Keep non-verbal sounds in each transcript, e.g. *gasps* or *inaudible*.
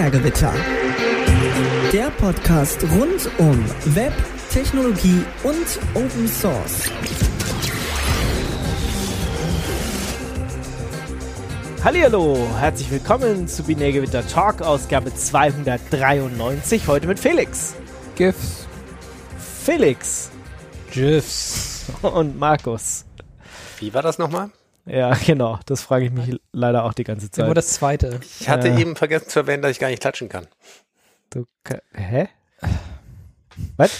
Binärgewitter. Der Podcast rund um Web, Technologie und Open Source. Hallihallo, herzlich willkommen zu Binärgewitter Talk, Ausgabe 293, heute mit Felix. GIFs. Felix. GIFs. Und Markus. Wie war das nochmal? Ja, *laughs* genau, das frage ich mich leider auch die ganze Zeit. Immer das zweite. Ich hatte Ja. eben vergessen zu erwähnen, dass ich gar nicht klatschen kann. Du, hä? Was?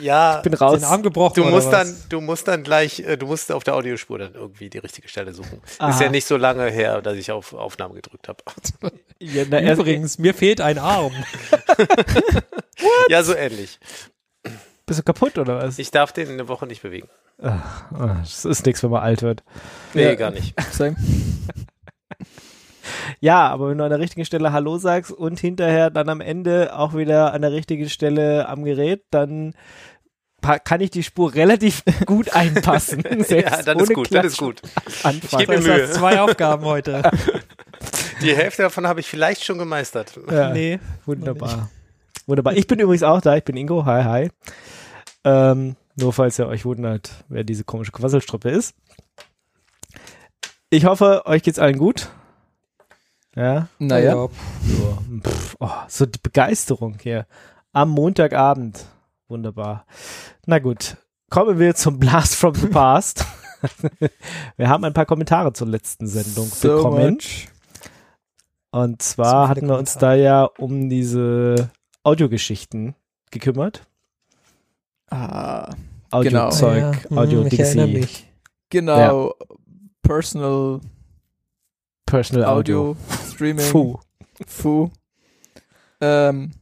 Ja, Ich bin raus. Den Arm gebrochen du oder musst was? dann, du musst dann gleich, äh, du musst auf der Audiospur dann irgendwie die richtige Stelle suchen. Aha. Ist ja nicht so lange her, dass ich auf Aufnahme gedrückt habe. *laughs* Ja, na, erst- Übrigens, mir fehlt ein Arm. *laughs* ja, so ähnlich. Bist du kaputt oder was? Ich darf den eine Woche nicht bewegen. Das ist nichts, wenn man alt wird. Nee, Ja. gar nicht. *laughs* Ja, aber wenn du an der richtigen Stelle Hallo sagst und hinterher dann am Ende auch wieder an der richtigen Stelle am Gerät, dann kann ich die Spur relativ *laughs* gut einpassen. ja, dann ist gut, dann ist gut. Anfangen. geb mir Das Mühe. zwei Aufgaben heute. *laughs* Die Hälfte davon habe ich vielleicht schon gemeistert. Ja, nee. wunderbar. Wunderbar. Ich bin übrigens auch da. Ich bin Ingo. Hi, hi. Ähm, nur falls ihr euch wundert, wer diese komische Quasselstruppe ist. Ich hoffe, euch geht's allen gut. Ja. Naja. So, pff, oh, so die Begeisterung hier am Montagabend. Wunderbar. Na gut, kommen wir zum Blast from the Past. *laughs* wir haben ein paar Kommentare zur letzten Sendung So bekommen. much. Und So zwar viele hatten wir uns da ja um diese Audiogeschichten gekümmert. Ah, Audiozeug, ja, hm, Audio ich erinnere Digsy, mich. Genau. Personal Personal Audio. Audio, Streaming. Puh. Fu. Ähm,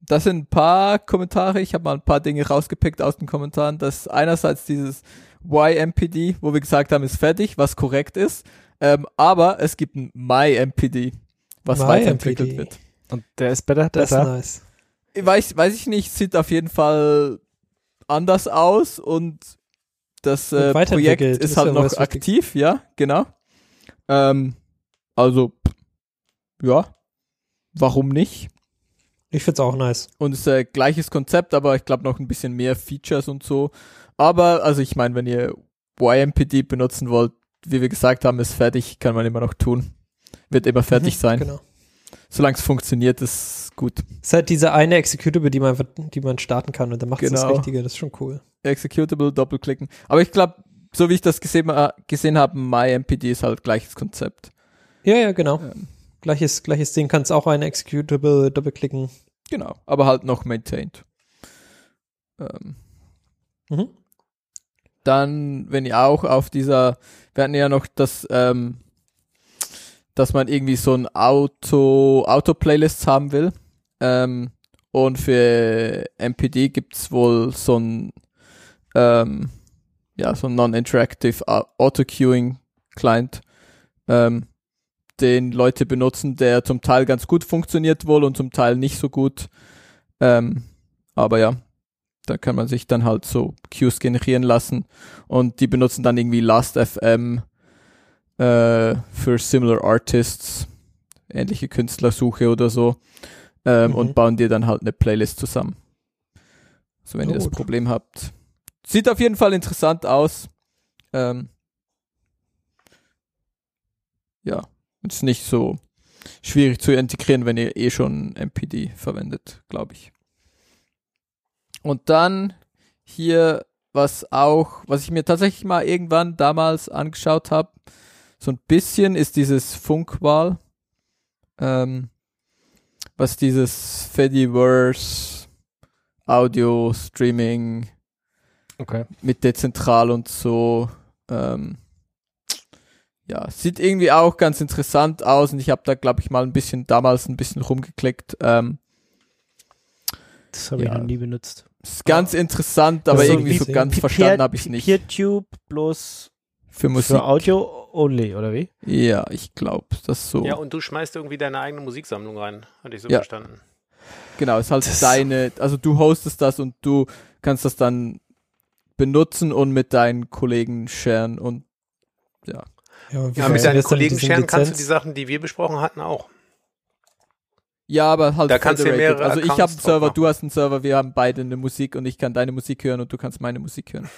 das sind ein paar Kommentare. Ich habe mal ein paar Dinge rausgepickt aus den Kommentaren. Das ist einerseits dieses YMPD, wo wir gesagt haben, ist fertig, was korrekt ist. Ähm, aber es gibt ein MyMPD, was My weiterentwickelt MPD. wird. Und der ist better, Das ist besser. nice. Weiß, weiß ich nicht, sieht auf jeden Fall anders aus und das Und äh, Projekt weiterentwickelt, ist ist halt ja noch was wichtig. aktiv, ja, genau. Ähm, also, ja, warum nicht? Ich find's auch nice. Und es ist äh, gleiches Konzept, aber ich glaube noch ein bisschen mehr Features und so. Aber, also ich meine, wenn ihr YMPD benutzen wollt, wie wir gesagt haben, ist fertig, kann man immer noch tun. Wird immer fertig Mhm, sein. Genau. Solange es funktioniert, ist gut. Es ist halt diese eine Executable, die man, die man starten kann und dann macht es das Genau. Richtige. Das ist schon cool. Executable, doppelklicken. Aber ich glaube, so wie ich das gesehen, äh, gesehen habe, MyMPD ist halt gleiches Konzept. Ja, ja, genau. Ähm, Gleiches, gleiches Ding. Kannst auch eine Executable doppelklicken. genau, aber halt noch maintained. Ähm, Mhm. dann, wenn ihr auch auf dieser, wir hatten ja noch das, ähm, dass man irgendwie so ein Auto, Auto-Playlists haben will. Ähm, und für MPD gibt's wohl so ein, ähm, ja, so ein Non-Interactive Au- Auto-Queuing-Client, ähm, den Leute benutzen, der zum Teil ganz gut funktioniert wohl und zum Teil nicht so gut. Ähm, aber ja, da kann man sich dann halt so Queues generieren lassen und die benutzen dann irgendwie Last.fm äh, für similar Artists, ähnliche Künstlersuche oder so ähm, Mhm. und bauen dir dann halt eine Playlist zusammen. So wenn ihr das Gut. Problem habt. Sieht auf jeden Fall interessant aus. Ähm, ja, ist nicht so schwierig zu integrieren, wenn ihr eh schon MPD verwendet, glaube ich. Und dann hier, was auch, was ich mir tatsächlich mal irgendwann damals angeschaut habe, so ein bisschen ist dieses Funkwahl, ähm, was dieses Fediverse Audio Streaming Okay. mit dezentral und so. Ähm, ja, sieht irgendwie auch ganz interessant aus und ich habe da, glaube ich, mal ein bisschen damals ein bisschen rumgeklickt. Ähm, Das habe Ja. ich noch nie benutzt. ist ganz interessant, aber Also irgendwie wie- so ganz verstanden habe ich nicht. PeerTube bloß Für Musik. für Audio only, oder wie? Ja, ich glaube, das so. Ja, und du schmeißt irgendwie deine eigene Musiksammlung rein. Hatte ich so Ja. verstanden. Genau, ist halt Das- deine, also du hostest das und du kannst das dann benutzen und mit deinen Kollegen sharen und Ja, wie Ja, mit deinen Kollegen scheren kannst du die Sachen, die wir besprochen hatten, auch. Ja, aber halt Da kannst du mehrere Also ich habe einen Server, machen. du hast einen Server, wir haben beide eine Musik und ich kann deine Musik hören und du kannst meine Musik hören.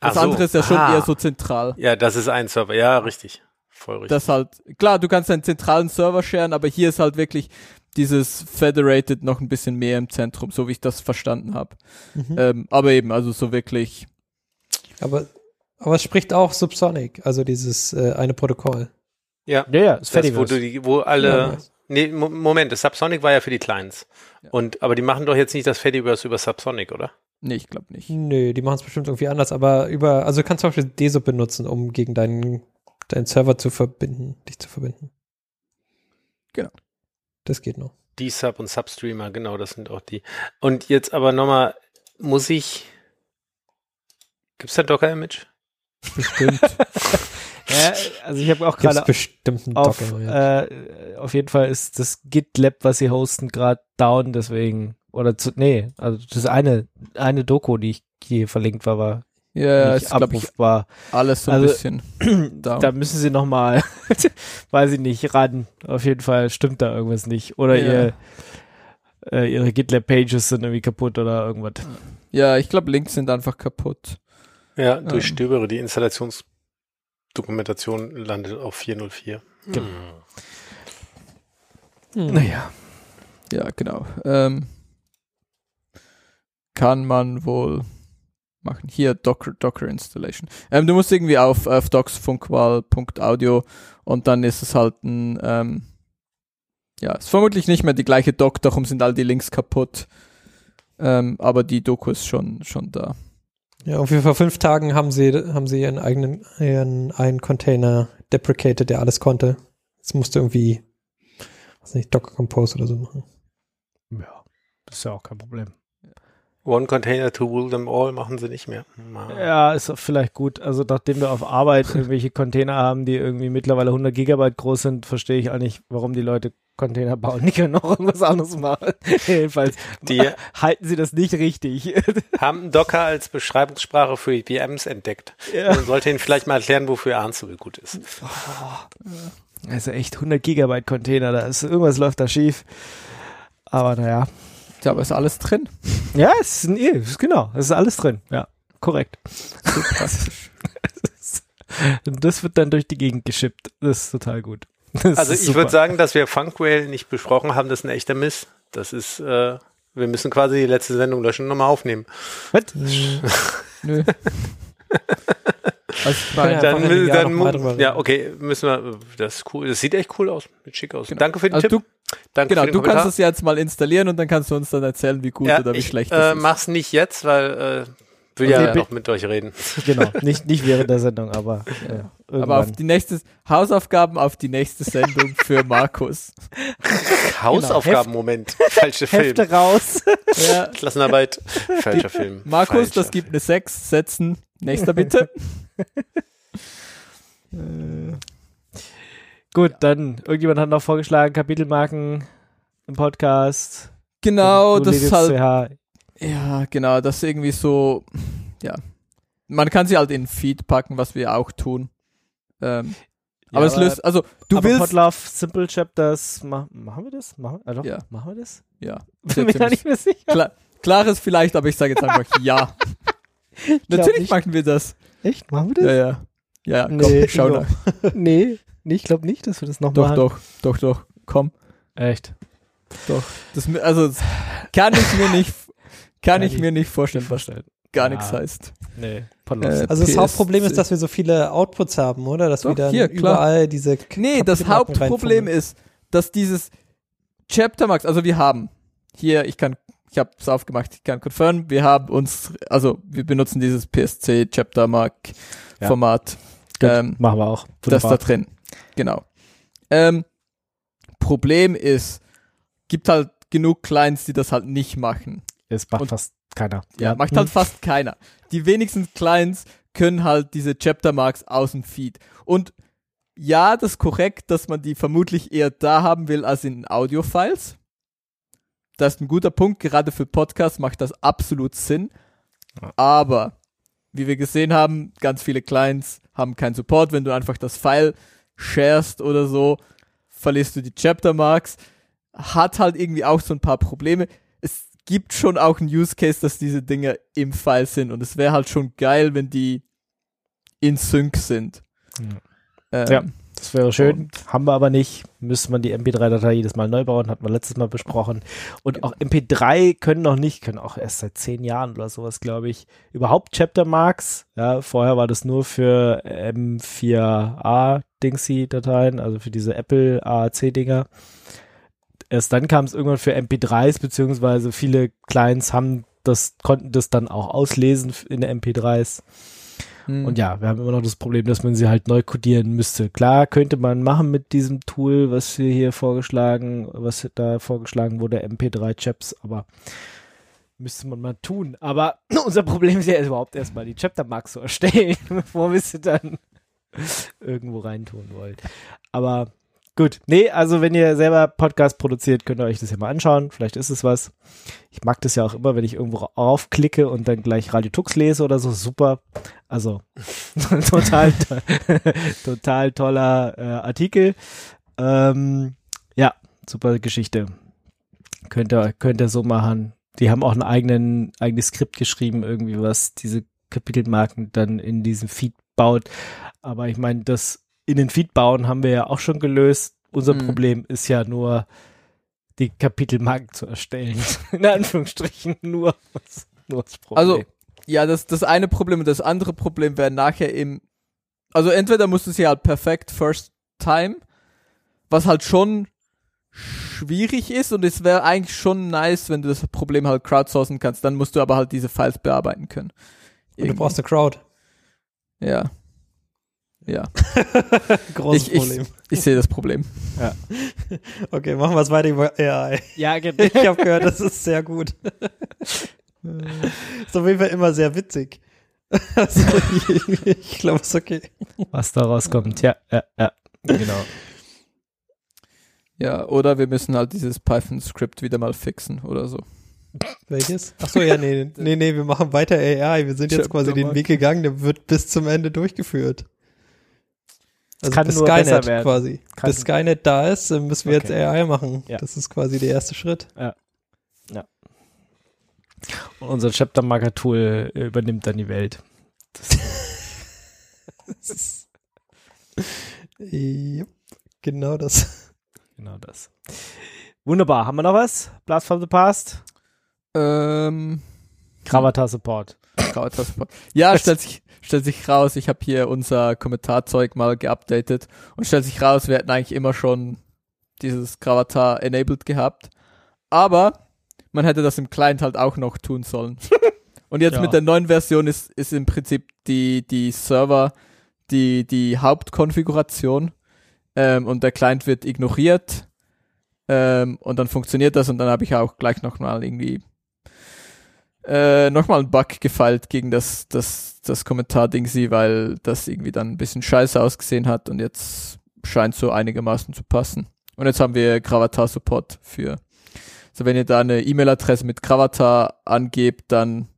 Das so. andere ist ja schon Ah. eher so zentral. Ja, das ist ein Server. Ja, richtig. Voll richtig. Das halt, klar, du kannst einen zentralen Server sharen, aber hier ist halt wirklich dieses Federated noch ein bisschen mehr im Zentrum, so wie ich das verstanden habe. Mhm. Ähm, aber eben, also so wirklich, Aber, aber es spricht auch Subsonic, also dieses äh, eine Protokoll. ja. Ja, ja, ist Das, wo, du die, wo alle. Ja, nee, Mo- Moment, das Subsonic war ja für die Clients. Und, aber die machen doch jetzt nicht das Fediverse über Subsonic, oder? Nee, ich glaube nicht. Nö, die machen es bestimmt irgendwie anders, aber über, also du kannst zum Beispiel DSub benutzen, um gegen deinen, deinen Server zu verbinden, dich zu verbinden. Genau. Das geht noch. Die Sub und Substreamer, genau, das sind auch die. Und jetzt aber nochmal, muss ich. Gibt's da Docker-Image? Bestimmt. *laughs* *laughs* Ja, also ich habe auch gerade bestimmt einen auf, Docker, ja. äh, auf jeden Fall ist das GitLab, was sie hosten, gerade down, deswegen, oder zu, nee, also das eine, eine Doku, die ich hier verlinkt war, war ja, nicht ist, glaube ich, abrufbar. alles so ein Also- bisschen *clears throat* down. Da müssen sie nochmal, *laughs* weiß ich nicht, ran. Auf jeden Fall stimmt da irgendwas nicht. Oder Ja. ihr, äh, ihre GitLab-Pages sind irgendwie kaputt oder irgendwas. Ja, ich glaube, Links sind einfach kaputt. Ja, durchstöbere die Installationsdokumentation landet auf 404. Genau. Hm. Naja. Ja, genau. Ähm, kann man wohl machen. Hier Docker, Docker Installation. Ähm, du musst irgendwie auf, auf docsfunkwahl.audio und dann ist es halt ein, ähm, ja, ist vermutlich nicht mehr die gleiche Doc, darum sind all die Links kaputt. Ähm, aber die Doku ist schon, schon da. Ja, ungefähr vor fünf Tagen haben sie, haben sie ihren eigenen, ihren einen Container deprecated, der alles konnte. Jetzt musste irgendwie, was nicht, Docker Compose oder so machen. Ja, das ist ja auch kein Problem. One Container to rule them all machen sie nicht mehr. Ma- Ja, ist vielleicht gut. Also nachdem wir auf Arbeit *laughs* irgendwelche Container haben, die irgendwie mittlerweile 100 Gigabyte groß sind, verstehe ich auch nicht, warum die Leute Container bauen. Die können auch irgendwas anderes machen. *laughs* Jedenfalls Die *laughs* halten sie das nicht richtig. haben Docker als Beschreibungssprache für VMs entdeckt. ja. Man sollte ihnen vielleicht mal erklären, wofür Ansible gut ist. Also echt 100 Gigabyte Container, da ist irgendwas läuft da schief. Aber naja. Ja, aber ist alles drin. Ja, es ist, es ist genau, es ist alles drin. Ja, korrekt. *laughs* Das wird dann durch die Gegend geschippt. Das ist total gut. Das Also ich würde sagen, dass wir Funkwhale nicht besprochen haben, das ist ein echter Miss. Das ist, äh, wir müssen quasi die letzte Sendung löschen und nochmal aufnehmen. Was? Nö. Also Ja, Dann, dann reden. ja, okay, müssen wir, das ist cool. Das sieht echt cool aus, sieht schick aus. Genau. Danke für den also Tipp. du, Danke genau, du Kommentar. kannst es jetzt mal installieren und dann kannst du uns dann erzählen, wie gut ja, oder wie ich, schlecht äh, das ist. mach's nicht jetzt, weil äh, will Okay, ja noch mit euch reden. *laughs* Genau, nicht, nicht während der Sendung, aber. *laughs* Aber irgendwann. auf die nächste Hausaufgaben auf die nächste Sendung für *laughs* Markus. Hausaufgabenmoment. Falscher Film. Hefte raus. Ja. Klassenarbeit. Falscher Film. Markus, Falscher das gibt eine 6, setzen. Nächster bitte. Gut, dann irgendjemand hat noch vorgeschlagen, Kapitelmarken im Podcast. Genau, das ist halt, CH. ja, genau, das ist irgendwie so, ja. Man kann sie halt in Feed packen, was wir auch tun. Ähm, aber es löst, also du aber willst, Podlove Simple Chapters, ma machen wir das? Machen, also, Ja. machen wir das? ja, *laughs* Bin mir da nicht mehr sicher. Klar, klares vielleicht, aber ich sage jetzt einfach ja. *laughs* Natürlich nicht. machen wir das. Echt? Machen wir Ja, ja. Ja, komm, Nee, schau nach. *laughs* nee, nee, ich glaube nicht, dass wir das noch Doch, machen. doch, doch, doch, komm. Echt? Doch. Das, also, das kann ich mir nicht, kann, Kann ich ich mir nicht vorstellen, was Vorstellen. gar Ja. nichts heißt. Nee, Äh. Also das PS Hauptproblem ist, dass wir so viele Outputs haben, oder? Dass wir Doch, dann hier, klar. überall diese Nee, das Hauptproblem ist, dass dieses Chaptermarks, also wir haben hier, ich kann, ich habe es aufgemacht, ich kann confirmen, wir haben uns, also wir benutzen dieses PSC Chaptermark Ja. Format, Gut, ähm, machen wir auch. das da Wunderbar. drin. Genau. Ähm, Problem ist, gibt halt genug Clients, die das halt nicht machen. Es macht Und- fast keiner. Ja, macht halt *laughs* fast keiner. Die wenigsten Clients können halt diese Chaptermarks aus dem Feed. Und ja, das ist korrekt, dass man die vermutlich eher da haben will als in Audio-Files. Das ist ein guter Punkt. Gerade für Podcasts macht das absolut Sinn. Ja. Aber, wie wir gesehen haben, ganz viele Clients haben keinen Support. Wenn du einfach das File sharest oder so, verlierst du die Chaptermarks. hat halt irgendwie auch so ein paar Probleme. Es gibt schon auch einen Use Case, dass diese Dinge im File sind und es wäre halt schon geil, wenn die in Sync sind. Ähm, Ja. Das wäre schön, haben wir aber nicht. Müsste man die MP3-Datei jedes Mal neu bauen, hatten wir letztes Mal besprochen. Und auch MP3 können noch nicht, können auch erst seit zehn Jahren oder sowas, glaube ich, überhaupt Chapter Marks. Ja, vorher war das nur für M4A-Dingsy-Dateien, also für diese Apple AAC-Dinger. Erst dann kam es irgendwann für MP3s, beziehungsweise viele Clients haben das, konnten das dann auch auslesen in der MP3s. hm. Und ja, wir haben immer noch das Problem, dass man sie halt neu codieren müsste. Klar, könnte man machen mit diesem Tool, was wir hier vorgeschlagen, was da vorgeschlagen wurde, MP3-Chaps, aber müsste man mal tun. Aber *clears throat* unser Problem ist ja überhaupt erstmal die Chapter-Marks zu erstellen, *laughs* bevor wir sie dann *laughs* irgendwo reintun wollt. Aber gut, nee, also wenn ihr selber Podcast produziert, könnt ihr euch das ja mal anschauen. Vielleicht ist es was. Ich mag das ja auch immer, wenn ich irgendwo aufklicke und dann gleich Radio Tux lese oder so. Super. Also *laughs* total, to- *laughs* total toller äh, Artikel. Ähm, ja, super Geschichte. Könnt ihr, könnt ihr so machen. Die haben auch ein eigenen, eigenes Skript geschrieben, irgendwie, was diese Kapitelmarken dann in diesem Feed baut. Aber ich meine, das in den Feed bauen haben wir ja auch schon gelöst. Unser Mhm. Problem ist ja nur, die Kapitelmarken zu erstellen. *laughs* In Anführungsstrichen nur, nur das Problem. Also, ja, das, das eine Problem und das andere Problem wäre nachher im, also entweder musst du sie halt perfekt first time, was halt schon schwierig ist und es wäre eigentlich schon nice, wenn du das Problem halt crowdsourcen kannst, dann musst du aber halt diese Files bearbeiten können. Und du brauchst eine Crowd. ja. Ja, *laughs* Großes Ich- ich- Problem. ich sehe das Problem. *laughs* Okay, machen wir es weiter über AI. ja, *laughs* genau. Ich habe gehört, das ist sehr gut. ist auf jeden Fall immer sehr witzig. Also, ich, ich glaube, es ist okay. was da rauskommt. Ja, ja, ja. Genau. Ja, oder wir müssen halt dieses Python-Skript wieder mal fixen oder so. Welches? Ach so, ja, nee, nee, nee, wir machen weiter AI. Wir sind jetzt quasi den. Weg gegangen, der wird bis zum Ende durchgeführt. Also kann bis nur besser Skynet werden. quasi. Kann- bis Skynet da ist, äh, müssen wir jetzt Okay. AI machen. Ja. Das ist quasi der erste Schritt. Und unser Chapter Marker Tool äh, übernimmt dann die Welt. *laughs* Ja, genau das. Genau das. Wunderbar. Haben wir noch was? Blast from the Past? Ähm, Gravatar Support. Grauer-Taskbar. Ja, stellt sich, stellt sich raus, ich habe hier unser Kommentarzeug mal geupdatet und stellt sich raus, wir hätten eigentlich immer schon dieses Gravatar enabled gehabt. Aber man hätte das im Client halt auch noch tun sollen. *laughs* Und jetzt Ja. mit der neuen Version ist, ist im Prinzip die, die Server die, die Hauptkonfiguration ähm, und der Client wird ignoriert ähm, und dann funktioniert das und dann habe ich auch gleich nochmal irgendwie äh, nochmal einen Bug gefeilt gegen das, das, das Kommentar-Ding sie, weil das irgendwie dann ein bisschen scheiße ausgesehen hat und jetzt scheint so einigermaßen zu passen. Und jetzt haben wir Gravatar-Support für. Also wenn ihr da eine E-Mail-Adresse mit Gravatar angebt, dann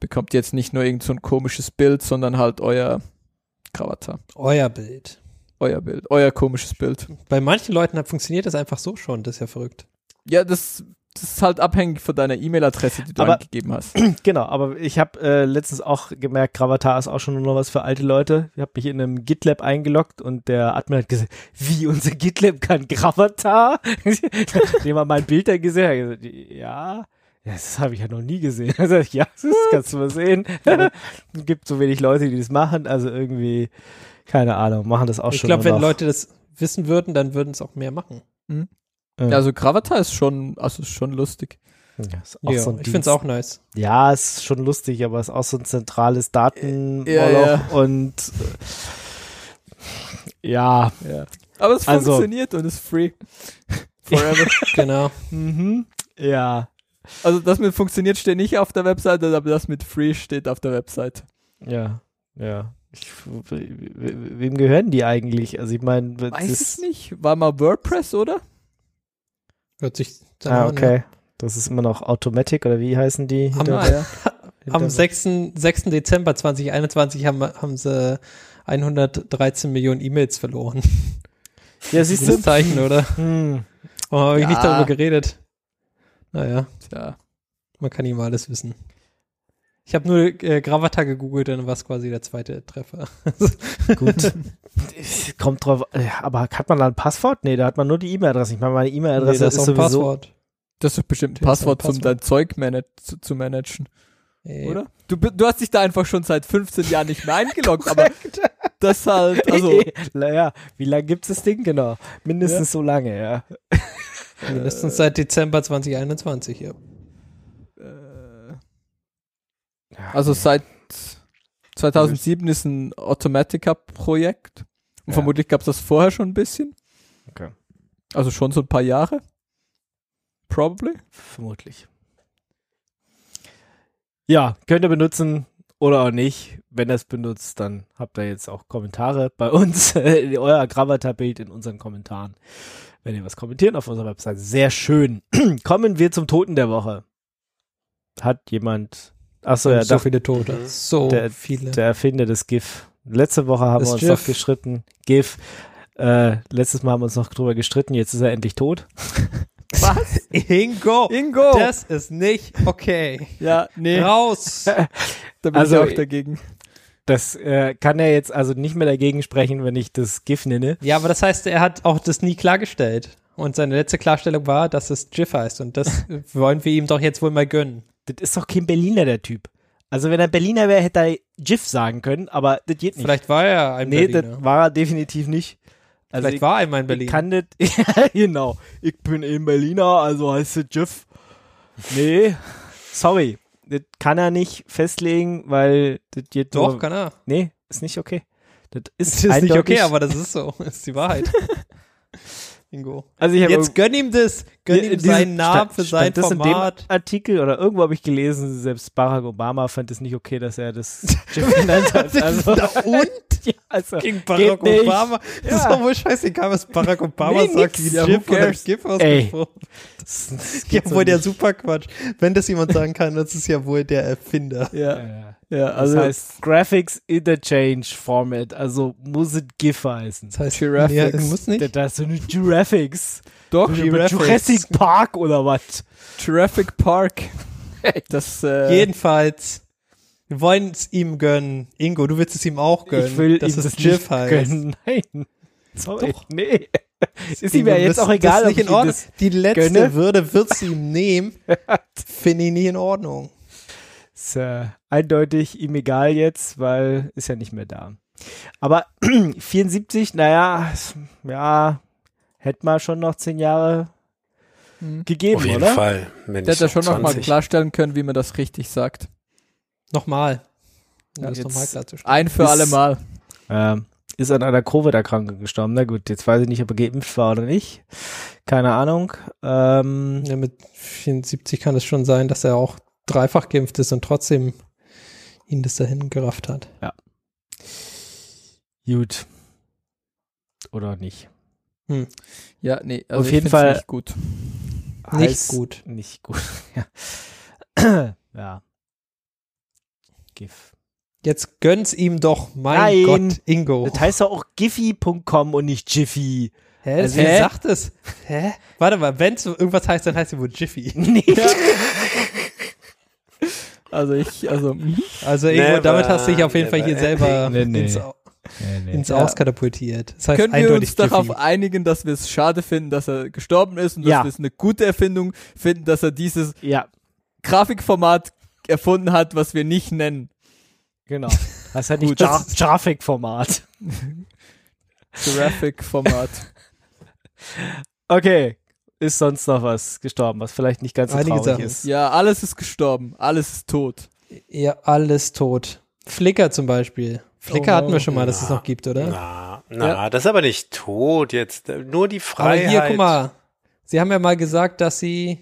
bekommt ihr jetzt nicht nur irgend so ein komisches Bild, sondern halt euer Gravatar. Euer Bild. Euer Bild, euer komisches Bild. Bei manchen Leuten hat- funktioniert das einfach so schon. Das ist ja verrückt. Ja, das, das ist halt abhängig von deiner E-Mail-Adresse, die du Aber- angegeben hast. *clears throat* Genau, aber ich habe äh, letztens auch gemerkt, Gravatar ist auch schon nur noch was für alte Leute. Ich habe mich in einem GitLab eingeloggt und der Admin hat gesagt, wie unser GitLab kann Gravatar? *laughs* Dem war mein Bild da gesehen. Er hat gesagt, ja, ja, das habe ich ja noch nie gesehen. *laughs* Also, ja, das kannst du mal sehen. *laughs* Es gibt so wenig Leute, die das machen. Also irgendwie, keine Ahnung, machen das auch ich schon. glaube, nur wenn. Leute das wissen würden, dann würden es auch mehr machen. Ja. Ja, also Gravatar ist schon, also ist schon lustig. Ja, ist auch Ja, so ein ich finde es auch nice. Ja, ist schon lustig, aber ist auch so ein zentrales Datenmoloch Ja, ja. und äh, ja, Ja. Aber es Also- funktioniert und ist free. *laughs* Forever. Genau. *laughs* mhm, ja, also das mit funktioniert steht nicht auf der Webseite, aber das mit free steht auf der Webseite. ja, ja. Ich, we- we- wem gehören die eigentlich? Also ich meine, Weiß ich nicht. War mal WordPress, oder? Hört sich dann Ah, an, okay. Das ist immer noch Automatic oder wie heißen die? Am- ja. *laughs* Am 6. 6. Dezember 2021 haben, haben sie 113 Millionen E-Mails verloren. Ja, siehst du? Zeichen, oder? Hm. Oh, habe ich Ja. nicht darüber geredet. Naja, Tja. man kann ihm alles wissen. Ich habe nur äh, Gravata gegoogelt, dann war es quasi der zweite Treffer. *laughs* Gut. Kommt drauf, ja, aber hat man da ein Passwort? Nee, da hat man nur die E-Mail-Adresse. Ich meine, meine Nee, E-Mail-Adresse das ist ist auch ein sowieso. Passwort. Das ist bestimmt ein Das ist Passwort, ein um dein Zeug manag zu, zu managen, Äh, oder? Du, du hast dich da einfach schon seit 15 Jahren nicht mehr eingeloggt, aber *laughs* das halt, also, *laughs* naja, wie lange gibt's das Ding genau? Mindestens so lange, ja. Mindestens seit Dezember 2021, ja. äh, also seit 2007 ist ein Automatica-Projekt. Und Ja. vermutlich gab es das vorher schon ein bisschen. Okay. Also schon so ein paar Jahre. Probably. Vermutlich. Ja, könnt ihr benutzen oder auch nicht. Wenn ihr es benutzt, dann habt ihr jetzt auch Kommentare bei uns. *laughs* Euer Gravatar-Bild in unseren Kommentaren. Wenn ihr was kommentieren auf unserer Website. Sehr schön. *clears throat* Kommen wir zum Toten der Woche. Hat jemand. Achso, ja, so da, viele Tote. Mhm. So Der- viele. der Erfinder des GIF. Letzte Woche haben Das wir uns GIF. noch geschritten. GIF. Äh, letztes Mal haben wir uns noch drüber gestritten. Jetzt ist er endlich tot. *laughs* Was? Ingo! Ingo! Das ist nicht okay. ja, nee, Raus! *laughs* da bin Also, ich auch dagegen. Das äh, kann er jetzt also nicht mehr dagegen sprechen, wenn ich das GIF nenne. ja, aber das heißt, er hat auch das nie klargestellt. Und seine letzte Klarstellung war, dass es GIF heißt. Und das *laughs* wollen wir ihm doch jetzt wohl mal gönnen. Das ist doch kein Berliner, der Typ. Also wenn er Berliner wäre, hätte er GIF sagen können, aber das geht nicht. Vielleicht war er ein nee, Berliner. das war er definitiv nicht. Also Vielleicht ich, war er einmal ein ich Berliner. kann das, *laughs* ja, genau. Ich bin eben Berliner, also heißt es GIF. Nee, sorry. Das kann er nicht festlegen, weil das geht Doch, nur, kann er. Nee, ist nicht okay. Das ist, Das ist nicht okay, aber das ist so. Das ist die Wahrheit. *laughs* Ingo. also ich Jetzt gönn ihm das. Gönn ihm seinen Namen für sein stand das in Format. dem Artikel oder irgendwo habe ich gelesen, selbst Barack Obama fand es nicht okay, dass er das *laughs* GIF genannt hat. Also, Und? *laughs* ja, also Gegen geht Barack nicht. Obama. Das ist Ja. doch wohl scheißegal, was Barack *laughs* Obama Nee, sagt, nix. wie Ja, who oder? GIF ausgesprochen. Das, das Ja, geht so wohl der nicht. super Quatsch. Wenn das jemand sagen kann, das ist ja wohl der Erfinder. Ja, Ja, ja, also also das heißt Graphics Interchange Format, also muss es GIF heißen. Das heißt, Giraffics. nee, muss nicht. Das da ist so eine Giraffics. doch. Jurassic Park oder was? Jurassic Park. *laughs* Das, äh, Jedenfalls, wir wollen es ihm gönnen. Ingo, du willst es ihm auch gönnen. Ich will dass ihm es nicht heißt. gönnen. *laughs* Nein. Sorry. Doch. Nee. Ist Ingo, ihm ja jetzt auch egal, das ob ist nicht ich in Ordnung. Die letzte gönne. Würde wird sie ihm *laughs* nehmen. Finde ich nicht in Ordnung. Ist äh, eindeutig ihm egal jetzt, weil ist ja nicht mehr da. Aber *clears throat* 74, naja, ja, hätte man schon noch zehn Jahre Hm. gegeben, Auf jeden oder? Fall. Der hätte schon noch mal 20. klarstellen können, wie man das richtig sagt. Nochmal. Um Ja, das nochmal klarzustellen. Ein für Ist- alle Mal. Ähm, ist an einer Covid-Erkrankung gestorben. Na gut, jetzt weiß ich nicht, ob er geimpft war oder nicht. Keine Ahnung. Ähm, Ja, mit 74 kann es schon sein, dass er auch dreifach geimpft ist und trotzdem ihn das dahin gerafft hat. gut. Oder nicht. Ja, nee, also Auf ich jeden Fall- nicht gut. Nicht gut. Nicht gut. *laughs* ja. ja. GIF. Jetzt gönn's ihm doch, mein Nein. Gott, Ingo. Das heißt doch auch Giphy.com und nicht Jiffy. Hä? Also- Wer Hä? sagt es? Hä? Warte mal, wenn es irgendwas heißt, dann heißt es wohl Jiffy. Nee. *laughs* *laughs* Also ich, also, mhm. Also Ingo, Never, damit hast du dich auf jeden Fall hier never. selber Nee, nee. ins, ins Ja. Auskatapultiert. Das heißt können wir uns darauf Jiffy. einigen, dass wir es schade finden, dass er gestorben ist und dass Ja. wir es eine gute Erfindung finden, dass er dieses Ja, Grafikformat erfunden hat, was wir nicht nennen. genau. Das ist halt *laughs* nicht Grafikformat. Graphic-Format. *laughs* Okay. Ist sonst noch was gestorben, was vielleicht nicht ganz so Einige traurig Sachen. ist? ja, alles ist gestorben. Alles ist tot. Ja, alles tot. Flickr zum Beispiel. Flickr Oh, hatten wir schon mal, dass na, es noch gibt, oder? Na, na das ist aber nicht tot jetzt. Nur die Aber Freiheit. hier, guck mal. Sie haben ja mal gesagt, dass sie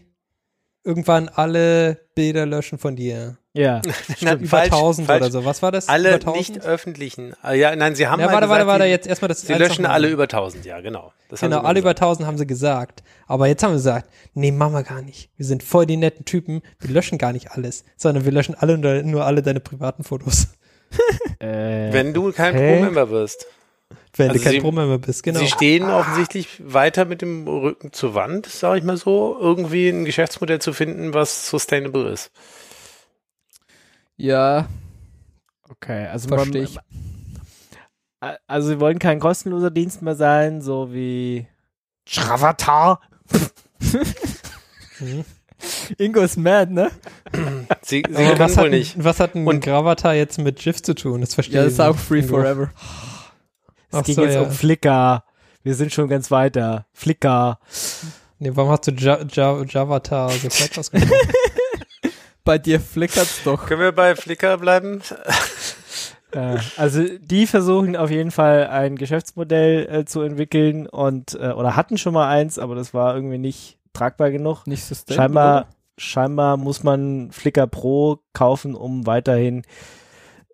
irgendwann alle Bilder löschen von dir. Ja. *laughs* Na, Über falsch, 1000 falsch. oder so. Was war das? Alle Über 1000? nicht öffentlichen. Ah, Ja, nein, sie haben Ja, mal warte, gesagt, warte, warte, sie, jetzt erstmal das. sie löschen alle über 1000, ja, genau. Das Genau, sie alle über gesagt. 1000 haben sie gesagt. Aber jetzt haben wir gesagt, nee, machen wir gar nicht. Wir sind voll die netten Typen. Wir löschen gar nicht alles, sondern wir löschen alle nur, nur alle deine privaten Fotos. *laughs* Äh, Wenn du kein? Pro-Member wirst. Wenn Also du kein sie- Brummer mehr bist, genau. Sie stehen offensichtlich weiter mit dem Rücken zur Wand, sage ich mal so, irgendwie ein Geschäftsmodell zu finden, was sustainable ist. Ja, Okay, also verstehe man- ich. Also sie wollen kein kostenloser Dienst mehr sein, so wie. Mhm. *laughs* Ingo ist mad, ne? Sie, sie was wohl hat, nicht. was hat ein Und- Gravatar jetzt mit GIF zu tun? Das verstehe Ja, ich das ist auch free Ingo. forever. Es Ach ging so, jetzt ja. um Flickr. Wir sind schon ganz weiter. Flickr. Nee, warum hast du ja ja Javatar sofort *laughs* ausgesprochen? Bei dir flickert's doch. Können wir bei Flickr bleiben? Äh, also die versuchen auf jeden Fall ein Geschäftsmodell äh, zu entwickeln und äh, oder hatten schon mal eins, aber das war irgendwie nicht tragbar genug. Nicht sustainable. Scheinbar, scheinbar muss man Flickr Pro kaufen, um weiterhin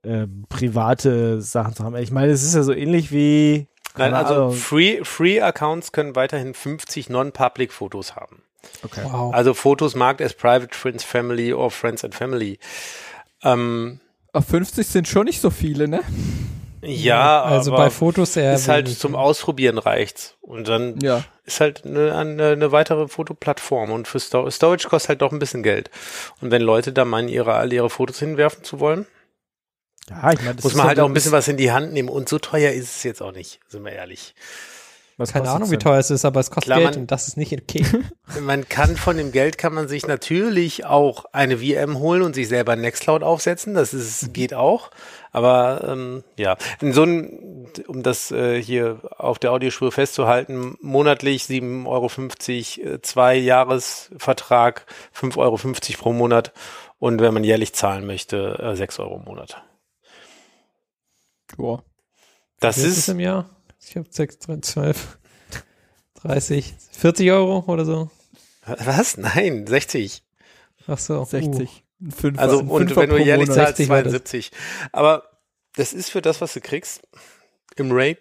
äh, private Sachen zu haben. Ich meine, es ist ja so ähnlich wie Nein, also Ahnung. Free, Free Accounts können weiterhin 50 Non-Public Fotos haben. okay. Wow. Also Fotos marked as Private Friends, Family or Friends and Family. Ähm, Aber 50 sind schon nicht so viele, ne? ja, also aber bei Fotos eher ist halt zum Ausprobieren reicht's. Und dann Ja. ist halt eine, eine, eine weitere Fotoplattform und für Sto Storage kostet halt doch ein bisschen Geld. Und wenn Leute da meinen, ihre, alle ihre Fotos hinwerfen zu wollen, Ja, ich meine, das muss man halt auch ein bisschen was in die Hand nehmen. Und so teuer ist es jetzt auch nicht, sind wir ehrlich. was Keine Ahnung, wie teuer es ist, aber es kostet Klar, Geld man- und das ist nicht okay. *laughs* Man kann von dem Geld kann man sich natürlich auch eine VM holen und sich selber Nextcloud aufsetzen. Das ist, geht auch. Aber ähm, ja, in so ein, um das äh, hier auf der Audiospur festzuhalten, monatlich 7,50 Euro, äh, zwei Jahresvertrag, 5,50 Euro pro Monat und wenn man jährlich zahlen möchte, äh, 6 Euro im Monat. Boah. Das viel ist, im Jahr? Ich habe 6, 12, 30, 40 Euro oder so. was? Nein, 60. Ach so. Uh. 60. Ein Fünfer, Also und wenn du jährlich zahlst, 60 war das. 72. Aber das ist für das, was du kriegst, im Range,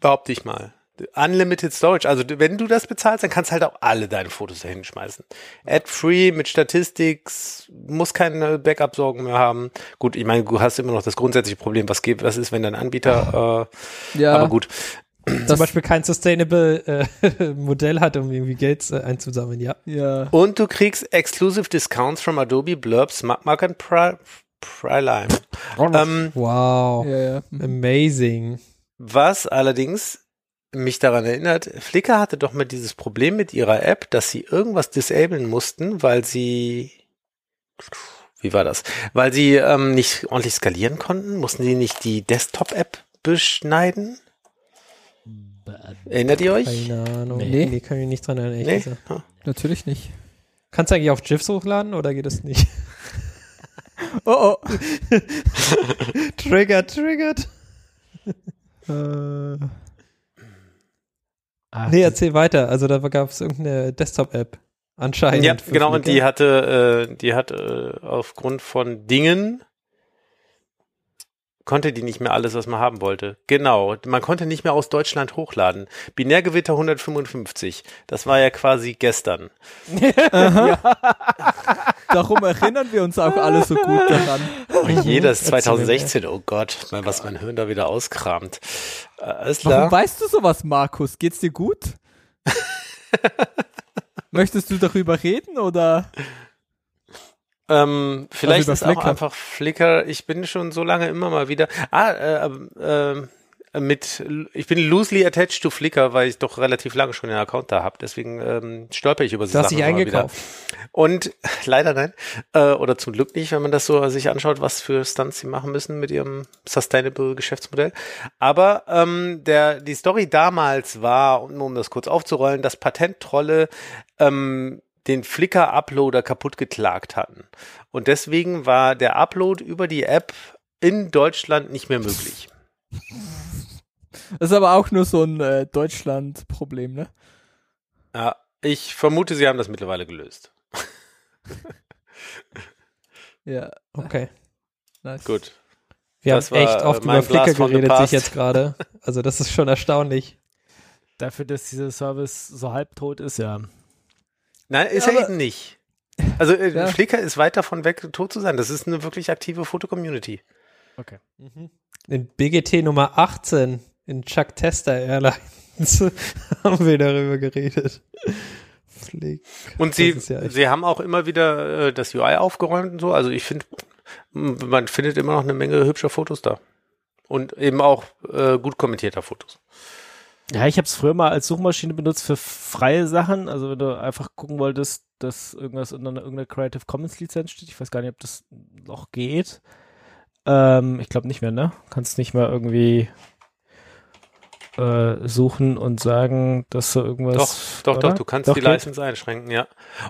behaupte ich mal. Unlimited Storage. Also du- wenn du das bezahlst, dann kannst du halt auch alle deine Fotos da hinschmeißen. Ad-free mit Statistics, muss keine Backup-Sorgen mehr haben. Gut, ich meine, du hast immer noch das grundsätzliche Problem, was geht, was ist, wenn dein Anbieter, äh, Ja, aber gut. Zum Beispiel kein Sustainable äh, *laughs* Modell hat, um irgendwie Geld äh, einzusammeln, ja. ja. Und du kriegst exclusive Discounts from Adobe, Blurb, SmartMark und Pri- Prime. ähm, Wow. Ja, ja. Amazing. Was allerdings mich daran erinnert, Flickr hatte doch mal dieses Problem mit ihrer App, dass sie irgendwas disablen mussten, weil sie, wie war das? Weil sie ähm, nicht ordentlich skalieren konnten, mussten sie nicht die Desktop-App beschneiden? Erinnert ihr euch? Keine Ahnung. Nee. Nee, kann ich mich nicht dran erinnern. Nee? Ah. Natürlich nicht. Kannst du eigentlich auf GIFs hochladen oder geht das nicht? *laughs* Oh, oh. *laughs* triggered, triggered. *laughs* Äh, Ach, Nee, erzähl weiter. Also da gab es irgendeine Desktop-App. Anscheinend. Ja, genau, und die hatte, äh, die hat äh, aufgrund von Dingen konnte die nicht mehr alles, was man haben wollte. Genau, man konnte nicht mehr aus Deutschland hochladen. Binärgewitter 155, das war ja quasi gestern. darum erinnern wir uns auch alle so gut daran. Oh je, das ist Erzähl mir 2016, oh Gott, was mein Hirn da wieder auskramt. Äh, Alles Warum klar. weißt du sowas, Markus? Geht's dir gut? *laughs* Möchtest du darüber reden oder? Ähm, vielleicht über ist auch Flickr. einfach Flickr, ich bin schon so lange immer mal wieder, ah, äh, äh, äh, mit, ich bin loosely attached to Flickr, weil ich doch relativ lange schon einen Account da habe, deswegen ähm, stolper ich über so Du hast Sachen wieder. eingekauft. Und *laughs* leider nein, äh, oder zum Glück nicht, wenn man das so sich anschaut, was für Stunts sie machen müssen mit ihrem Sustainable Geschäftsmodell. Aber ähm, der die Story damals war, um, um das kurz aufzurollen, dass Patenttrolle ähm, den Flickr-Uploader kaputt geklagt hatten. Und deswegen war der Upload über die App in Deutschland nicht mehr möglich. Das ist aber auch nur so ein äh, Deutschland-Problem, ne? Ja, ich vermute, sie haben das mittlerweile gelöst. *laughs* Ja, Okay. Nice. Gut. Wir Das haben echt oft über Flickr geredet, sich jetzt gerade. *laughs* Also das ist schon erstaunlich. Dafür, dass dieser Service so halbtot ist, ja. Nein, ist Ja, er aber- eben nicht. Also äh, *laughs* Ja. Flickr ist weit davon weg, tot zu sein. Das ist eine wirklich aktive Fotocommunity. Okay. In BGT Nummer 18 in Chuck Tester Airlines *laughs* haben wir darüber geredet. Flick. Und sie, ja sie haben auch immer wieder äh, das UI aufgeräumt und so. Also ich finde, man findet immer noch eine Menge hübscher Fotos da. Und eben auch äh, gut kommentierter Fotos. Ja, ich habe es früher mal als Suchmaschine benutzt für freie Sachen. Also wenn du einfach gucken wolltest, dass irgendwas unter einer, irgendeiner Creative Commons Lizenz steht. Ich weiß gar nicht, ob das noch geht. Ähm, ich glaube nicht mehr, ne? Kannst nicht mehr irgendwie äh, suchen und sagen, dass du irgendwas. Doch, doch, oder? doch, du kannst Doch, die geht? License einschränken, ja.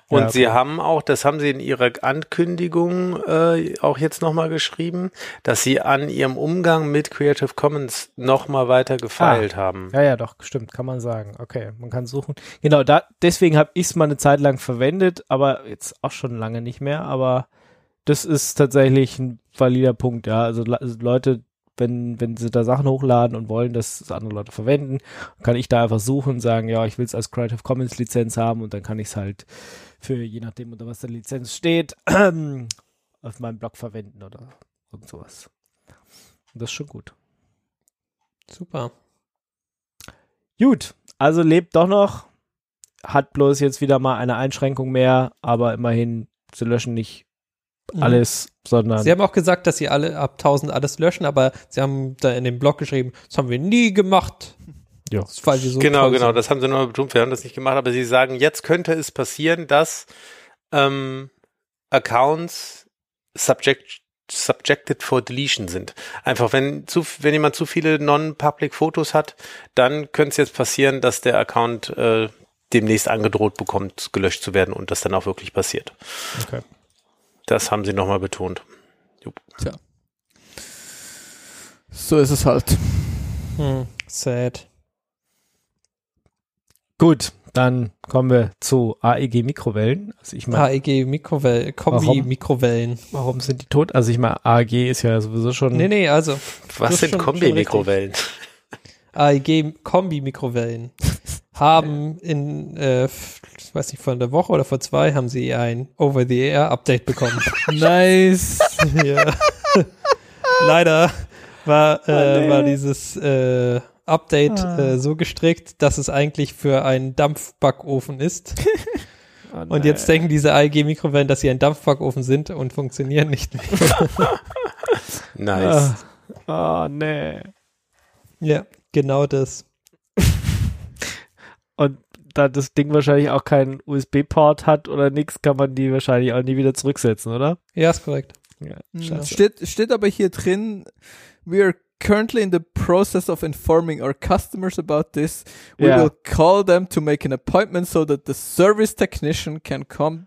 Und Ja, sie okay. haben auch, das haben sie in ihrer Ankündigung äh, auch jetzt nochmal geschrieben, dass sie an ihrem Umgang mit Creative Commons nochmal weiter gefeilt haben. Ja, ja, doch, stimmt, kann man sagen. Okay, man kann suchen. Genau, da, deswegen habe ich es mal eine Zeit lang verwendet, aber jetzt auch schon lange nicht mehr. Aber das ist tatsächlich ein valider Punkt, ja. Also Leute, wenn, wenn sie da Sachen hochladen und wollen, dass es andere Leute verwenden, kann ich da einfach suchen und sagen, ja, ich will es als Creative Commons Lizenz haben und dann kann ich es halt für, je nachdem, unter was der Lizenz steht, *clears throat* auf meinem Blog verwenden oder irgend sowas. Und das ist schon gut. Super. Gut, also lebt doch noch, hat bloß jetzt wieder mal eine Einschränkung mehr, aber immerhin, sie löschen nicht. Alles, sondern Sie haben auch gesagt, dass sie alle ab 1000 alles löschen, aber sie haben da in dem Blog geschrieben, das haben wir nie gemacht. Ja. So genau, genau, sind. das haben sie nochmal betont, wir haben das nicht gemacht, aber sie sagen, jetzt könnte es passieren, dass ähm, Accounts subject, subjected for deletion sind. Einfach, wenn, zu, wenn jemand zu viele non-public Fotos hat, dann könnte es jetzt passieren, dass der Account äh, demnächst angedroht bekommt, gelöscht zu werden und das dann auch wirklich passiert. Okay. Das haben sie nochmal betont. So ist es halt. Hm, sad. gut, dann kommen wir zu AEG Mikrowellen. Also ich meine, AEG Mikrowellen, Kombi Warum? Mikrowellen. warum sind die tot? Also ich meine, AEG ist ja sowieso schon Nee, nee, also Was sind schon- schon Kombi-Mikrowellen? AEG Kombi Mikrowellen *laughs* haben in, äh, ich weiß nicht, von der Woche oder vor zwei haben sie ein Over-the-Air-Update bekommen. *laughs* Nice. *laughs* ja. Leider war, Oh, äh, war dieses äh, Update Ah. äh, so gestrickt, dass es eigentlich für einen Dampfbackofen ist. *laughs* Oh Und jetzt denken diese AEG-Mikrowellen, dass sie ein Dampfbackofen sind und funktionieren nicht mehr. Nice. Oh, nee. ja, genau das. Da das Ding wahrscheinlich auch keinen USB-Port hat oder nix, kann man die wahrscheinlich auch nie wieder zurücksetzen, oder? Ja, ist korrekt. Ja, Mhm. Steht, steht aber hier drin, we are currently in the process of informing our customers about this. We Ja. will call them to make an appointment so that the service technician can come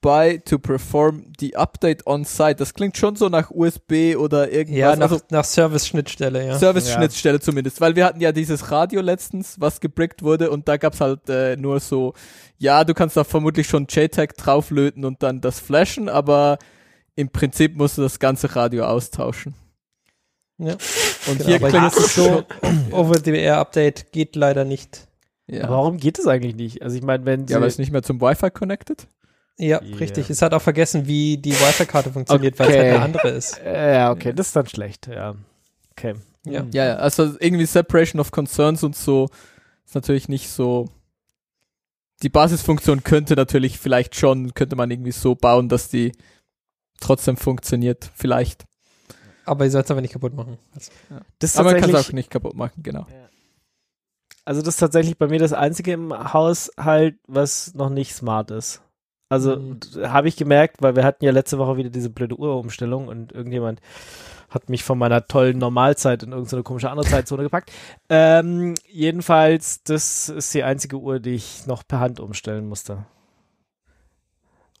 by to perform the update on site. Das klingt schon so nach USB oder irgendwas. Ja, nach, also nach Service-Schnittstelle, ja. Service-Schnittstelle zumindest, weil wir hatten ja dieses Radio letztens, was gebrickt wurde und da gab's halt äh, nur so, ja, du kannst da vermutlich schon JTAG drauflöten und dann das flashen, aber im Prinzip musst du das ganze Radio austauschen. Ja. Und Genau, hier klingt ist so, *clears throat* Over-the-Air-Update geht leider nicht. Ja, Aber warum geht es eigentlich nicht? Also ich meine, wenn sie ja weil es nicht mehr zum Wi-Fi connected? Ja, Ja. richtig. Es hat auch vergessen, wie die Wi-Fi-Karte funktioniert, weil es Okay. halt eine andere ist. Ja, okay, das ist dann schlecht, ja. Okay. Ja. Ja, ja, also irgendwie Separation of Concerns und so ist natürlich nicht so. Die Basisfunktion könnte natürlich vielleicht schon, könnte man irgendwie so bauen, dass die trotzdem funktioniert, vielleicht. Aber ihr sollt es aber nicht kaputt machen. Also, Das ist Aber man kann es auch nicht kaputt machen, genau. also das ist tatsächlich bei mir das einzige im Haus halt, was noch nicht smart ist. Also Mhm. habe ich gemerkt, weil wir hatten ja letzte Woche wieder diese blöde Uhrumstellung und irgendjemand hat mich von meiner tollen Normalzeit in irgendeine komische andere Zeitzone gepackt. Ähm, jedenfalls, das ist die einzige Uhr, die ich noch per Hand umstellen musste.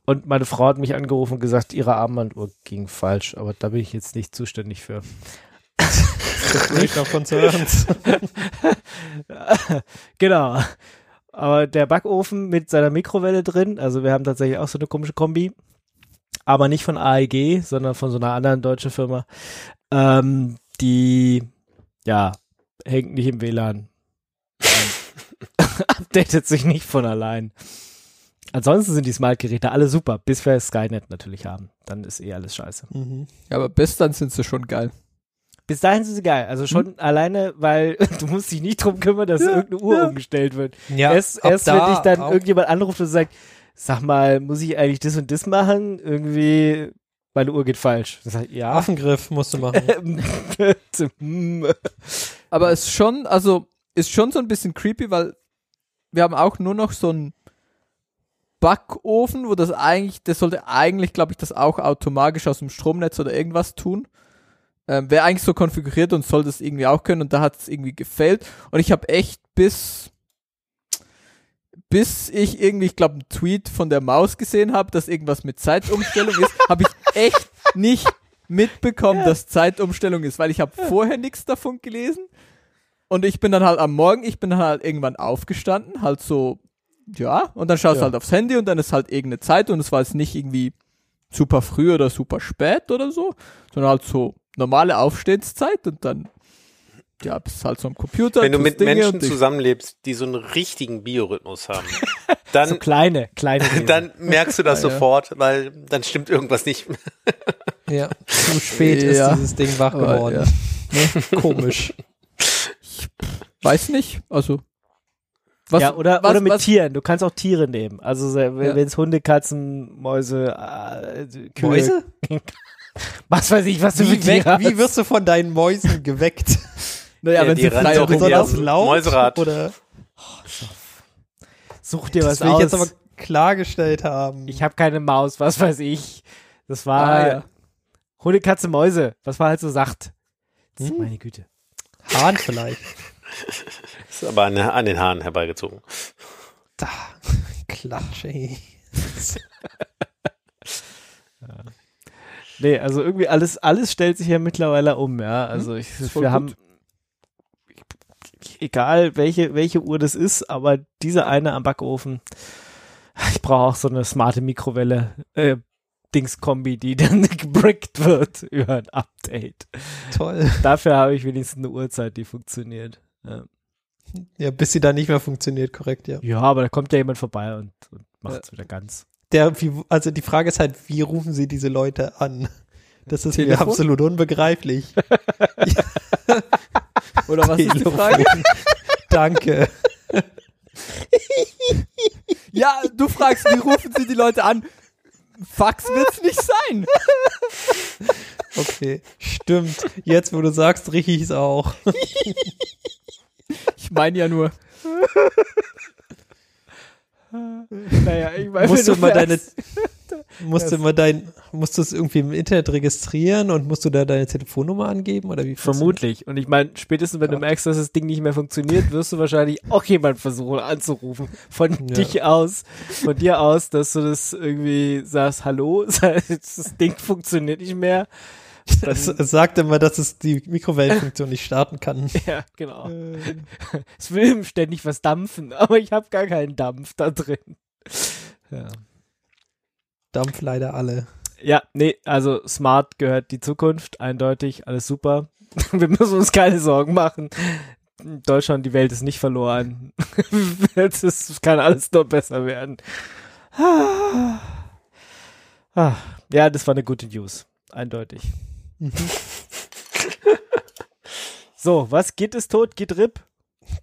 Und meine Frau hat mich angerufen und gesagt, ihre Armbanduhr ging falsch, aber da bin ich jetzt nicht zuständig für. Separation of Concerns. genau. Aber der Backofen mit seiner Mikrowelle drin, also wir haben tatsächlich auch so eine komische Kombi, aber nicht von AEG, sondern von so einer anderen deutschen Firma, ähm, die, ja, hängt nicht im WLAN. *laughs* Updatet sich nicht von allein. Ansonsten sind die Smart-Geräte alle super, bis wir Skynet natürlich haben. Dann ist eh alles scheiße. mhm. Ja, aber bis dann sind sie schon geil. Bis dahin sind sie geil. Also schon alleine, weil *laughs* du musst dich nicht drum kümmern, dass irgendeine Uhr umgestellt wird. Ja, erst erst wenn da dich dann auch- irgendjemand anruft und sagt, sag mal, muss ich eigentlich das und das machen? Irgendwie, meine Uhr geht falsch. Sag ich, ja. Affengriff musst du machen. Hm. *laughs* Aber es ist schon, also ist schon so ein bisschen creepy, weil wir haben auch nur noch so einen Backofen, wo das eigentlich, das sollte eigentlich, glaube ich, das auch automatisch aus dem Stromnetz oder irgendwas tun. Ähm, Wäre eigentlich so konfiguriert und soll das irgendwie auch können und da hat es irgendwie gefällt. Und ich habe echt bis bis ich irgendwie, ich glaube, einen Tweet von der Maus gesehen habe, dass irgendwas mit Zeitumstellung ist, *laughs* habe ich echt nicht mitbekommen, dass Zeitumstellung ist, weil ich habe vorher nichts davon gelesen. Und ich bin dann halt am Morgen, ich bin dann halt irgendwann aufgestanden, halt so, ja, und dann schaust du Ja. halt aufs Handy und dann ist halt irgendeine Zeit und es war jetzt nicht irgendwie super früh oder super spät oder so, sondern halt so normale Aufstehenszeit und dann, ja, bist halt so am Computer. Wenn du mit Dinge Menschen ich- zusammenlebst, die so einen richtigen Biorhythmus haben, *laughs* So dann, kleine, kleine. Dinge. *laughs* dann merkst du das Ja, ja. sofort, weil dann stimmt irgendwas nicht. *laughs* Ja, zu spät Ja. ist dieses Ding wach Aber, geworden. Komisch. Weiß nicht, also. Was, ja, oder, was, oder mit was, Tieren. Du kannst auch Tiere nehmen. Also wenn Ja. es Hunde, Katzen, Mäuse, äh, Kühe, Mäuse? Was weiß ich, was du Wie, weg, Tiere wie wirst du von deinen Mäusen geweckt? *laughs* Naja, Ja, wenn die sie frei rumlaufen. Augen. laut? Mäuserad. Oder Such dir was das will ich aus. jetzt aber klargestellt haben. ich habe keine Maus, was weiß ich. Das war Ah, ja. Hunde, Katze, Mäuse. Was man halt so sagt. Hm? Meine Güte. Hahn vielleicht. *laughs* Ist aber an, an den Haaren herbeigezogen. Da. Klatsch, ey. *laughs* Nee, also irgendwie alles, alles stellt sich ja mittlerweile um, ja. Also ich, wir gut. haben egal welche, welche Uhr das ist, aber diese eine am Backofen, ich brauche auch so eine smarte Mikrowelle, äh, Dingskombi, die *laughs* dann gebrickt wird über ein Update. Toll. Dafür habe ich wenigstens eine Uhrzeit, die funktioniert. Ja, Ja, bis sie da nicht mehr funktioniert, korrekt, ja. ja aber da kommt ja jemand vorbei und, und macht es wieder ganz. Der, also die Frage ist halt, wie rufen sie diese Leute an? Das ist mir Telefon? absolut unbegreiflich. *laughs* Oder was ist die Telefon. Frage? *laughs* Danke. Ja, du fragst, wie rufen sie die Leute an? Fax wird's nicht sein. Okay, stimmt. Jetzt, wo du sagst, riech ich es auch. Ich meine ja nur. *laughs* Naja, ich meine, musst du mal deine, *laughs* musst du mal dein, musst du es irgendwie im Internet registrieren und musst du da deine Telefonnummer angeben oder wie? Vermutlich. Und ich meine, spätestens wenn du Ja. merkst, dass das Ding nicht mehr funktioniert, wirst du wahrscheinlich *laughs* auch jemand versuchen anzurufen. Von Ja. dich aus, von dir aus, dass du das irgendwie sagst, hallo, das Ding funktioniert nicht mehr. Es, es sagt immer, dass es die Mikrowellenfunktion nicht starten kann. *laughs* ja, genau. Es will ständig was dampfen, aber ich habe gar keinen Dampf da drin. Ja. Dampf leider alle. Ja, nee, also smart gehört die Zukunft, eindeutig, alles super. *laughs* Wir müssen uns keine Sorgen machen. Deutschland, die Welt ist nicht verloren. *laughs* Es kann alles noch besser werden. Ah. Ja, das war eine gute News, eindeutig. Mhm. *laughs* So, was geht es tot? Geht RIP?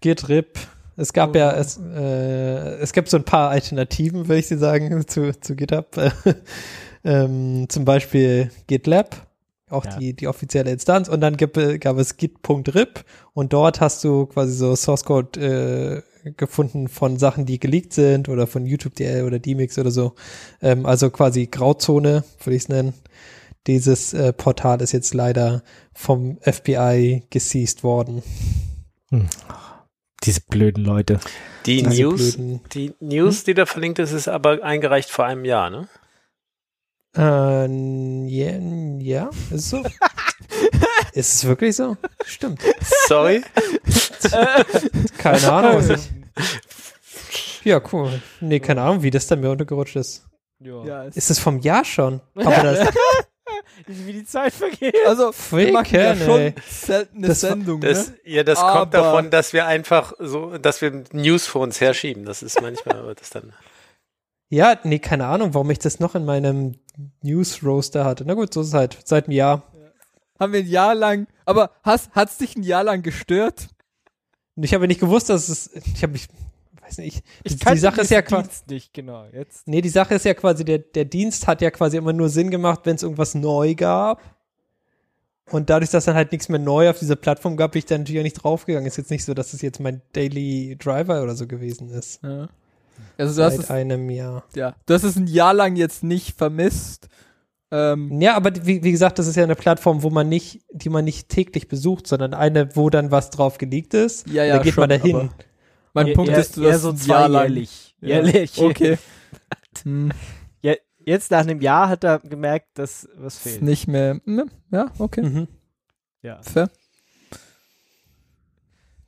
Git RIP. Es gab ja, es, äh, es gibt so ein paar Alternativen, würde ich dir sagen, *laughs* zu, zu GitHub. *laughs* ähm, zum Beispiel GitLab, auch Ja. die, die offizielle Instanz. Und dann gab, gab es git.rip und dort hast du quasi so Source Code äh, gefunden von Sachen, die geleakt sind oder von YouTube.dl oder DMix oder so. Ähm, also quasi Grauzone, würde ich es nennen. Dieses äh, Portal ist jetzt leider vom FBI geseized worden. Diese blöden Leute. Die Diese News, blöden- die News, die da verlinkt ist, ist aber eingereicht vor einem Jahr, ne? Äh, ja, ja, ist es so? *laughs* ist es wirklich so? Stimmt. Sorry. *laughs* Keine Ahnung. *laughs* Was ich, ja, cool. Nee, keine Ahnung, wie das dann mir untergerutscht ist. Ja, Ist es vom Jahr schon? Aber das Wie die Zeit vergeht. also, wir machen ja schon selten eine Das Sendung, Das, ne? ja, das Aber- kommt davon, dass wir einfach so, dass wir News vor uns herschieben. Das ist manchmal wird das dann. Ja, nee, keine Ahnung, warum ich das noch in meinem News Roaster hatte. Na gut, so ist es halt. Seit einem Jahr. haben wir ein Jahr lang, aber hast, hat's dich ein Jahr lang gestört? Und ich habe nicht gewusst, dass es, ich habe mich, weiß nicht, Ich die, kannte die Sache ist ja quasi, nicht, genau. Jetzt. nee, die Sache ist ja quasi, der, der Dienst hat ja quasi immer nur Sinn gemacht, wenn es irgendwas neu gab. Und dadurch, dass dann halt nichts mehr neu auf dieser Plattform gab, bin ich da natürlich auch nicht draufgegangen. Ist jetzt nicht so, dass es jetzt mein Daily Driver oder so gewesen ist. Ja. Also du hast Seit es, einem Jahr. ja, du hast es ein Jahr lang jetzt nicht vermisst. Ähm, Ja, aber wie, wie gesagt, das ist ja eine Plattform, wo man nicht, die man nicht täglich besucht, sondern eine, wo dann was drauf gelegt ist. Ja, ja, da geht schon, man dahin. Mein Eher- Punkt eher- ist, du eher hast so ein Jahr lang. zweijährlich. Ja. Jährlich. *laughs* Okay. *laughs* Hm, Ja, jetzt nach einem Jahr hat er gemerkt, dass was ist fehlt. nicht mehr. Ne? Ja, okay. Mhm. Ja. Fair.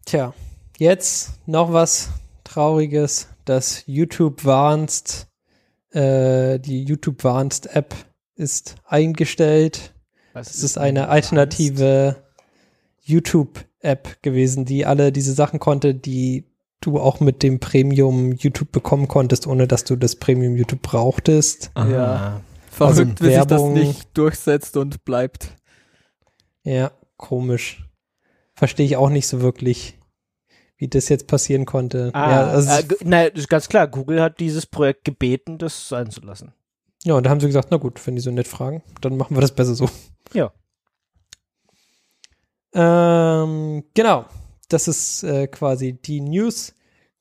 Tja, jetzt noch was Trauriges, dass YouTube warnst, äh, die YouTube warnst App ist eingestellt. Was Es ist eine alternative YouTube-App gewesen, die alle diese Sachen konnte, die du auch mit dem Premium YouTube bekommen konntest, ohne dass du das Premium YouTube brauchtest. Aha. Ja. Verrückt, Also wie sich das Werbung. nicht durchsetzt und bleibt. Ja, komisch. Verstehe ich auch nicht so wirklich, wie das jetzt passieren konnte. Ah, ja, also, äh, na, ist ganz klar. Google hat dieses Projekt gebeten, das sein zu lassen. ja, und da haben sie gesagt, na gut, wenn die so nett fragen, dann machen wir das besser so. Ja. Ähm, genau. Das ist äh, quasi die News.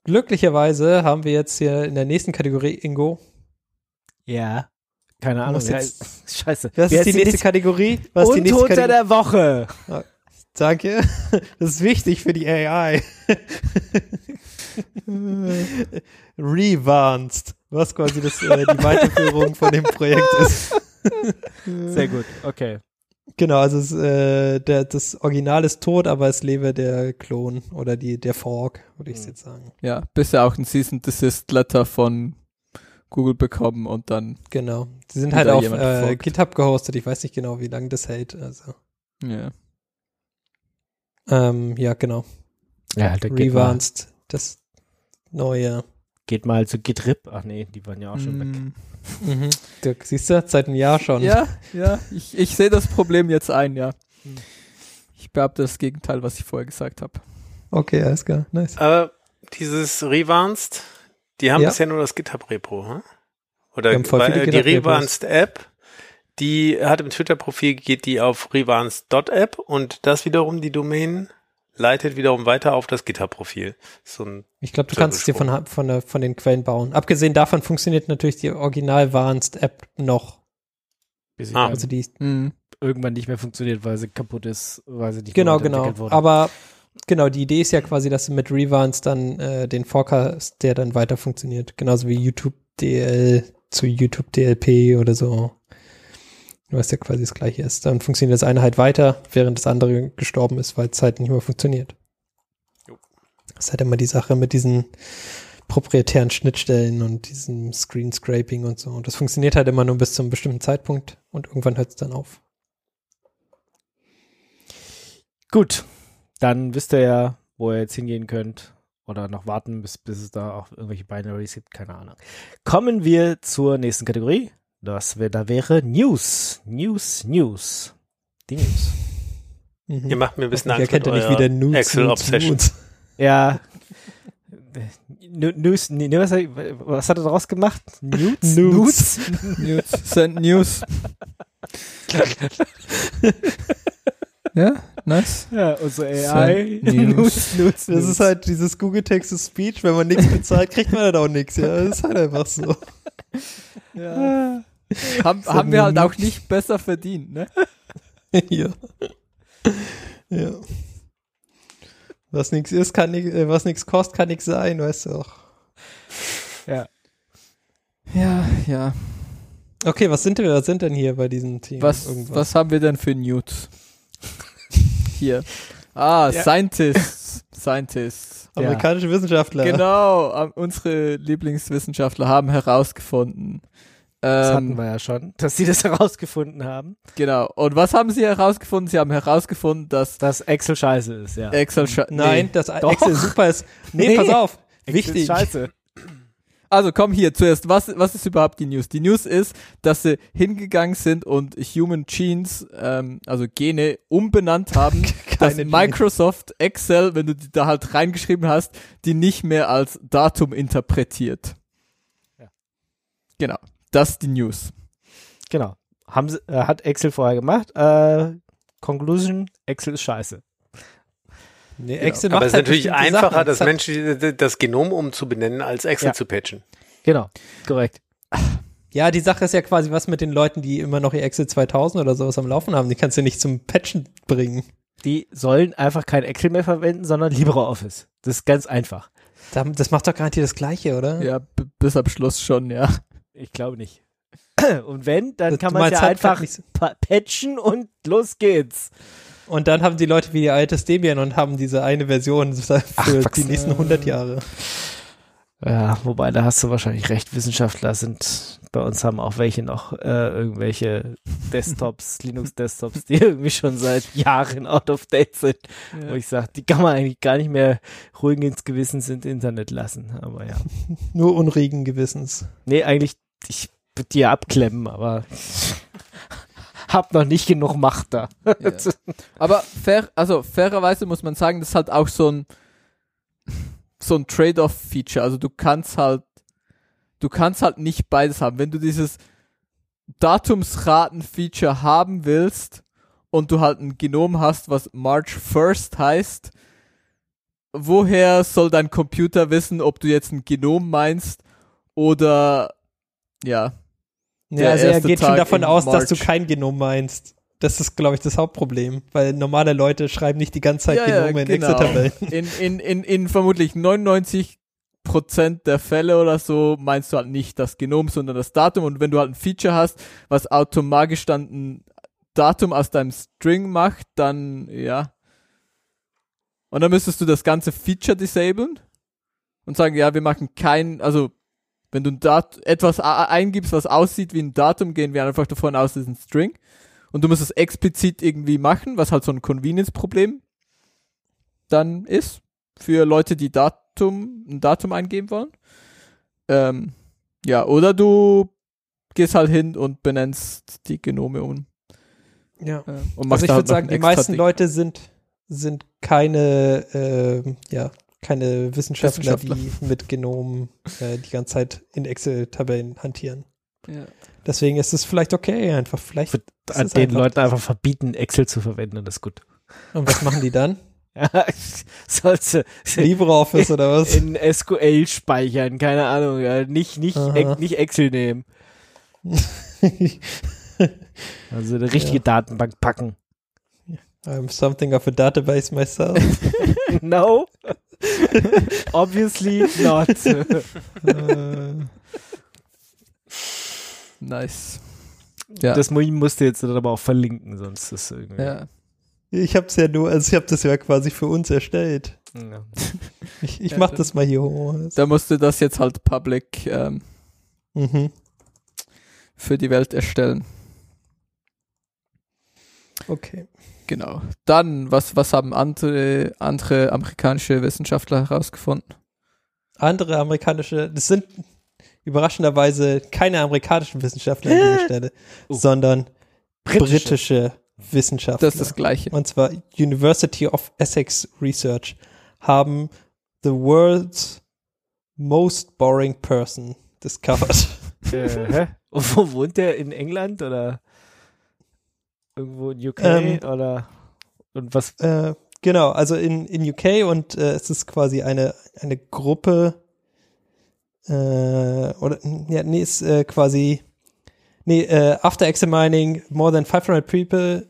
Glücklicherweise haben wir jetzt hier in der nächsten Kategorie Ingo. Ja. Keine Ahnung. Ja, scheiße. Was Wie ist die nächste Kategorie? Was ist die nächste Kategorie? der Woche. Danke. *laughs* Das ist wichtig für die AI. *laughs* Revanced, was quasi das, äh, die Weiterführung von dem Projekt ist. *laughs* Sehr gut. Okay. Genau, also es, äh, der, das Original ist tot, aber es lebe der Klon oder die, der Fork, würde ich Hm. jetzt sagen. Ja, bisher auch ein Season Desist Letter von Google bekommen und dann, Genau. Sie sind halt auf äh. GitHub gehostet. Ich weiß nicht genau, wie lange das hält. Also, ja. ähm, ja, genau. Ja, da geht mal, Revanced, das neue. geht mal zu GitRip. Ach nee, die waren ja auch schon weg. Mhm. Da, siehst du, seit einem Jahr schon. Ja, ja, ich, ich sehe das Problem jetzt ein, ja. Hm. Ich behaupte das Gegenteil, was ich vorher gesagt habe. Okay, alles klar. Nice. Aber dieses Revanced, die haben Ja. bisher nur das GitHub-Repo, hm? Oder Die äh, die. Revanced-App, die hat im Twitter-Profil, geht die auf revanced.app und das wiederum, die Domain, leitet wiederum weiter auf das GitHub-Profil. So ein, Ich glaube, du kannst es dir von, von, der, von den Quellen bauen. Abgesehen davon funktioniert natürlich die original Vanced App noch. Ah. Also die Mhm. irgendwann nicht mehr funktioniert, weil sie kaputt ist, weil sie nicht Genau, genau. wurde. Aber genau, die Idee ist ja quasi, dass du mit Revance dann äh, den Forecast, der dann weiter funktioniert. Genauso wie YouTube DL zu YouTube DLP oder so. Was ja quasi das gleiche ist. Dann funktioniert das eine halt weiter, während das andere gestorben ist, weil es halt nicht mehr funktioniert. Jo. Das ist halt immer die Sache mit diesen proprietären Schnittstellen und diesem Screen Scraping und so. Und das funktioniert halt immer nur bis zu einem bestimmten Zeitpunkt und irgendwann hört es dann auf. Gut, dann wisst ihr ja, wo ihr jetzt hingehen könnt. Oder noch warten, bis, bis es da auch irgendwelche Binaries gibt, keine Ahnung. Kommen wir zur nächsten Kategorie. Das wär, da wäre News. News, News. Die News. Mhm. ihr macht mir ein bisschen Ihr Angst kennt ja nicht wieder Nudes, Excel Obsession. Nudes. Ja. News, was, hat- er daraus gemacht? Nudes? Nudes. News. Send News. *laughs* ja, nice. Ja, unsere AI. News. Nudes, Nudes, Das ist halt dieses Google Text-to-Speech, wenn man nichts bezahlt, kriegt man halt auch nichts, ja. Das ist halt einfach so. Ja. Haben, haben wir halt auch nicht besser verdient, ne? *laughs* ja. ja. Was nichts ist, kann nix, äh, was nichts kostet, kann nichts sein, weißt du auch. Ja. Ja, ja. Okay, was sind wir, was sind denn hier bei diesem Team? Was, Irgendwas. was haben wir denn für News? Hier. Ah, Ja. Scientists. Scientists. *laughs* Amerikanische Wissenschaftler. Genau, unsere Lieblingswissenschaftler haben herausgefunden. Das hatten Ähm, wir ja schon, dass sie das *laughs* herausgefunden haben, genau. Und was haben sie herausgefunden? Sie haben herausgefunden, dass dass Excel scheiße ist, ja. Excel scha- Nein, nee. das Doch. Excel super ist. Nee, *laughs* Nee. pass auf. Excel ist Wichtig. scheiße. Also komm hier zuerst, was, was ist überhaupt die News? Die News ist, dass sie hingegangen sind und Human Genes, ähm, also Gene, umbenannt haben, *laughs* dass Microsoft Excel, wenn du die da halt reingeschrieben hast, die nicht mehr als Datum interpretiert. Ja. Genau, das ist die News. Genau. Haben sie, äh, hat Excel vorher gemacht. Äh, Conclusion, Excel ist scheiße. Nee, Excel Aber macht es ist halt natürlich einfacher, Sachen. das, Es hat- Mensch, das Genom umzubenennen, als Excel Ja. zu patchen. Genau, korrekt. Ja, die Sache ist ja quasi was mit den Leuten, die immer noch ihr Excel 2000 oder sowas am Laufen haben. Die kannst du nicht zum Patchen bringen. Die sollen einfach kein Excel mehr verwenden, sondern LibreOffice. Das ist ganz einfach. Da- Das macht doch garantiert das Gleiche, oder? Ja, bis am Schluss schon, ja. Ich glaube nicht. *clears throat* Und wenn, dann Das- kann man es ja halt einfach patchen und los geht's. Und dann haben die Leute wie die altes Debian und haben diese eine Version für Ach, die nächsten 100 Jahre. Ja, wobei da hast du wahrscheinlich recht. Wissenschaftler sind bei uns haben auch welche noch äh, irgendwelche Desktops, *laughs* Linux-Desktops, die irgendwie schon seit Jahren out of date sind. Wo ich sage, die kann man eigentlich gar nicht mehr ruhigen ins Gewissens ins Internet lassen. Aber ja. Nur unruhigen Gewissens. Nee, eigentlich, ich würde die ja abklemmen, aber hab noch nicht genug Macht da. Ja. Aber fair, also fairerweise muss man sagen, das ist halt auch so ein so ein Trade-off-Feature. Also du kannst halt du kannst halt nicht beides haben. Wenn du dieses Datumsraten-Feature haben willst und du halt ein Genom hast, was March 1st heißt, woher soll dein Computer wissen, ob du jetzt ein Genom meinst oder ja, Ja, also er geht schon Tag davon in aus, dass du March. kein Genom meinst. Das ist, glaube ich, das Hauptproblem, weil normale Leute schreiben nicht die ganze Zeit Ja, ja, Genome in genau. Excel-Tabellen. in, in, in, in vermutlich 99 Prozent der Fälle oder so meinst du halt nicht das Genom, sondern das Datum. Und wenn du halt ein Feature hast, was automatisch dann ein Datum aus deinem String macht, dann ja. Und dann müsstest du das ganze Feature disablen und sagen, ja, wir machen kein, also wenn du ein Dat etwas eingibst, was aussieht wie ein Datum, gehen wir einfach davon aus, es ist ein String. Und du musst es explizit irgendwie machen, was halt so ein Convenience-Problem dann ist für Leute, die Datum, ein Datum eingeben wollen. Ähm, ja, oder du gehst halt hin und benennst die Genome um. Ja. Äh, und Also machst ich da halt würde sagen, die meisten Ding. Leute sind, sind keine, ähm, ja, keine Wissenschaftler, Wissenschaftler. die mit Genomen äh, die ganze Zeit in Excel-Tabellen hantieren. Ja. Deswegen ist es vielleicht okay, einfach vielleicht. Wird den einfach- Leuten einfach verbieten, Excel zu verwenden das ist gut. Und was machen die dann? *laughs* Ja, sollst du *laughs* LibreOffice oder was? in SQL speichern, keine Ahnung, ja. nicht, nicht, Aha. nicht Excel nehmen. *laughs* Also eine richtige Datenbank packen. I'm something of a database myself. No. *laughs* Obviously not. *laughs* Nice. Ja. Das mu- musst du jetzt dann aber auch verlinken, sonst ist irgendwie. ja. ich habe es ja nur, also ich habe das ja quasi für uns erstellt. Ja. *laughs* Ich, ich Ja, mach das mal hier hoch. Da musst du das jetzt halt public ähm, Mhm. für die Welt erstellen. Okay. Genau. Dann, was, was haben andere, andere amerikanische Wissenschaftler herausgefunden? Andere amerikanische, das sind überraschenderweise keine amerikanischen Wissenschaftler an dieser Stelle, Oh. sondern Britische. britische Wissenschaftler. Das ist das Gleiche. und zwar University of Essex Research haben the world's most boring person discovered. Äh, hä? Und *laughs* wo wohnt der? In England oder irgendwo in UK Ähm. oder und was? äh, genau, also in, in UK und äh, es ist quasi eine, eine Gruppe äh, oder ja, nee, ist äh, quasi nee, äh, after examining more than 500 people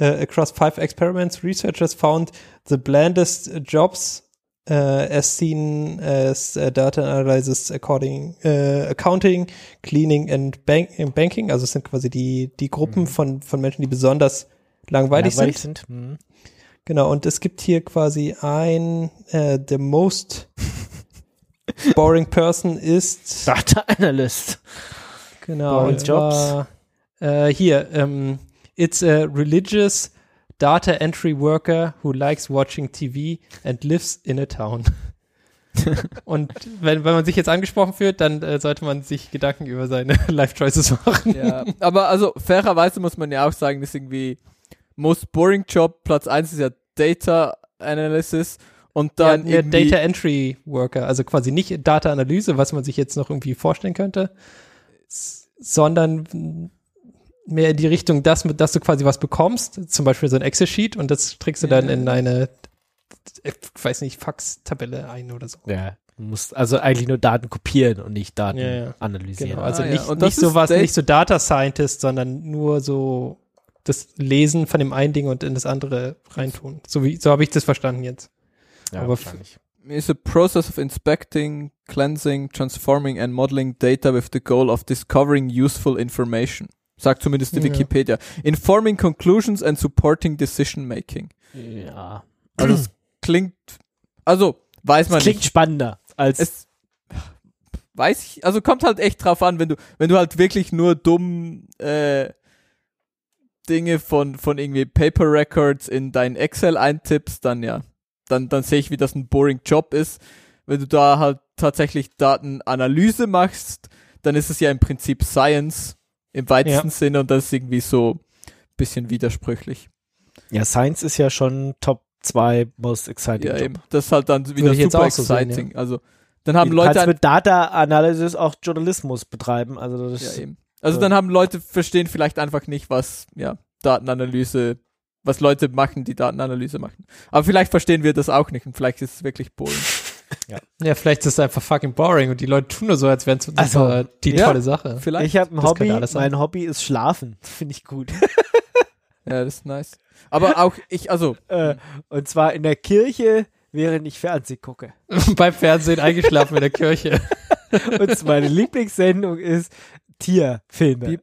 uh, across five experiments, researchers found the blandest jobs uh, as seen as uh, data analysis according uh, accounting, cleaning and bank and banking. Also es sind quasi die die Gruppen von von Menschen, die besonders langweilig, sind. sind. Hm. Genau, und es gibt hier quasi ein, the most *laughs* boring person ist, Data Analyst. genau, boring und zwar, äh, hier, ähm, it's a religious data entry worker who likes watching TV and lives in a town. *laughs* Und wenn, wenn man sich jetzt angesprochen fühlt, dann äh, sollte man sich Gedanken über seine *laughs* Life Choices machen. Ja, aber also fairerweise muss man ja auch sagen, dass irgendwie most boring Job, Platz 1 ist ja Data Analysis und dann ja, Data Entry Worker, also quasi nicht Data Analyse, was man sich jetzt noch irgendwie vorstellen könnte, sondern mehr in die Richtung, dass, dass du quasi was bekommst, zum Beispiel so ein Excel-Sheet und das trägst du dann Ja. in eine, ich weiß nicht, Fax-Tabelle ein oder so. Ja, du musst also eigentlich nur Daten kopieren und nicht Daten Ja, ja. analysieren. Genau, also Ah, ja. nicht, nicht so was, nicht so Data Scientist, sondern nur so das Lesen von dem einen Ding und in das andere reintun. So wie, so habe ich das verstanden jetzt. ja, aber wahrscheinlich. is a process of inspecting, cleansing, transforming and modeling data with the goal of discovering useful information. Sagt zumindest die Ja. Wikipedia. Informing conclusions and supporting decision making. ja. Also es klingt, also weiß man Das klingt nicht. spannender als Es weiß ich, also kommt halt echt drauf an, wenn du, wenn du halt wirklich nur dumm äh, Dinge von, von irgendwie Paper Records in dein Excel eintippst, dann ja. Dann, dann sehe ich, wie das ein boring Job ist. Wenn du da halt tatsächlich Datenanalyse machst, dann ist es ja im Prinzip Science im weitesten Ja. Sinne und das ist irgendwie so ein bisschen widersprüchlich. ja, Science ist ja schon Top 2 most exciting Ja, Job. eben. Das ist halt dann wieder super auch so sehen, exciting. Also, dann haben du Leute mit Data Analysis auch Journalismus betreiben. Also das Ja, eben. Also so. dann haben Leute verstehen vielleicht einfach nicht, was ja Datenanalyse, was Leute machen, die Datenanalyse machen. Aber vielleicht verstehen wir das auch nicht und vielleicht ist es wirklich boring. Ja, vielleicht ist es einfach fucking boring und die Leute tun nur so, als wären es Also, die ja. tolle Sache. Vielleicht. ich habe ein das Hobby, mein Hobby ist Schlafen. *laughs* Finde ich gut. ja, das ist nice. Aber auch ich, also *laughs* äh, und zwar in der Kirche, während ich Fernsehen gucke. *laughs* Beim Fernsehen eingeschlafen in der Kirche. Und meine Lieblingssendung ist Tierfilme.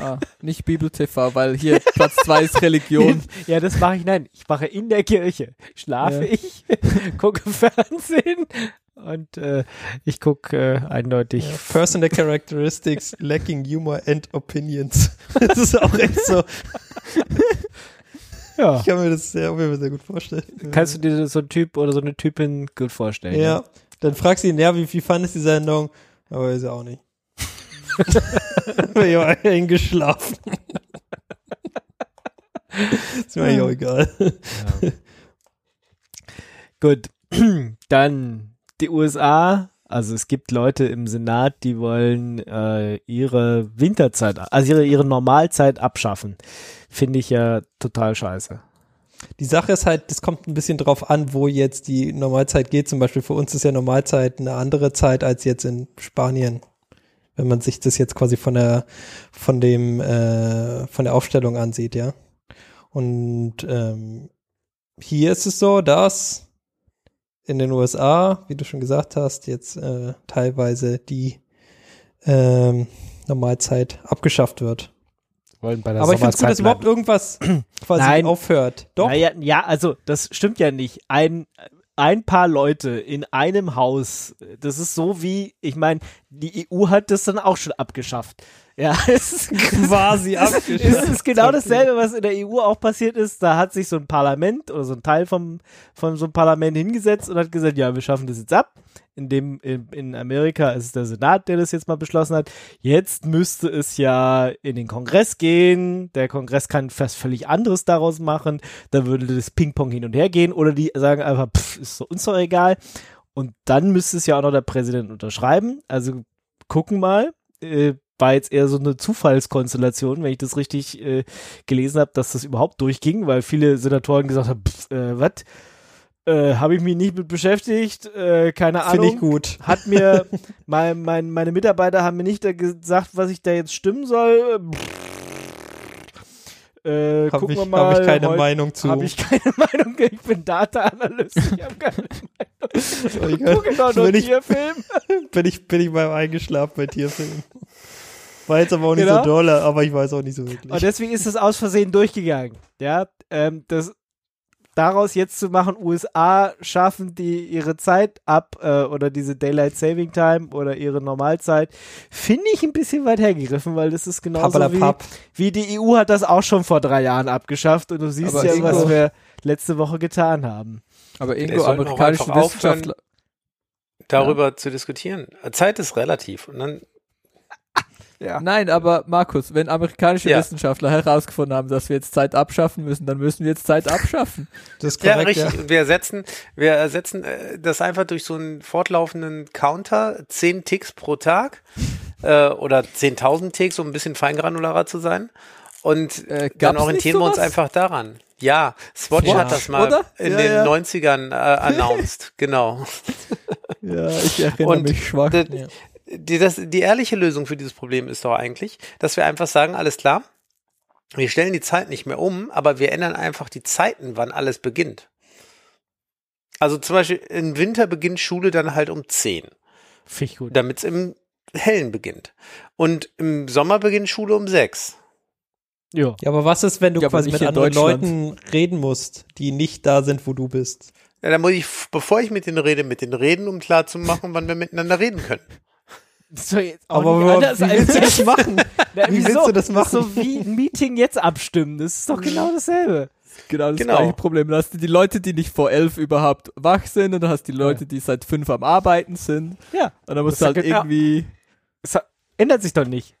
Ah, nicht Bibel TV, weil hier Platz zwei ist Religion. *laughs* Ja, das mache ich, nein, ich mache in der Kirche. Schlafe Ja. ich, *laughs* gucke Fernsehen und äh, ich gucke äh, eindeutig. Personal Characteristics lacking humor and opinions. *laughs* Das ist auch echt so. Ja. Ich kann mir das sehr, auf jeden Fall sehr gut vorstellen. Kannst du dir so einen Typ oder so eine Typin gut vorstellen? Ja. Dann fragst du ihn, ja, wie, wie fandest du die Sendung? Aber ist ja auch nicht. Ich war eingeschlafen. ist mir auch egal. Ja. Gut, dann die USA. Also es gibt Leute im Senat, die wollen äh, ihre Winterzeit, also ihre, ihre Normalzeit abschaffen. Finde ich ja total scheiße. Die Sache ist halt, das kommt ein bisschen drauf an, wo jetzt die Normalzeit geht. Zum Beispiel für uns ist ja Normalzeit eine andere Zeit als jetzt in Spanien. Wenn man sich das jetzt quasi von der, von dem, äh, von der Aufstellung ansieht, ja. Und ähm, hier ist es so, dass in den USA, wie du schon gesagt hast, jetzt äh, teilweise die ähm, Normalzeit abgeschafft wird. Wollen bei der Aber ich finde es gut, dass überhaupt irgendwas *clears throat* quasi Nein. aufhört. Doch. Naja, ja, also das stimmt ja nicht. Ein, ein paar Leute in einem Haus, das ist so wie, ich meine, die EU hat das dann auch schon abgeschafft. Ja, *laughs* es ist quasi *laughs* es ist, es ist genau dasselbe, was in der EU auch passiert ist. Da hat sich so ein Parlament oder so ein Teil vom, von so einem Parlament hingesetzt und hat gesagt, ja, wir schaffen das jetzt ab. In dem, in, in Amerika ist es der Senat, der das jetzt mal beschlossen hat. Jetzt müsste es ja in den Kongress gehen. Der Kongress kann was völlig anderes daraus machen. Da würde das Ping-Pong hin und her gehen. Oder die sagen einfach, pff, ist so uns doch egal. Und dann müsste es ja auch noch der Präsident unterschreiben. Also gucken mal. Äh, war jetzt eher so eine Zufallskonstellation, wenn ich das richtig äh, gelesen habe, dass das überhaupt durchging, weil viele Senatoren gesagt haben, pff, äh, was? Äh, habe ich mich nicht mit beschäftigt, äh, keine Ahnung. Finde ich gut. Hat mir, *laughs* mein, mein, meine Mitarbeiter haben mir nicht da gesagt, was ich da jetzt stimmen soll. Äh, Habe gucken ich, wir mal. hab ich keine Heute Meinung zu. Habe ich keine *laughs* Meinung. Ich bin Data-Analyst. Ich habe keine Meinung. Ich gucke doch nur Tierfilm. *laughs* bin ich, bin ich beim Eingeschlafen bei Tierfilmen. War jetzt aber auch nicht Genau. so dolle, aber ich weiß auch nicht so wirklich. Und deswegen ist es aus Versehen durchgegangen. Ja, ähm, das daraus jetzt zu machen, USA schaffen die ihre Zeit ab äh, oder diese Daylight Saving Time oder ihre Normalzeit, finde ich ein bisschen weit hergegriffen, weil das ist genauso wie, wie die EU hat das auch schon vor drei Jahren abgeschafft und du siehst Aber ja, Ingo- was wir letzte Woche getan haben. Aber irgendwo amerikanische. Wissenschaftler. darüber zu diskutieren. Zeit ist relativ. Und dann, Ja. Nein, aber Markus, wenn amerikanische Ja. Wissenschaftler herausgefunden haben, dass wir jetzt Zeit abschaffen müssen, dann müssen wir jetzt Zeit *laughs* abschaffen. Das ist ja, korrekt, ja. richtig. Wir ersetzen, wir ersetzen äh, das einfach durch so einen fortlaufenden Counter, 10 Ticks pro Tag äh, oder 10.000 Ticks, um ein bisschen feingranularer zu sein. Und Äh, dann orientieren wir uns einfach daran. Ja, Swatch Swatch, hat das mal oder? in Ja, den ja. 90ern äh, announced. *laughs* genau. Ja, ich erinnere Und mich schwach. d- Ja. Die, das, die ehrliche Lösung für dieses Problem ist doch eigentlich, dass wir einfach sagen, alles klar, wir stellen die Zeit nicht mehr um, aber wir ändern einfach die Zeiten, wann alles beginnt. Also zum Beispiel im Winter beginnt Schule dann halt um 10, Finde ich gut. damit es im Hellen beginnt. Und im Sommer beginnt Schule um 6. Ja. Ja, aber was ist, wenn du Ja, quasi mit anderen. Leuten reden musst, die nicht da sind, wo du bist? Ja, dann muss ich, bevor ich mit denen rede, mit denen reden, um klar zu machen, wann wir miteinander reden können. So, jetzt auch Aber nicht wie anders als- willst du das machen? *laughs* Na, wie willst du das machen? So wie ein Meeting jetzt abstimmen. Das ist doch genau dasselbe. Genau das Genau. gleiche Problem. Dann hast du die Leute, die nicht vor elf überhaupt wach sind und dann hast du die Leute, die seit fünf am Arbeiten sind. Ja. Und dann musst Das du halt ja genau- irgendwie, Es hat- ändert sich doch nicht.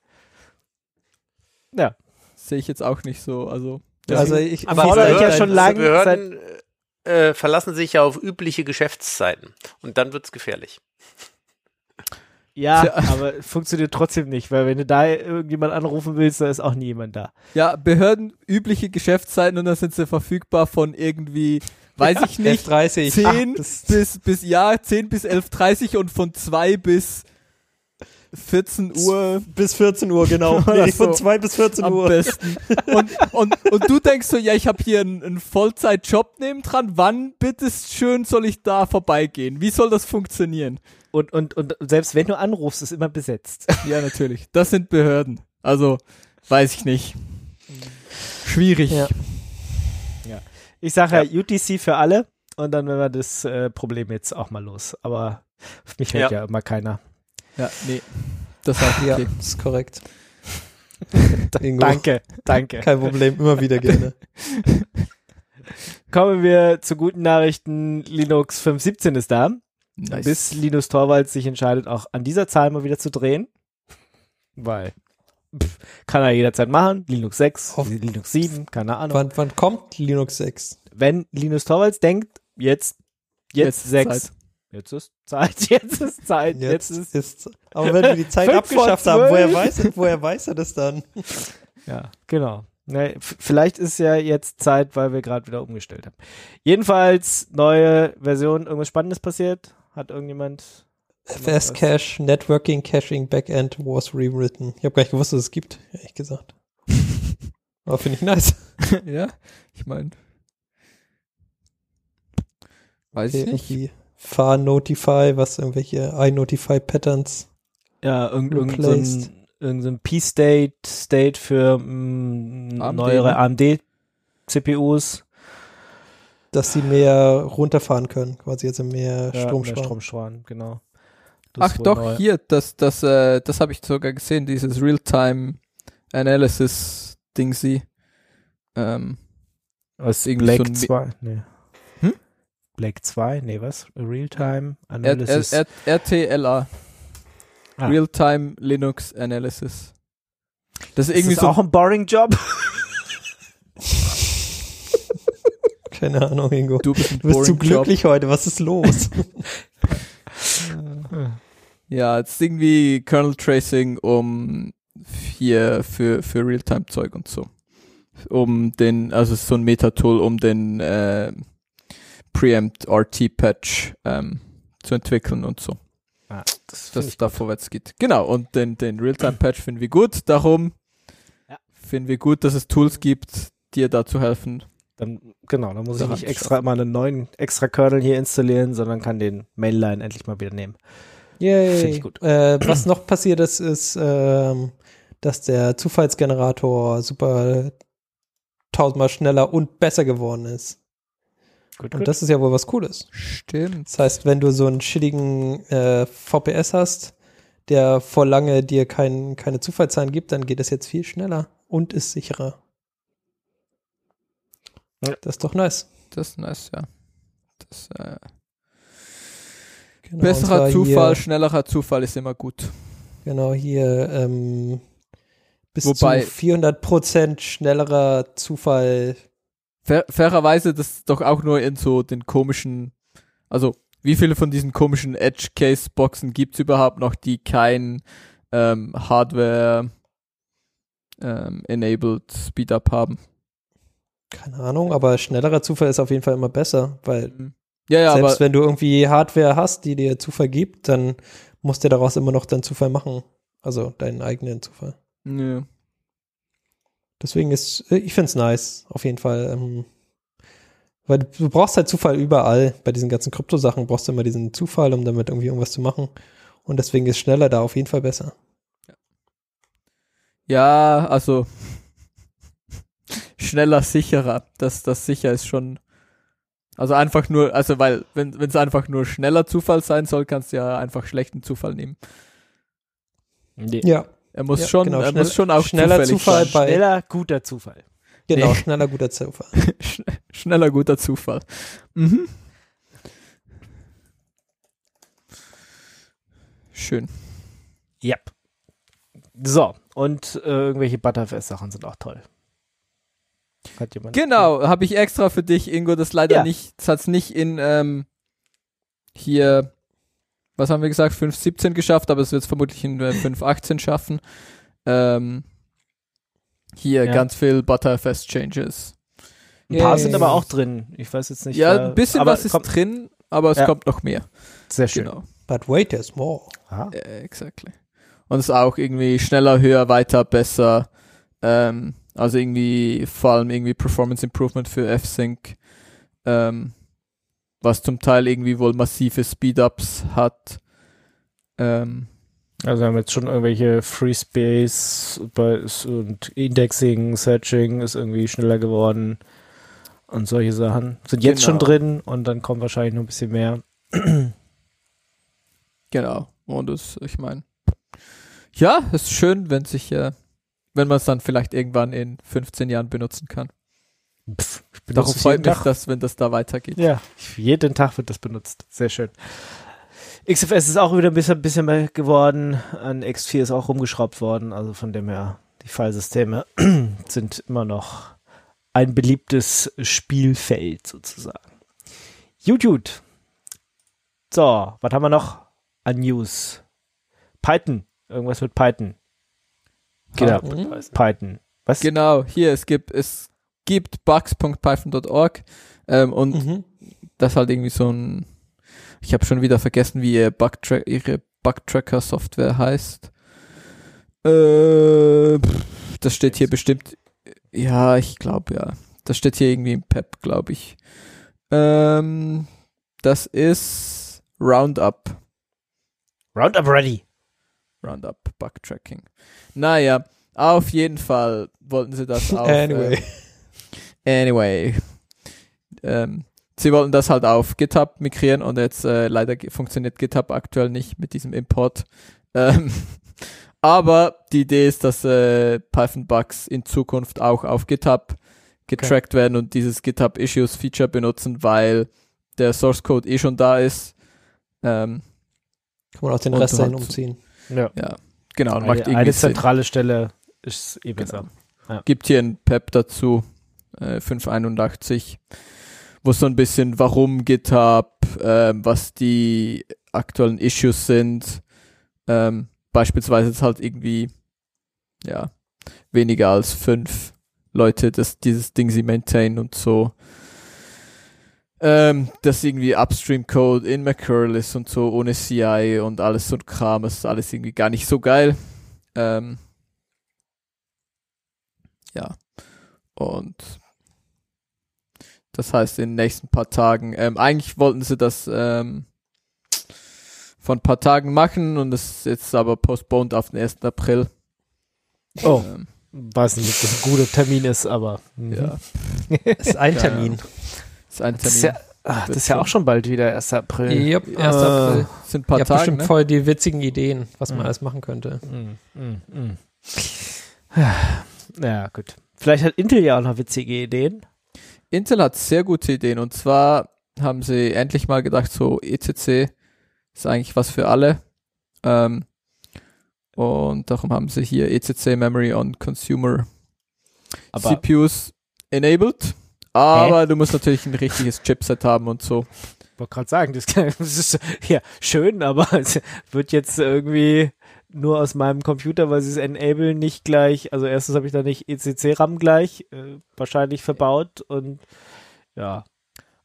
Ja. sehe ich jetzt auch nicht so. Also, Also ich Aber fordere ich ja schon lange Behörden äh, verlassen sich ja auf übliche Geschäftszeiten. Und dann wird's gefährlich. Ja, Tja. aber funktioniert trotzdem nicht, weil wenn du da irgendjemand anrufen willst, da ist auch nie jemand da. ja, Behörden übliche Geschäftszeiten und dann sind sie verfügbar von irgendwie, weiß ich nicht, 11.30 10 das- bis, bis, ja, 10 bis 11.30 und von 2 bis 14 Uhr Bis 14 Uhr, genau. *laughs* Nee, von so. 2 bis 14 am Uhr. besten. Und, und, und du denkst so, ja, ich habe hier einen, einen Vollzeitjob nebendran, wann bitteschön soll ich da vorbeigehen? Wie soll das funktionieren? Und, und, und selbst wenn du anrufst, ist immer besetzt. Ja, natürlich. Das sind Behörden. Also, weiß ich nicht. Schwierig. Ja. Ich sage ja. UTC für alle und dann werden wir das äh, Problem jetzt auch mal los. Aber auf mich hört ja, Ja. immer keiner. Ja, nee. Das auch Ja, okay. das ist korrekt. *laughs* Danke, danke. Kein Problem, immer wieder gerne. *laughs* Kommen wir zu guten Nachrichten. Linux 5.17 ist da. Nice. Bis Linus Torvalds sich entscheidet, auch an dieser Zahl mal wieder zu drehen. Weil pff, kann er jederzeit machen. Linux 6, Hoff- Linux 7, keine Ahnung. Wann, wann kommt Linux 6? Wenn Linus Torvalds denkt, jetzt, jetzt, Jetzt ist 6. Zeit. Jetzt ist Zeit, *laughs* jetzt ist Zeit, jetzt, Jetzt, ist, ist, aber wenn wir die Zeit *laughs* abgeschafft haben, woher weiß, er- woher weiß er das dann? ja, genau. Ne, f- vielleicht ist ja jetzt Zeit, weil wir gerade wieder umgestellt haben. Jedenfalls, neue Version, irgendwas Spannendes passiert? Hat irgendjemand? FS Cache Networking Caching Backend was rewritten. Ich habe gar nicht gewusst, dass es gibt, ehrlich gesagt. *laughs* Aber finde ich nice. *laughs* ja, ich meine. Weiß ich nicht. Irgendwie Far Notify, was irgendwelche iNotify Patterns. Ja, irgend, irgend so irgend so P-State, State für mh, AMD, neuere ne? AMD-CPUs. Dass sie mehr runterfahren können, quasi also mehr Ja, Strom mehr sparen. Strom sparen, genau. Das Ach ist doch, neu. hier, das, das, äh, das habe ich sogar gesehen, dieses Real-Time Analysis Dingsy. Ähm, Was, irgendwie Blake so ein Mi- 2? Nee. Hm? Blake 2? Nee, was? Realtime R Analysis. R R RTLA. Ah. Real-Time Linux Analysis. Das ist ist irgendwie das so. auch ein boring Job? Keine Ahnung, Ingo. du bist, ein Du bist zu boring Job. glücklich heute, was ist los? *laughs* Ja, es ist irgendwie Kernel Tracing um hier für, für Realtime-Zeug und so. Um den, also es ist so ein Meta-Tool, um den äh, Preempt RT-Patch ähm, zu entwickeln und so. Ah, das dass es da vorwärts geht. Genau, und den, den Realtime-Patch finden wir gut. Darum Ja. finden wir gut, dass es Tools gibt, dir dazu helfen. Dann, genau, dann muss ich nicht extra mal einen neuen extra Kernel hier installieren, sondern kann den Mainline endlich mal wieder nehmen. Yay. Find ich gut. Äh, was noch passiert ist, ist, ähm, dass der Zufallsgenerator super tausendmal schneller und besser geworden ist. Gut, Und das ist ja wohl was Cooles. Stimmt. Das heißt, wenn du so einen shittigen äh, VPS hast, der vor lange dir kein, keine Zufallszahlen gibt, dann geht es jetzt viel schneller und ist sicherer. Ja. Das ist doch nice. Das ist nice, ja. Das, äh, Genau, Besserer Zufall, schnellerer Zufall ist immer gut. genau, hier ähm, bis Wobei- zu 400% schnellerer Zufall. Fair, fairerweise, das ist doch auch nur in so den komischen, also wie viele von diesen komischen Edge-Case-Boxen gibt's überhaupt noch, die kein ähm, Hardware ähm, enabled Speedup haben? Keine Ahnung, aber schnellerer Zufall ist auf jeden Fall immer besser, weil Ja, ja, selbst wenn du irgendwie Hardware hast, die dir Zufall gibt, dann musst du daraus immer noch deinen Zufall machen. Also deinen eigenen Zufall. ja. Deswegen ist, ich find's nice, auf jeden Fall. Ähm, weil du, du brauchst halt Zufall überall. Bei diesen ganzen Kryptosachen brauchst du immer diesen Zufall, um damit irgendwie irgendwas zu machen. Und deswegen ist schneller da auf jeden Fall besser. ja, also schneller, sicherer. Das, das sicher ist schon. Also einfach nur, also weil, wenn es einfach nur schneller Zufall sein soll, kannst du ja einfach schlechten Zufall nehmen. Nee. Ja, Er muss Ja, schon, genau, er schnell- muss schon auch schneller Zufall sein. bei- Schneller, guter Zufall. genau, Nee. schneller guter Zufall. *laughs* Sch- Schneller guter Zufall. Mhm. Schön. Yep. So, und äh, irgendwelche Butterfest-Sachen sind auch toll. Hat jemand Genau, habe ich extra für dich, Ingo, das leider Ja. nicht, das hat's nicht in ähm, hier, was haben wir gesagt, 5.17 geschafft, aber es wird es vermutlich in äh, 5.18 schaffen. Ähm, hier Ja. ganz viel Butterfest-Changes. Ein paar Yay. sind aber auch drin. Ich weiß jetzt nicht. Ja, ein bisschen was ist kommt, drin, aber es Ja. kommt noch mehr. Sehr schön. Genau. But wait, there's more. Ah. Äh, exactly. Und es ist auch irgendwie schneller, höher, weiter, besser. Ähm, also irgendwie vor allem irgendwie Performance Improvement für F-Sync. Ähm, was zum Teil irgendwie wohl massive Speedups hat. Ähm, Also wir haben jetzt schon irgendwelche Free Space und Indexing, Searching ist irgendwie schneller geworden und solche Sachen. Sind jetzt schon Genau. drin und dann kommt wahrscheinlich noch ein bisschen mehr. genau. Und das, ich meine, ja, es ist schön, wenn sich, äh, wenn man es dann vielleicht irgendwann in 15 Jahren benutzen kann. Pff, Darum freut mich das, wenn das da weitergeht. Ja, jeden Tag wird das benutzt. Sehr schön. XFS ist auch wieder ein bisschen, bisschen mehr geworden. An X4 ist auch rumgeschraubt worden. Also von dem her, die Filesysteme *clears throat* sind immer noch ein beliebtes Spielfeld sozusagen. Gut. So, was haben wir noch an News? Python. Irgendwas mit Python. Genau, Mhm. Python. Was? Genau, hier, es gibt, es gibt bugs.python.org ähm, und Mhm. das halt irgendwie so ein, ich habe schon wieder vergessen, wie ihr Bugtra ihre Bugtracker-Software heißt. Äh, pff, das steht hier bestimmt, ja, ich glaube ja. Das steht hier irgendwie im PEP, glaube ich. Ähm, das ist Roundup. Roundup Ready. Roundup Bug Tracking. Naja, auf jeden Fall wollten sie das *laughs* auf. Anyway. Äh, anyway. Ähm, sie wollten das halt auf GitHub migrieren und jetzt äh, leider funktioniert GitHub aktuell nicht mit diesem Import. Ähm, *laughs* aber die Idee ist, dass äh, Python Bugs in Zukunft auch auf GitHub getrackt werden und dieses GitHub Issues Feature benutzen, weil der Source Code eh schon da ist. Ähm, Kann man auch den Rest dahin halt- umziehen. Ja. ja, genau. Eine, macht irgendwie eine Sinn. zentrale Stelle ist eh besser. Genau. Gibt hier ein PEP dazu, äh, 581, wo so ein bisschen, warum GitHub, ähm, was die aktuellen Issues sind. Ähm, beispielsweise ist halt irgendwie, ja, weniger als fünf Leute, das dieses Ding sie maintain und so. Ähm, dass irgendwie Upstream Code in McCurl ist und so ohne CI und alles so ein Kram, das ist alles irgendwie gar nicht so geil. Ähm, ja. Und das heißt, in den nächsten paar Tagen, ähm, eigentlich wollten sie das ähm, von ein paar Tagen machen und das ist jetzt aber postponed auf den 1. April. Oh, Ähm, weiß nicht, ob das ein guter Termin ist, aber mhm. ja, Das *laughs* ist ein Termin. Ein das ist Termin. ja, ach, das ist ja auch schon bald wieder 1. April. Yep. 1. Äh, April sind ein paar Ihr habt Tage, bestimmt ne? voll die witzigen Ideen, was man Mhm. alles machen könnte. Mm, mm. Ja, gut. Vielleicht hat Intel ja auch noch witzige Ideen. Intel hat sehr gute Ideen und zwar haben sie endlich mal gedacht, so ECC Ist eigentlich was für alle. Ähm, und darum haben sie hier ECC Memory on Consumer Aber CPUs enabled. Aber du musst natürlich ein richtiges Chipset haben und so. ich wollte gerade sagen, *laughs* das, ist ja schön, aber *laughs* es wird jetzt irgendwie nur aus meinem Computer, weil sie es enablen, nicht gleich, also erstens habe ich da nicht ECC-RAM gleich, äh, wahrscheinlich verbaut und ja.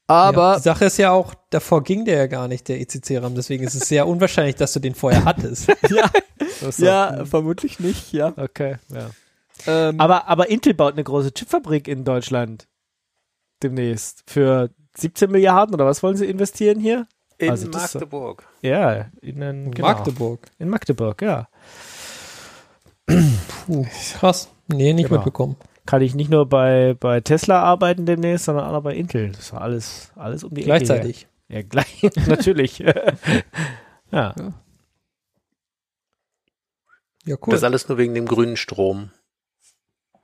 Aber ja, die Sache ist ja auch, davor ging der ja gar nicht, der ECC-RAM, deswegen ist es sehr unwahrscheinlich, dass du den vorher hattest. ja, *laughs* ja, so, vermutlich nicht, ja. Okay, ja. Ähm, Aber, aber Intel baut eine große Chipfabrik in Deutschland demnächst für 17 Milliarden oder was wollen sie investieren hier? In Also das- Magdeburg. Ja, in, den, genau. Magdeburg. In Magdeburg, ja. Puh, krass. Nee, nicht Genau. mitbekommen. Kann ich nicht nur bei, bei Tesla arbeiten demnächst, sondern auch noch bei Intel. Das ist alles, alles um die Ecke Gleichzeitig. hier. Ja, gleich, *laughs* natürlich. *laughs* ja. Ja, cool. Das ist alles nur wegen dem grünen Strom.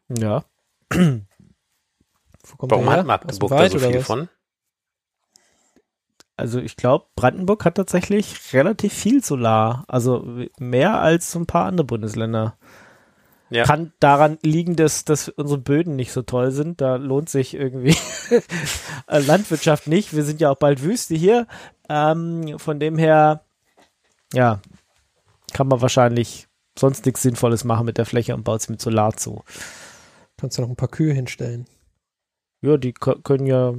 Ja. Wo kommt Warum hat Magdeburg da so viel von? Also ich glaube, Brandenburg hat tatsächlich relativ viel Solar. Also mehr als so ein paar andere Bundesländer. Ja. Kann daran liegen, dass, dass unsere Böden nicht so toll sind. Da lohnt sich irgendwie *laughs* äh, Landwirtschaft nicht. Wir sind ja auch bald Wüste hier. Ähm, von dem her, ja, kann man wahrscheinlich sonst nichts Sinnvolles machen mit der Fläche und baut sie mit Solar zu. Kannst du noch ein paar Kühe hinstellen. Ja, die können ja,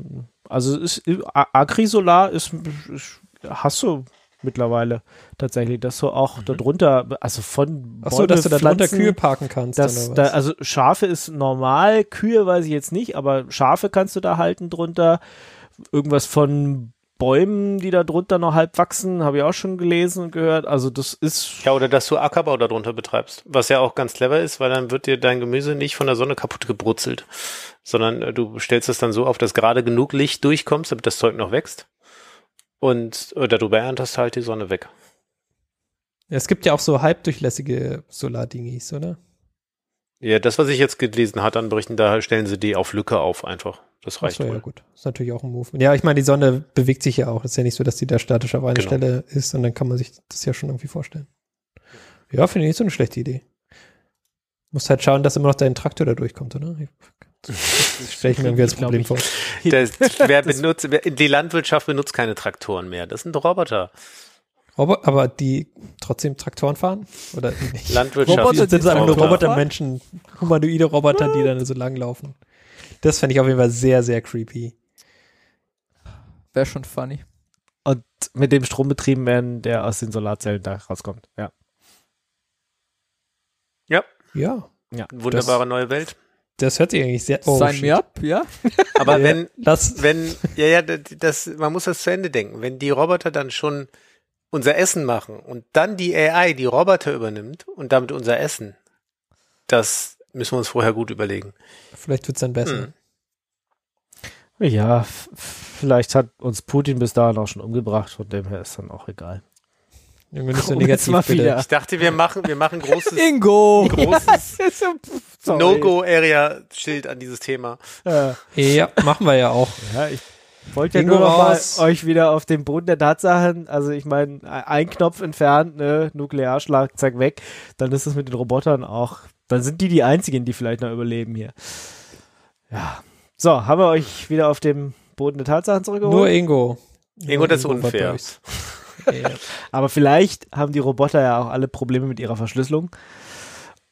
also es ist, A- Agrisolar ist, ist, hast du mittlerweile tatsächlich, dass du auch darunter, also von Ach so, dass du da drunter Kühe parken kannst. das, oder da, also Schafe ist normal, Kühe weiß ich jetzt nicht, aber Schafe kannst du da halten drunter. Irgendwas von Bäumen, die da drunter noch halb wachsen, habe ich auch schon gelesen und gehört. Also das ist Ja, oder dass du Ackerbau darunter betreibst. Was ja auch ganz clever ist, weil dann wird dir dein Gemüse nicht von der Sonne kaputt gebrutzelt, sondern äh, du stellst es dann so auf, dass gerade genug Licht durchkommt, damit das Zeug noch wächst. Und äh, darüber erntest halt die Sonne weg. es gibt ja auch so halbdurchlässige Solardingis, oder? Ja, das, was ich jetzt gelesen hat an Berichten, da stellen sie die auf Lücke auf einfach. Das Ach reicht so, ja wohl. gut. Ist natürlich auch ein Move. Ja, ich meine, die Sonne bewegt sich ja auch. Ist ja nicht so, dass die da statisch auf einer Genau. Stelle ist und dann kann man sich das ja schon irgendwie vorstellen. Ja, finde ich nicht so eine schlechte Idee. Musst halt schauen, dass immer noch dein Traktor da durchkommt, oder? Das *laughs* stelle ich mir irgendwie als Problem vor. *laughs* Das, wer benutzt, wer, die Landwirtschaft benutzt keine Traktoren mehr. Das sind Roboter. Robo aber die trotzdem Traktoren fahren? Oder nicht? Landwirtschaft. Roboter, sind es einfach nur Roboter. Robotermenschen, humanoide Roboter, die dann so langlaufen. Das fände ich auf jeden Fall sehr, sehr creepy. wäre schon funny. und mit dem Strom betrieben werden, der aus den Solarzellen da rauskommt. Ja. Ja, Wunderbare neue Welt. Das hört sich eigentlich sehr. Oh, Sign shit. me up, ja? *laughs* Aber Ja, wenn, Lass, wenn, ja, ja, das, man muss das zu Ende denken. Wenn die Roboter dann schon unser Essen machen und dann die AI die Roboter übernimmt und damit unser Essen, das müssen wir uns vorher gut überlegen. vielleicht wird's dann besser. Hm. Ja, vielleicht hat uns Putin bis dahin auch schon umgebracht, von dem her ist dann auch egal. Irgendwie nicht so negativ, mal bitte. Ich dachte, wir machen, wir machen großes, *laughs* Ingo! großes *laughs* Sorry. No-Go-Area-Schild an dieses Thema. Äh, Ja, machen wir ja auch. ja, ich wollte ja Ingo nur noch mal raus. euch wieder auf den Boden der Tatsachen, also ich meine, ein Knopf entfernt, ne, Nuklearschlag, zack, weg, dann ist es mit den Robotern auch, dann sind die die einzigen, die vielleicht noch überleben hier. Ja. So, haben wir euch wieder auf dem Boden der Tatsachen zurückgeholt? Nur Ingo. Ingo, das ist unfair. Ja. Aber vielleicht haben die Roboter ja auch alle Probleme mit ihrer Verschlüsselung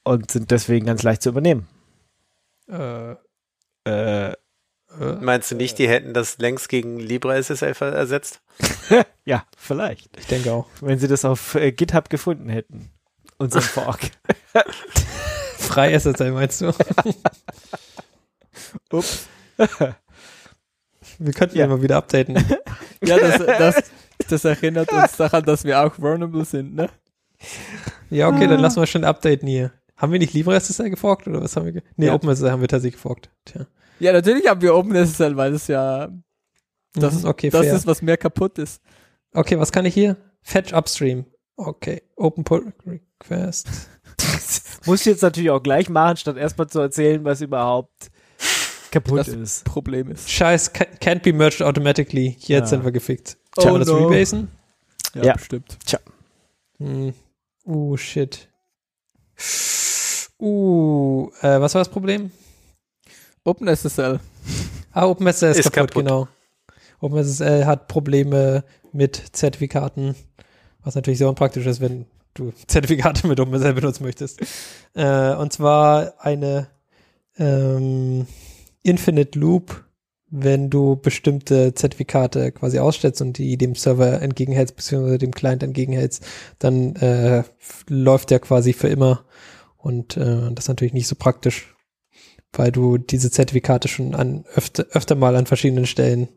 und sind deswegen ganz leicht zu übernehmen. Äh, Äh, äh, Meinst du nicht, die hätten das längst gegen LibreSSL ersetzt? *laughs* ja, vielleicht. ich denke auch. Wenn sie das auf äh, GitHub gefunden hätten. Unser Fork. *laughs* Frei SSL meinst du? *laughs* Ups. Wir könnten Ja. ja mal wieder updaten. Ja, das, das, das erinnert uns daran, dass wir auch vulnerable sind, ne? Ja, okay, dann lassen wir schon updaten hier. Haben wir nicht LibreSSL geforkt oder was haben wir? Ge nee, Ja. OpenSSL haben wir tatsächlich geforkt. Tja. Ja, natürlich haben wir OpenSSL, weil das ja, das, Mhm, okay, das fair. ist, was mehr kaputt ist. okay, was kann ich hier? Fetch Upstream. Okay, Open Pull Request. *laughs* Muss ich jetzt natürlich auch gleich machen, statt erstmal zu erzählen, was überhaupt kaputt Das- ist. Problem ist. Scheiß, ca- can't be merged automatically. Jetzt Ja. sind wir gefickt. Oh Kann man das no. rebasen? Ja, Ja. bestimmt. Hm. Uh, shit. Uh, äh, was war das Problem? OpenSSL. Ah, OpenSSL ist, Ist kaputt, kaputt. genau. OpenSSL hat Probleme mit Zertifikaten, was natürlich sehr unpraktisch ist, wenn du *laughs* Zertifikate mit OpenSSL benutzen möchtest. Äh, und zwar eine ähm, Infinite Loop, wenn du bestimmte Zertifikate quasi ausstellst und die dem Server entgegenhältst, beziehungsweise dem Client entgegenhältst, dann äh, läuft der quasi für immer. Und äh, das ist natürlich nicht so praktisch, weil du diese Zertifikate schon an öfter, öfter mal an verschiedenen Stellen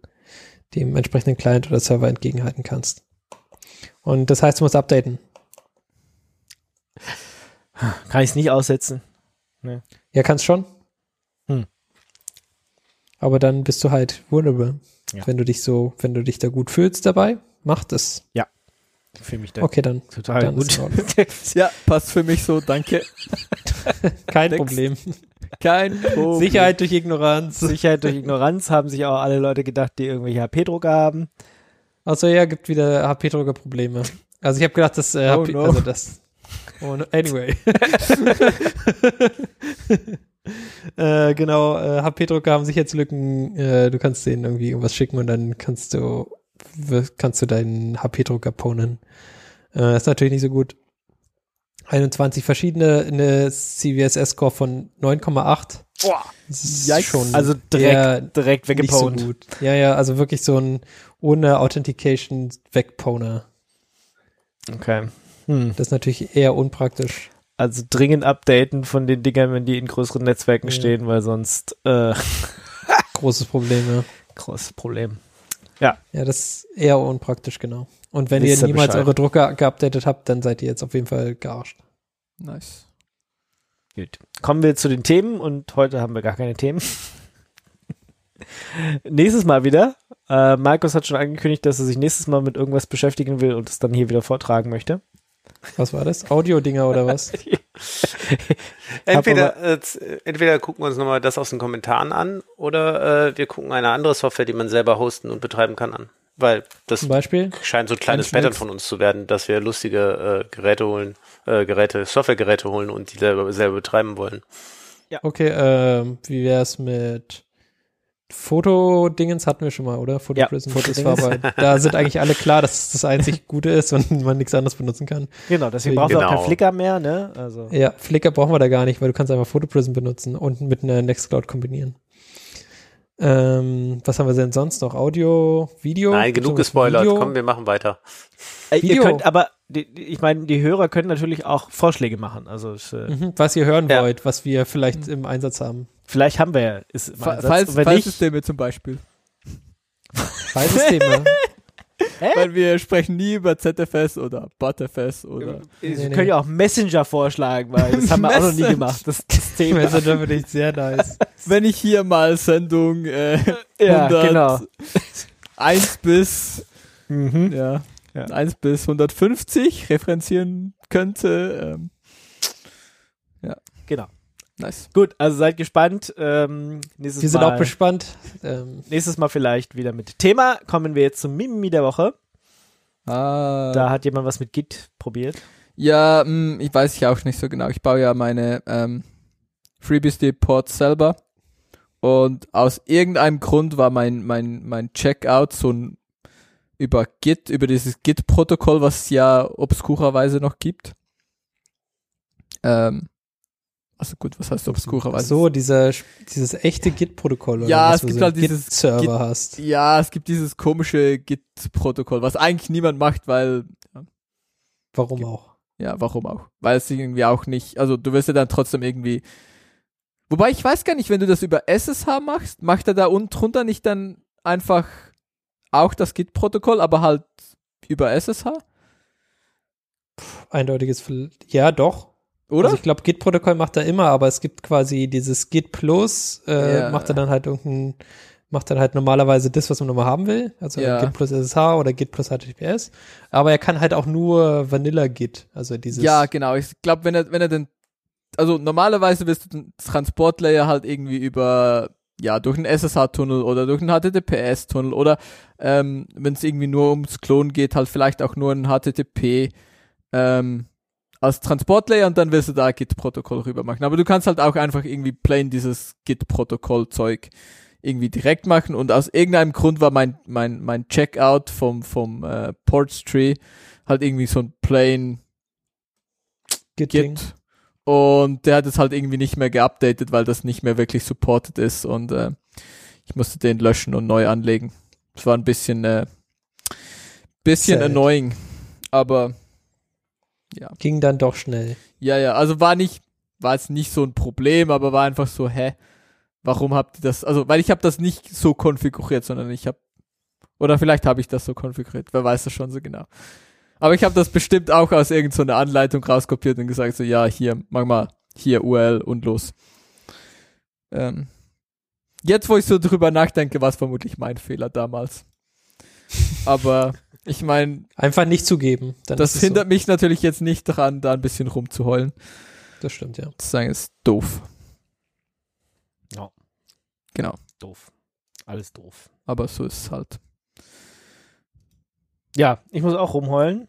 dem entsprechenden Client oder Server entgegenhalten kannst. Und das heißt, du musst updaten. Kann ich es nicht aussetzen. Ja, kannst schon. Aber dann bist du halt vulnerable. Ja. Wenn du dich so, wenn du dich da gut fühlst dabei, mach das. Ich fühle mich da Okay, dann total dann gut. *laughs* Ja, passt für mich so, danke. *laughs* kein. Problem. Kein Problem. Sicherheit durch Ignoranz. Sicherheit durch Ignoranz haben sich auch alle Leute gedacht, die irgendwelche HP-Drucker haben. Also ja, gibt wieder HP-Drucker Probleme. Also ich habe gedacht, dass äh, Oh HP, no. also das. Oh no, anyway. *laughs* äh, genau, äh, HP-Drucker haben Sicherheitslücken. Äh, du kannst denen irgendwie irgendwas schicken und dann kannst du kannst du deinen HP-Drucker ponen. Äh, ist natürlich nicht so gut. 21 verschiedene, eine CVSS-Score von 9,8. Boah. Das ist Yikes. schon Also direkt, direkt nicht so gut. Ja, ja, also wirklich so ein ohne Authentication wegponer. okay. Hm. Das ist natürlich eher unpraktisch. Also dringend updaten von den Dingern, wenn die in größeren Netzwerken Ja. stehen, weil sonst äh, *laughs* Großes Problem, ja. großes Problem. Ja, das ist eher unpraktisch, genau. Und wenn Wisst ihr niemals Bescheid. eure Drucker geupdatet habt, dann seid ihr jetzt auf jeden Fall gearscht. Nice. Gut. Kommen wir zu den Themen und heute haben wir gar keine Themen. *laughs* nächstes Mal wieder. Äh, Markus hat schon angekündigt, dass er sich nächstes Mal mit irgendwas beschäftigen will und es dann hier wieder vortragen möchte. Was war das? Audio-Dinger oder was? *laughs* Entweder, äh, entweder gucken wir uns nochmal das aus den Kommentaren an oder äh, wir gucken eine andere Software, die man selber hosten und betreiben kann, an. Weil das Zum Beispiel? scheint so ein kleines Ein Pattern von uns zu werden, dass wir lustige äh, Geräte holen, äh, Geräte, Softwaregeräte holen und die selber, selber betreiben wollen. Okay, ähm, wie wär's mit Fotodingens hatten wir schon mal, oder? Fotoprism. Ja, das war Fotodingens. aber, da sind eigentlich alle klar, dass es das einzig *laughs* Gute ist und man nichts anderes benutzen kann. Genau, deswegen Deswegen- brauchen wir auch Genau. keinen Flickr mehr, ne? Also. Ja, Flickr brauchen wir da gar nicht, weil du kannst einfach Photoprism benutzen und mit einer Nextcloud kombinieren. Ähm, was haben wir denn sonst noch? Audio, Video? Nein, genug gespoilert. Video? Komm, wir machen weiter. Äh, ihr Video. könnt aber, die, die- ich meine, die Hörer können natürlich auch Vorschläge machen. Also es, äh, Mhm, was ihr hören Ja. wollt, was wir vielleicht im Einsatz haben. Vielleicht haben wir ja, ist Fa. Falls, wenn nicht, Fallsysteme zum Beispiel. *laughs* Fallsysteme. *laughs* Weil wir sprechen nie über ZFS oder ButterFS oder. Sie Nee, können nee. ja auch Messenger vorschlagen, weil das haben wir auch noch nie Messenger. gemacht. Das, das Thema. Messenger finde ich sehr nice. *laughs* Wenn ich hier mal Sendung äh, Ja, 100, genau. 1 bis Mhm. ja, Ja. 1 bis 150 referenzieren könnte. Ähm, Genau. Nice. Gut, also seid gespannt. Ähm, nächstes Wir sind Mal, auch gespannt. Ähm, nächstes Mal vielleicht wieder mit Thema. Kommen wir jetzt zum Mimimi der Woche. Ah, Da hat jemand was mit Git probiert. Ja, mh, ich weiß ich auch nicht so genau. Ich baue ja meine ähm, FreeBSD-Ports selber. Und aus irgendeinem Grund war mein, mein, mein Checkout so ein über Git, über dieses Git-Protokoll, was es ja obskurerweise noch gibt. Ähm, also gut, was heißt obskurerweise? so, dieser, dieses echte Git-Protokoll. oder Ja, was, es gibt du halt dieses Git-Server Git- hast. Ja, es gibt dieses komische Git-Protokoll, was eigentlich niemand macht, weil Warum auch? Ja, warum auch? Weil es irgendwie auch nicht, also du wirst ja dann trotzdem irgendwie. Wobei ich weiß gar nicht, wenn du das über SSH machst, macht er da unten drunter nicht dann einfach auch das Git-Protokoll, aber halt über SSH? Eindeutiges, Ver- ja, doch. Oder? Also ich glaube, Git-Protokoll macht er immer, aber es gibt quasi dieses Git Plus, äh, Ja. macht er dann halt irgendein, macht dann halt normalerweise das, was man nochmal haben will. Also Ja. Git plus SSH oder Git plus HTTPS. Aber er kann halt auch nur Vanilla Git. Also dieses. ja, genau. Ich glaube, wenn er, wenn er den, also normalerweise wirst du den Transportlayer halt irgendwie über ja, durch einen SSH-Tunnel oder durch einen HTTPS-Tunnel oder ähm, wenn es irgendwie nur ums Klonen geht, halt vielleicht auch nur ein HTTP ähm, als Transportlayer und dann wirst du da Git-Protokoll rüber machen. Aber du kannst halt auch einfach irgendwie plain dieses Git-Protokoll-Zeug irgendwie direkt machen und aus irgendeinem Grund war mein, mein, mein Checkout vom, vom äh, Ports Tree halt irgendwie so ein plain Git-Ding. Git. Und der hat es halt irgendwie nicht mehr geupdatet, weil das nicht mehr wirklich supported ist und äh, ich musste den löschen und neu anlegen. Es war ein bisschen, äh, bisschen Sad. annoying, aber ja. Ging dann doch schnell. Ja, ja, also war nicht, war jetzt nicht so ein Problem, aber war einfach so, hä, warum habt ihr das, also, weil ich habe das nicht so konfiguriert, sondern ich habe, oder vielleicht habe ich das so konfiguriert, wer weiß das schon so genau. Aber ich habe das bestimmt auch aus irgendeiner Anleitung rauskopiert und gesagt so, ja, hier, mach mal, hier URL und los. Ähm, jetzt, wo ich so drüber nachdenke, war es vermutlich mein Fehler damals. *laughs* Aber ich meine, Einfach nicht zugeben. Dann das hindert mich natürlich jetzt nicht daran, da ein bisschen rumzuheulen. So. Das stimmt, ja. zu sagen, ist doof. Ja. Genau. Doof. Alles doof. Aber so ist es halt. Ja, ich muss auch rumheulen.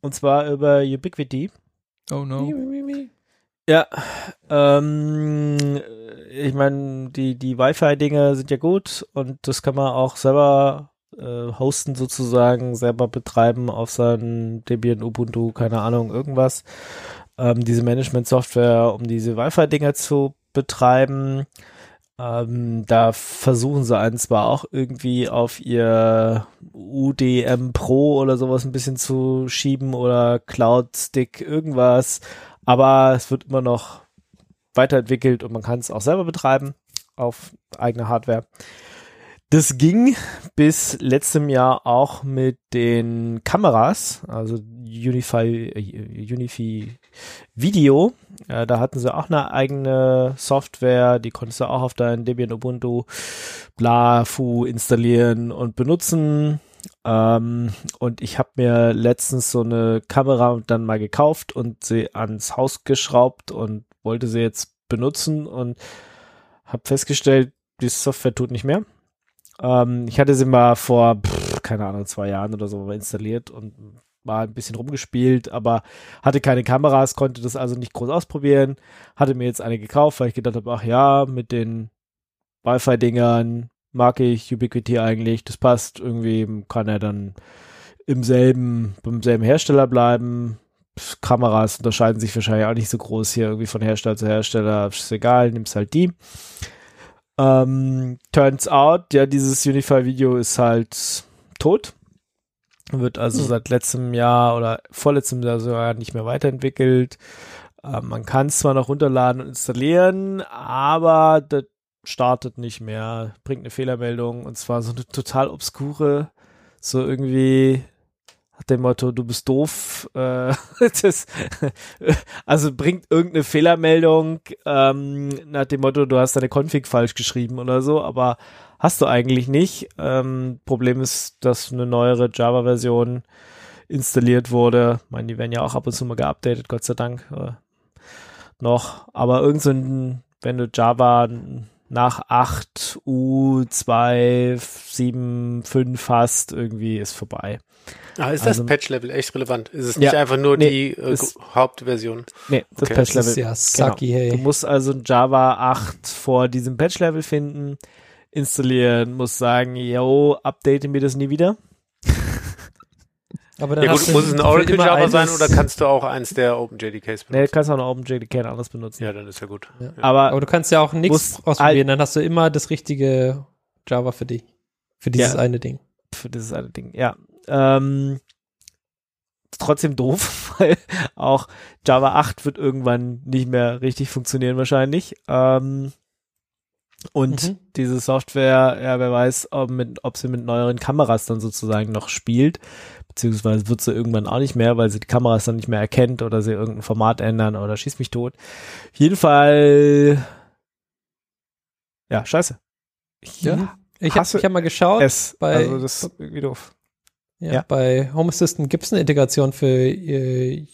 Und zwar über Ubiquity. Oh no. Ja, ähm, ich meine, die, die Wi-Fi-Dinge sind ja gut und das kann man auch selber äh, hosten sozusagen, selber betreiben auf seinen Debian, Ubuntu, keine Ahnung, irgendwas. Ähm, diese Management-Software, um diese Wi-Fi-Dinger zu betreiben. Ähm, da versuchen sie einen zwar auch irgendwie auf ihr UDM Pro oder sowas ein bisschen zu schieben oder Cloud Stick irgendwas, aber es wird immer noch weiterentwickelt und man kann es auch selber betreiben auf eigener Hardware. Das ging bis letztem Jahr auch mit den Kameras, also Unify, äh, Unify Video. Äh, da hatten sie auch eine eigene Software, die konntest du auch auf dein Debian Ubuntu Blafu installieren und benutzen. Ähm, und ich habe mir letztens so eine Kamera dann mal gekauft und sie ans Haus geschraubt und wollte sie jetzt benutzen und habe festgestellt, die Software tut nicht mehr. Ähm, ich hatte sie mal vor, pff, keine Ahnung, zwei Jahren oder so installiert und mal ein bisschen rumgespielt, aber hatte keine Kameras, konnte das also nicht groß ausprobieren. Hatte mir jetzt eine gekauft, weil ich gedacht habe, ach ja, mit den Wi-Fi-Dingern mag ich Ubiquity eigentlich, das passt. Irgendwie kann er dann im selben, beim selben Hersteller bleiben. Kameras unterscheiden sich wahrscheinlich auch nicht so groß hier irgendwie von Hersteller zu Hersteller. Ist egal, nimmst halt die. Ähm, turns out, ja, dieses Unify-Video ist halt tot. Wird also Hm. seit letztem Jahr oder vorletztem Jahr sogar nicht mehr weiterentwickelt. Ähm, man kann es zwar noch runterladen und installieren, aber das startet nicht mehr, bringt eine Fehlermeldung und zwar so eine total obskure, so irgendwie dem Motto, du bist doof. Äh, *laughs* das, also bringt irgendeine Fehlermeldung ähm, nach dem Motto, du hast deine Config falsch geschrieben oder so, aber hast du eigentlich nicht. Ähm, Problem ist, dass eine neuere Java-Version installiert wurde. Ich meine, die werden ja auch ab und zu mal geupdatet, Gott sei Dank äh, noch. Aber irgend so ein, wenn du Java nach 8 U2 7 5 hast, irgendwie ist vorbei. Ah, ist Also- das Patch-Level echt relevant? Ist es Ja. nicht einfach nur Nee, die äh, ist- Hauptversion? Nee, das Okay. Patch-Level. Ist ja sucky, Genau. Du hey. musst also Java 8 vor diesem Patch-Level finden, installieren, musst sagen, yo, update mir das nie wieder. Aber dann Ja gut, muss es ein Oracle Java sein oder kannst du auch eins der OpenJDKs Nee, benutzen? kannst auch noch OpenJDK und anderes benutzen. Ja, dann ist ja gut. Ja. Ja. Aber Aber du kannst ja auch nichts ausprobieren, dann hast du immer das richtige Java für dich. Für dieses Ja. eine Ding. für dieses eine Ding, ja. Ähm, trotzdem doof, *laughs* weil auch Java 8 wird irgendwann nicht mehr richtig funktionieren wahrscheinlich. Ähm, und Mhm. diese Software, ja, wer weiß, ob, mit, ob sie mit neueren Kameras dann sozusagen noch spielt, beziehungsweise wird sie irgendwann auch nicht mehr, weil sie die Kameras dann nicht mehr erkennt oder sie irgendein Format ändern oder schieß mich tot. Auf jeden Fall, ja, scheiße. Ich Ja. Ich habe hab mal geschaut, es, bei- also das ist irgendwie doof. ja, ja. bei Home Assistant gibt es eine Integration für äh,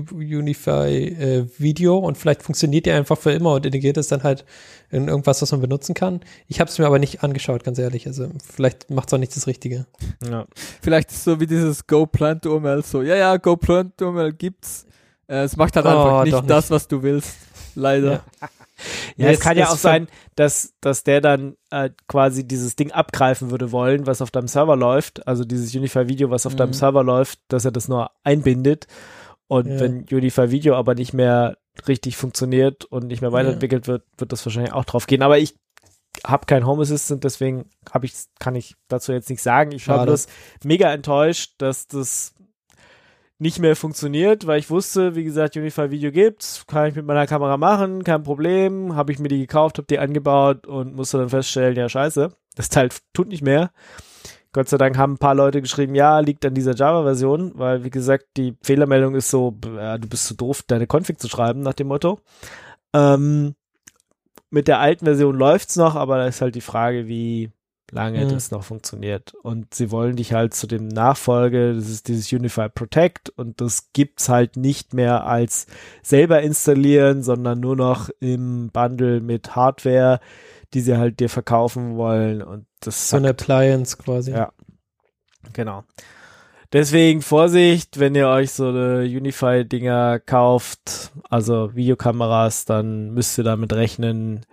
Unify äh, Video und vielleicht funktioniert die einfach für immer und integriert es dann halt in irgendwas, was man benutzen kann. Ich habe es mir aber nicht angeschaut, ganz ehrlich. Also vielleicht macht es auch nicht das Richtige. Ja. Vielleicht ist so wie dieses Go Plant UML so, ja, ja, Go Plant UML gibt's. Äh, es macht halt Oh, einfach doch nicht das, was du willst. Leider. Ja. *laughs* Ja, es kann ja auch sein, dass, dass der dann äh, quasi dieses Ding abgreifen würde wollen, was auf deinem Server läuft, also dieses Unify-Video, was auf Mhm. deinem Server läuft, dass er das nur einbindet. Und Ja. wenn Unify-Video aber nicht mehr richtig funktioniert und nicht mehr weiterentwickelt wird, wird das wahrscheinlich auch drauf gehen. Aber ich habe kein Home Assistant, deswegen hab ich, kann ich dazu jetzt nichts sagen. Ich war bloß mega enttäuscht, dass das nicht mehr funktioniert, weil ich wusste, wie gesagt, Unify Video gibt's, kann ich mit meiner Kamera machen, kein Problem, habe ich mir die gekauft, habe die angebaut und musste dann feststellen, ja scheiße, das Teil tut nicht mehr. Gott sei Dank haben ein paar Leute geschrieben, ja, liegt an dieser Java-Version, weil wie gesagt, die Fehlermeldung ist so, ja, du bist zu doof, deine Config zu schreiben, nach dem Motto. Ähm, mit der alten Version läuft's noch, aber da ist halt die Frage, wie lange Mhm. das noch funktioniert. Und sie wollen dich halt zu dem Nachfolge, das ist dieses Unify Protect und das gibt's halt nicht mehr als selber installieren, sondern nur noch im Bundle mit Hardware, die sie halt dir verkaufen wollen und das So eine Appliance quasi. Ja. Genau. Deswegen Vorsicht, wenn ihr euch so eine Unify-Dinger kauft, also Videokameras, dann müsst ihr damit rechnen,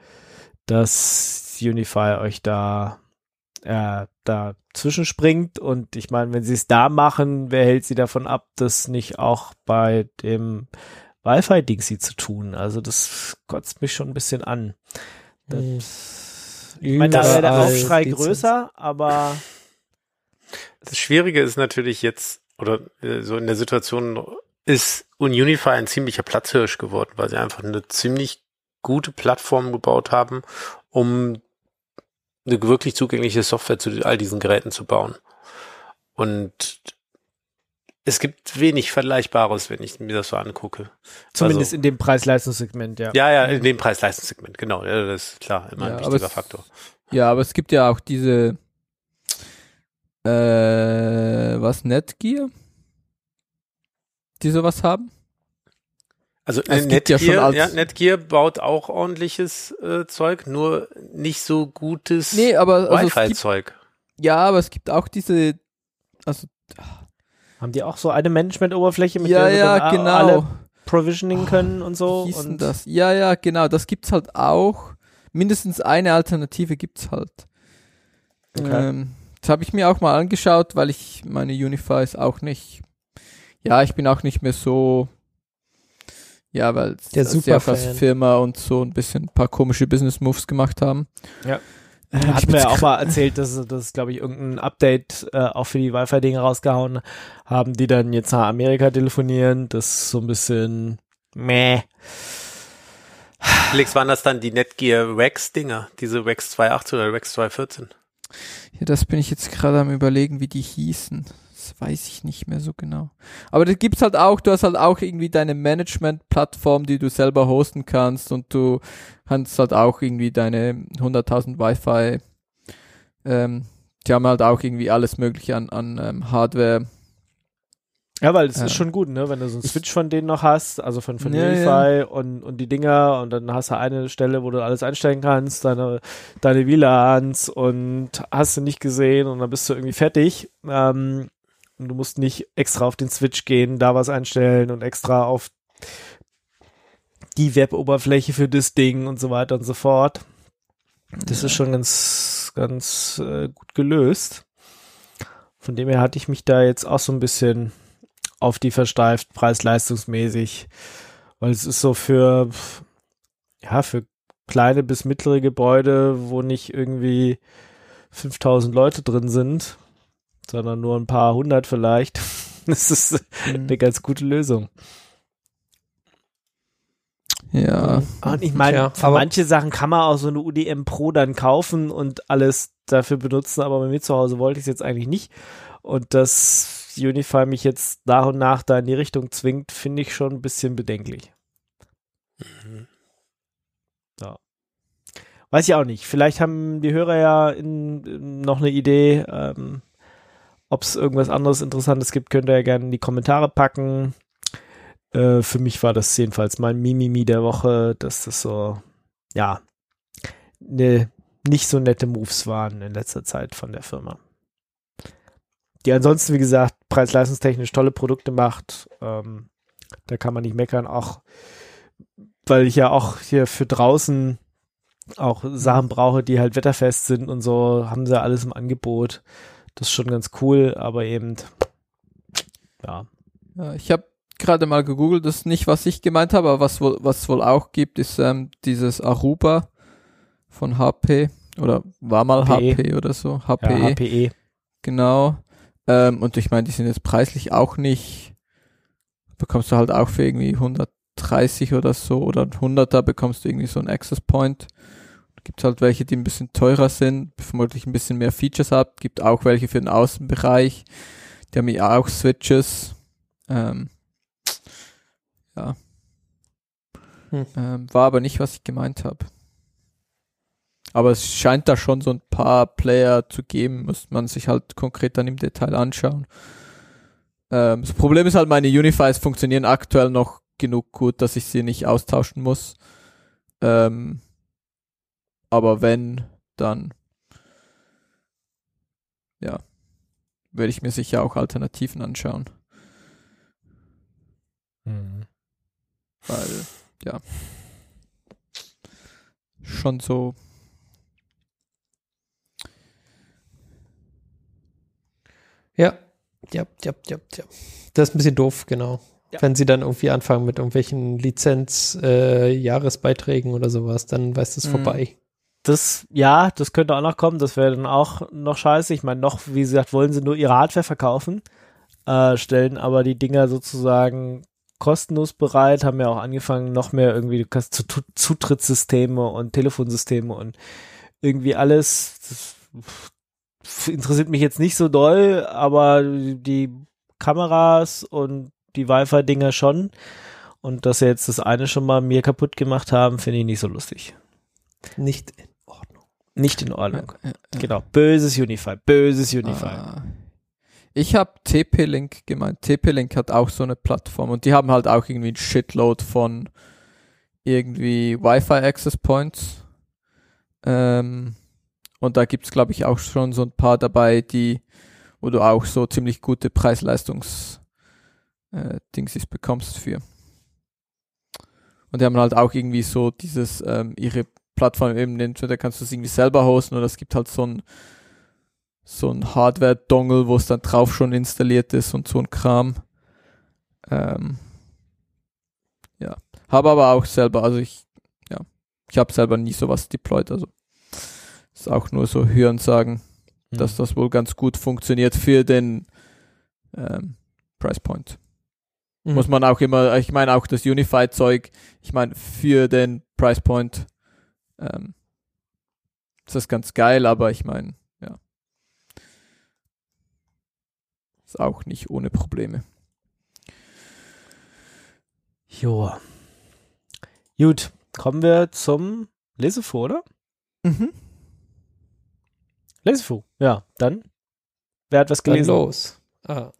dass Unify euch da äh, da zwischenspringt und ich meine, wenn sie es da machen, wer hält sie davon ab, das nicht auch bei dem Wi-Fi-Dingsy zu tun? Also das kotzt mich schon ein bisschen an. Mhm. Das, ich meine, da wäre der Aufschrei größer, aber Das Schwierige ist natürlich jetzt, oder äh, so in der Situation ist Unify ein ziemlicher Platzhirsch geworden, weil sie einfach eine ziemlich gute Plattform gebaut haben, um eine wirklich zugängliche Software zu all diesen Geräten zu bauen. Und es gibt wenig Vergleichbares, wenn ich mir das so angucke. zumindest Also- in dem Preis-Leistungssegment, ja. Ja, ja, in dem Preis-Leistungssegment, genau. Ja, das ist klar, immer Ja, ein aber wichtiger es- Faktor. Ja, aber es gibt ja auch diese äh, was, Netgear? Die sowas haben? Also Es äh, gibt ja Netgear, schon als- ja, Netgear baut auch ordentliches äh, Zeug, nur nicht so gutes Nee, aber also es gibt, Wi-Fi-Zeug. ja, aber es gibt auch diese also Haben die auch so eine Management-Oberfläche, mit ja, der ja, a- genau. alle provisioning können und so? Wie Und das? Ja, ja, genau, das gibt's halt auch. Mindestens eine Alternative gibt's halt. Okay. Ähm, das habe ich mir auch mal angeschaut, weil ich meine Unifys auch nicht. Ja, ich bin auch nicht mehr so. Ja, weil Der Superfan. Firma und so ein bisschen ein paar komische Business Moves gemacht haben. Ja. Äh, hat ich mir ja auch mal erzählt, dass das, glaube ich, irgendein Update äh, auch für die Wi-Fi-Dinge rausgehauen haben, die dann jetzt nach Amerika telefonieren. Das ist so ein bisschen meh. Felix, waren das dann die Netgear Wax-Dinger? Diese Wax 2.8 oder Wax 2.14? Ja, das bin ich jetzt gerade am überlegen, wie die hießen. Das weiß ich nicht mehr so genau. Aber das gibt's halt auch, du hast halt auch irgendwie deine Management-Plattform, die du selber hosten kannst und du kannst halt auch irgendwie deine 100.000 Wi-Fi, ähm, die haben halt auch irgendwie alles mögliche an, an ähm, Hardware. Ja, weil es Ja. ist schon gut, ne? Wenn du so einen Switch von denen noch hast, also von, von Ja, Unify Und, und die Dinger und dann hast du eine Stelle, wo du alles einstellen kannst, deine, deine WLANs und hast du nicht gesehen und dann bist du irgendwie fertig. Ähm, und du musst nicht extra auf den Switch gehen, da was einstellen und extra auf die Web-Oberfläche für das Ding und so weiter und so fort. Das ist schon ganz, ganz äh, gut gelöst. Von dem her hatte ich mich da jetzt auch so ein bisschen auf die versteift, preis-leistungsmäßig. Weil es ist so für, ja, für kleine bis mittlere Gebäude, wo nicht irgendwie 5000 Leute drin sind, sondern nur ein paar hundert vielleicht. *laughs* Das ist eine ganz gute Lösung. Ja, Und ich meine, aber- manche Sachen kann man auch so eine UDM Pro dann kaufen und alles dafür benutzen, aber bei mir zu Hause wollte ich es jetzt eigentlich nicht. Und dass Unify mich jetzt nach und nach da in die Richtung zwingt, finde ich schon ein bisschen bedenklich. Ja. Weiß ich auch nicht. Vielleicht haben die Hörer ja in, in noch eine Idee, ähm, ob es irgendwas anderes Interessantes gibt, könnt ihr ja gerne in die Kommentare packen. Äh, für mich war das jedenfalls mein Mimimi der Woche, dass das so, ja, ne, nicht so nette Moves waren in letzter Zeit von der Firma. Die ansonsten, wie gesagt, preis-leistungstechnisch tolle Produkte macht. Ähm, da kann man nicht meckern, auch weil ich ja auch hier für draußen auch Sachen brauche, die halt wetterfest sind und so, haben sie alles im Angebot. Das ist schon ganz cool, aber eben, ja. Ja, ich habe gerade mal gegoogelt, das ist nicht, was ich gemeint habe, aber was wohl, was wohl auch gibt, ist ähm, dieses Aruba von HP oder war mal HPE. HP oder so, ja HPE, HPE. genau. Ähm, und ich meine, die sind jetzt preislich auch nicht, bekommst du halt auch für irgendwie 130 oder so oder 100er bekommst du irgendwie so einen Access Point. Gibt halt welche, die ein bisschen teurer sind, vermutlich ein bisschen mehr Features hat. Gibt auch welche für den Außenbereich. Die haben ja auch Switches. Ähm, ja. Hm. Ähm, war aber nicht, was ich gemeint habe. Aber es scheint da schon so ein paar Player zu geben, muss man sich halt konkret dann im Detail anschauen. Ähm, das Problem ist halt, meine Unifies funktionieren aktuell noch genug gut, dass ich sie nicht austauschen muss. Ähm, aber wenn, dann ja, werde ich mir sicher auch Alternativen anschauen. Mhm. weil ja schon so Ja, ja, ja, ja, ja. Das ist ein bisschen doof, genau. Ja. Wenn sie dann irgendwie anfangen mit irgendwelchen Lizenz-Jahresbeiträgen oder sowas, dann weiß das Mhm. vorbei. Das, ja, das könnte auch noch kommen. Das wäre dann auch noch scheiße. Ich meine, noch, wie gesagt, wollen sie nur ihre Hardware verkaufen, äh, stellen aber die Dinger sozusagen kostenlos bereit, haben ja auch angefangen, noch mehr irgendwie, Zutrittssysteme und Telefonsysteme und irgendwie alles. Das interessiert mich jetzt nicht so doll, aber die Kameras und die Wi-Fi-Dinger schon. Und dass sie jetzt das eine schon mal mir kaputt gemacht haben, finde ich nicht so lustig. Nicht. Nicht in Ordnung. Ja, ja. Genau, böses Unify, böses Unify. Ah. Ich habe TP-Link gemeint. TP-Link hat auch so eine Plattform und die haben halt auch irgendwie ein Shitload von irgendwie Wi-Fi Access Points. Ähm, und da gibt's glaube ich auch schon so ein paar dabei, die, wo du auch so ziemlich gute Preis-Leistungs äh, bekommst für. Und die haben halt auch irgendwie so dieses, ähm, ihre Plattform eben, entweder kannst du es irgendwie selber hosten oder es gibt halt so ein so ein Hardware-Dongle, wo es dann drauf schon installiert ist und so ein Kram. Ähm, ja, habe aber auch selber, also ich, ja, ich habe selber nie sowas deployed, also ist auch nur so hören sagen, Hm. dass das wohl ganz gut funktioniert für den ähm, Price Point. Mhm. Muss man auch immer, ich meine auch das Unified-Zeug, ich meine für den Price Point ähm, ist das ganz geil, aber ich meine, ja. Ist auch nicht ohne Probleme. Joa. Gut, kommen wir zum Lesefu, oder? Mhm. Lesefu, ja, dann. Wer hat was Dann gelesen? los. Ah,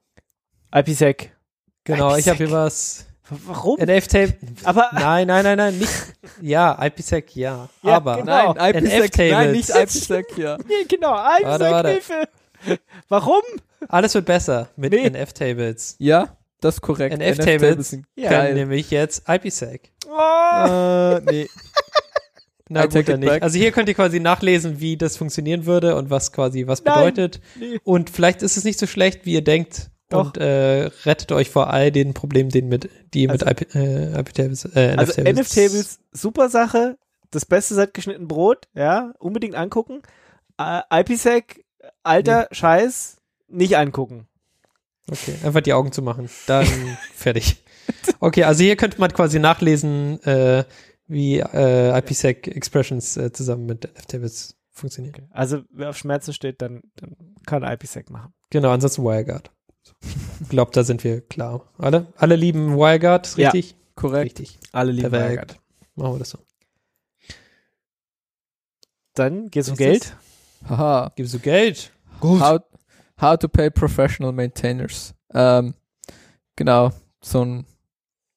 IPsec. genau, ich habe IPsec. hier was. Warum? NF-Tape. *laughs* Aber Nein, nein, nein, nein, nicht. Ja, IPsec, ja. Ja, aber genau. Nein, IPsec, nein, nicht IPsec, ja. nee, *laughs* genau, Warte, warte. IPsec-Hilfe. Warum? alles wird besser mit Nee. NF-Tables. Ja, das ist korrekt. NF-Tables sind Ja. Können nämlich jetzt IPsec. Oh. Äh, nee. *laughs* Na I gut, dann nicht. Also hier könnt ihr quasi nachlesen, wie das funktionieren würde und was quasi was Nein. bedeutet. Nee. Und vielleicht ist es nicht so schlecht, wie ihr denkt. Doch. Und äh, rettet euch vor all den Problemen, den mit, die Also- mit IP, äh, IP-Tables, äh, Also NF-Tables- NF-Tables, super Sache. Das Beste seit geschnitten Brot, ja, unbedingt angucken. Äh, IPsec, alter Scheiß, nicht angucken. Okay, einfach die Augen zu machen. Dann *laughs* fertig. Okay, also hier könnte man quasi nachlesen, äh, wie äh, IPsec Expressions äh, zusammen mit NF-Tables funktionieren. Okay. Also wer auf Schmerzen steht, dann, dann kann IPsec machen. Genau, ansonsten WireGuard. Ich glaube, da sind wir klar. Alle? Alle lieben WireGuard, ist Ja. richtig? Korrekt. Richtig. Alle lieben Perfekt. Weigert. Machen wir das so. Dann geht's um Ist Geld. Haha. Gibst du Geld? How, how to pay professional maintainers. Ähm, genau, so ein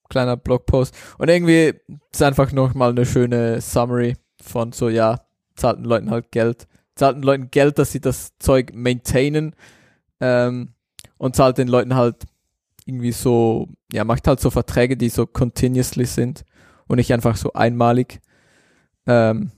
kleiner Blogpost. Und irgendwie ist einfach nochmal eine schöne Summary von so, ja, zahlt den Leuten halt Geld. Zahlt den Leuten Geld, dass sie das Zeug maintainen. Ähm, und zahlt den Leuten halt irgendwie so, ja, macht halt so Verträge, die so continuously sind und nicht einfach so einmalig. Ähm,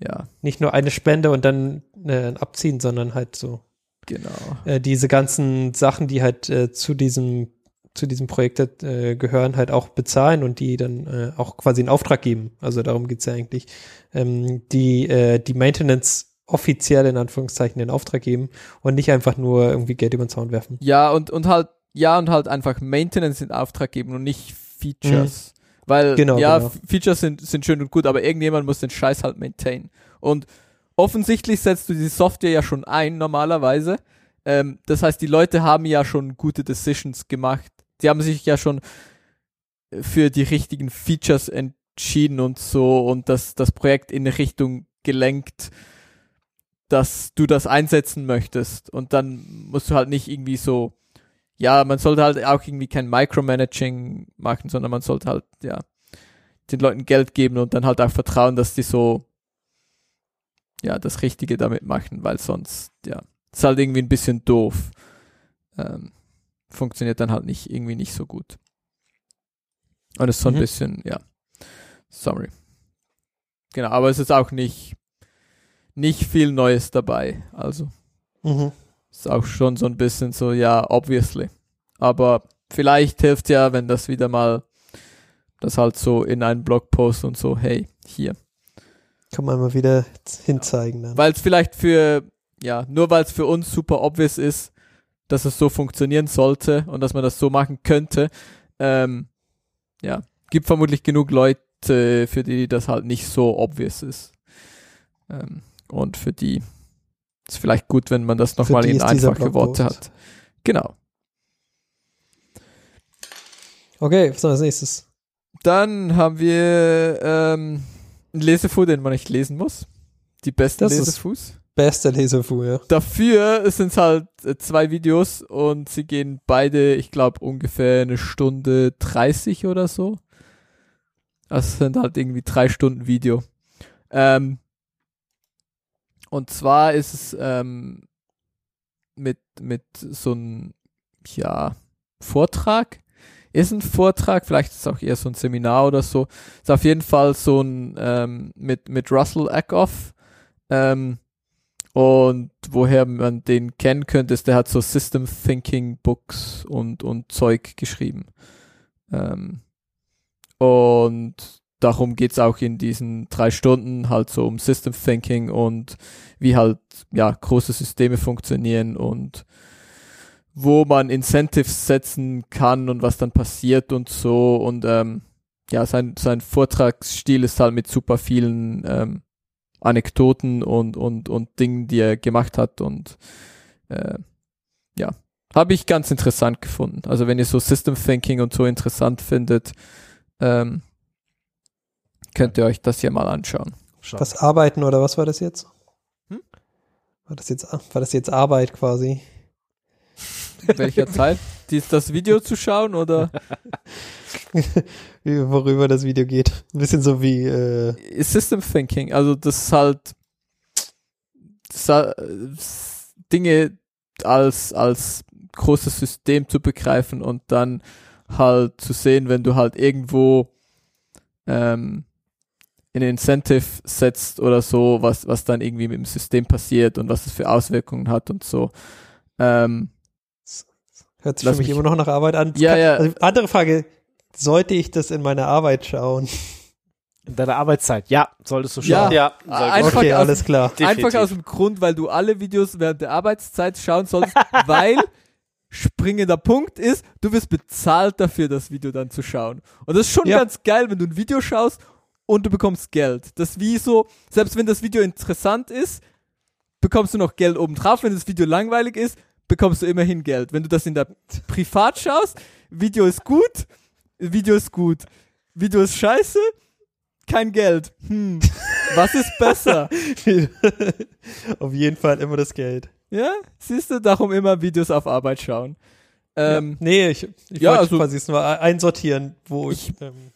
ja, Nicht nur eine Spende und dann äh, abziehen, sondern halt so genau. äh, diese ganzen Sachen, die halt äh, zu diesem zu diesem Projekt äh, gehören, halt auch bezahlen und die dann äh, auch quasi in Auftrag geben. Also darum geht's ja eigentlich. Ähm, die, äh, die Maintenance offiziell in Anführungszeichen in Auftrag geben und nicht einfach nur irgendwie Geld über den Zaun werfen. Ja, und, und halt, ja, und halt einfach Maintenance in Auftrag geben und nicht Features. Weil, Genau, ja, genau. Features sind, sind schön und gut, aber irgendjemand muss den Scheiß halt maintain. Und offensichtlich setzt du die Software ja schon ein, normalerweise. Ähm, das heißt, die Leute haben ja schon gute Decisions gemacht. Die haben sich ja schon für die richtigen Features entschieden und so und das, das Projekt in eine Richtung gelenkt, dass du das einsetzen möchtest. Und dann musst du halt nicht irgendwie so, ja, man sollte halt auch irgendwie kein Micromanaging machen, sondern man sollte halt, ja, den Leuten Geld geben und dann halt auch vertrauen, dass die so, ja, das Richtige damit machen, weil sonst, ja, ist halt irgendwie ein bisschen doof. Ähm, funktioniert dann halt nicht, irgendwie nicht so gut. Und ist so ein Mhm. bisschen, ja, sorry. Genau, aber es ist auch nicht, nicht viel Neues dabei. Also Mhm. ist auch schon so ein bisschen so, ja, obviously. Aber vielleicht hilft ja, wenn das wieder mal das halt so in einen Blogpost und so, hey, hier. Kann man mal wieder hinzeigen dann. Weil es vielleicht für, ja, nur weil es für uns super obvious ist, dass es so funktionieren sollte und dass man das so machen könnte, ähm, ja, gibt vermutlich genug Leute, für die das halt nicht so obvious ist. Ähm, und für die ist vielleicht gut, wenn man das nochmal in einfache Worte hat. Genau. Okay, was ist als nächstes? Dann haben wir ähm, einen Lesefu, den man nicht lesen muss. Die besten Das Lesefuß. Bester Lesefu, ja. Dafür sind es halt äh, zwei Videos und sie gehen beide, ich glaube, ungefähr eine Stunde 30 oder so. Also es sind halt irgendwie drei Stunden Video. Ähm, und zwar ist es ähm, mit, mit so einem, ja, Vortrag. Ist ein Vortrag, vielleicht ist es auch eher so ein Seminar oder so. Ist auf jeden Fall so ein ähm, mit, mit Russell Eckhoff. Ähm, und woher man den kennen könnte, ist, der hat so System Thinking Books und, und Zeug geschrieben. Ähm, und darum geht's auch in diesen drei Stunden halt so um System Thinking und wie halt, ja, große Systeme funktionieren und wo man Incentives setzen kann und was dann passiert und so. Und ähm, ja, sein, sein Vortragsstil ist halt mit super vielen ähm, Anekdoten und, und, und Dingen, die er gemacht hat und äh, ja, habe ich ganz interessant gefunden. Also wenn ihr so System Thinking und so interessant findet, ähm, könnt ihr euch das hier mal anschauen. Schau. Das Arbeiten oder was war das jetzt? Hm? War das jetzt, war das jetzt Arbeit quasi? Welcher *laughs* Zeit? Dies, das Video zu schauen oder Worüber das Video geht. Ein bisschen so wie, äh, System Thinking? Also das ist halt, das ist halt äh, Dinge als, als großes System zu begreifen und dann halt zu sehen, wenn du halt irgendwo ähm, ein Incentive setzt oder so, was, was dann irgendwie mit dem System passiert und was es für Auswirkungen hat und so. Ähm, hört sich für mich, mich- immer noch nach Arbeit an. Ja, ja. Also, andere Frage, sollte ich das in meiner Arbeit schauen? In deiner Arbeitszeit, ja, solltest du Ja. schauen. Ja, Einfach okay, aus- alles klar. Definitiv. Einfach aus dem Grund, weil du alle Videos während der Arbeitszeit schauen sollst, *laughs* weil springender Punkt ist, du wirst bezahlt dafür, das Video dann zu schauen. Und das ist schon Ja. ganz geil, wenn du ein Video schaust und du bekommst Geld. Das ist wie so, selbst wenn das Video interessant ist, bekommst du noch Geld obendrauf. Wenn das Video langweilig ist, bekommst du immerhin Geld. Wenn du das in der Privat schaust, Video ist gut, Video ist gut, Video ist scheiße, kein Geld. Hm, was ist besser? *laughs* Auf jeden Fall immer das Geld. Ja, siehst du, darum immer Videos auf Arbeit schauen. Ähm, Nee, ich, ich Ja, wollte also- quasi es nur einsortieren, wo ich, ähm,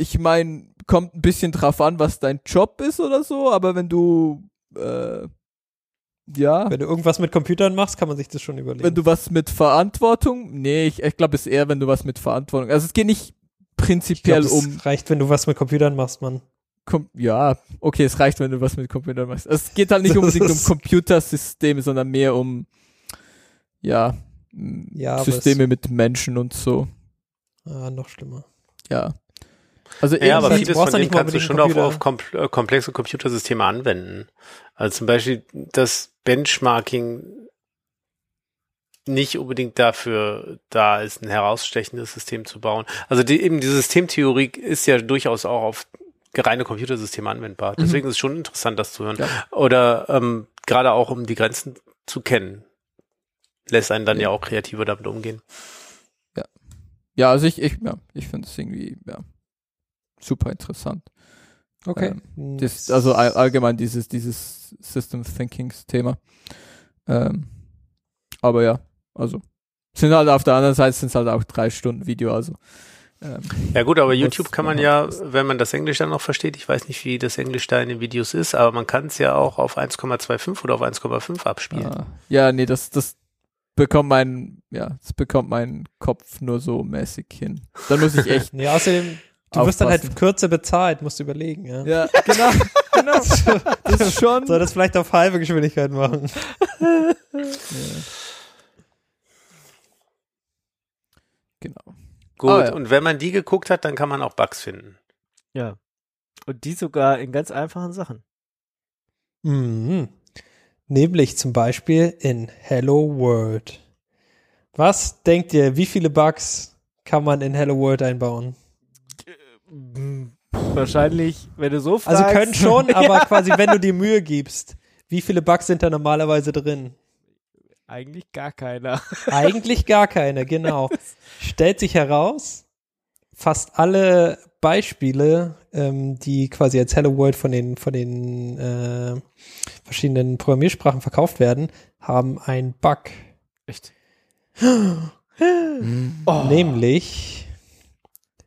ich meine, kommt ein bisschen drauf an, was dein Job ist oder so, aber wenn du äh, ja, wenn du irgendwas mit Computern machst, kann man sich das schon überlegen. wenn du was mit Verantwortung, nee, ich, ich glaube, es ist eher, wenn du was mit Verantwortung, also es geht nicht ich glaub, prinzipiell es um, reicht, wenn du was mit Computern machst, Mann. kom ja, okay, es reicht, wenn du was mit Computern machst. Es geht halt nicht *laughs* unbedingt um Computersysteme, sondern mehr um, ja, Ja, Systeme mit Menschen und so, Ah, noch schlimmer. ja. Also Ja, aber vieles von dem kannst du schon einen auf, auf äh, komplexe Computersysteme anwenden. Also zum Beispiel das Benchmarking nicht unbedingt dafür da ist, ein herausstechendes System zu bauen. Also die, eben die Systemtheorie ist ja durchaus auch auf reine Computersysteme anwendbar. Mhm. Deswegen ist es schon interessant, das zu hören. Ja. Oder ähm, gerade auch, um die Grenzen zu kennen, lässt einen dann ja, Ja. auch kreativer damit umgehen. ja, also ich, ich, ja, ich finde es irgendwie, ja, super interessant. Okay. Ähm, Das, also all, allgemein dieses, dieses System Thinkings Thema. Ähm, aber ja, also sind halt auf der anderen Seite sind es halt auch drei Stunden Video, also ähm, Ja gut, aber YouTube kann man ja, wenn man das Englisch dann noch versteht, ich weiß nicht, wie das Englisch da in den Videos ist, aber man kann es ja auch auf 1,25 oder auf 1,5 abspielen. ah, ja, nee, das, das bekommt mein, ja, das bekommt mein Kopf nur so mäßig hin. Dann muss ich echt, *laughs* Nee, außerdem, du wirst dann halt kürzer bezahlt, musst du überlegen, ja. ja, genau, genau, *laughs* das ist schon, Soll das vielleicht auf halbe Geschwindigkeit machen? ja. genau. Gut, Ah, ja. und wenn man die geguckt hat, dann kann man auch Bugs finden. Ja. Und die sogar in ganz einfachen Sachen. Mhm. Nämlich zum Beispiel in Hello World. Was denkt ihr, wie viele Bugs kann man in Hello World einbauen? Wahrscheinlich, wenn du so fragst. Also können schon, *laughs* aber quasi wenn du dir Mühe gibst, wie viele Bugs sind da normalerweise drin? Eigentlich gar keiner. *laughs* Eigentlich gar keine, genau. Stellt sich heraus, fast alle Beispiele, ähm, die quasi als Hello World von den, von den äh, verschiedenen Programmiersprachen verkauft werden, haben einen Bug. Echt? Oh. *gasps* Nämlich,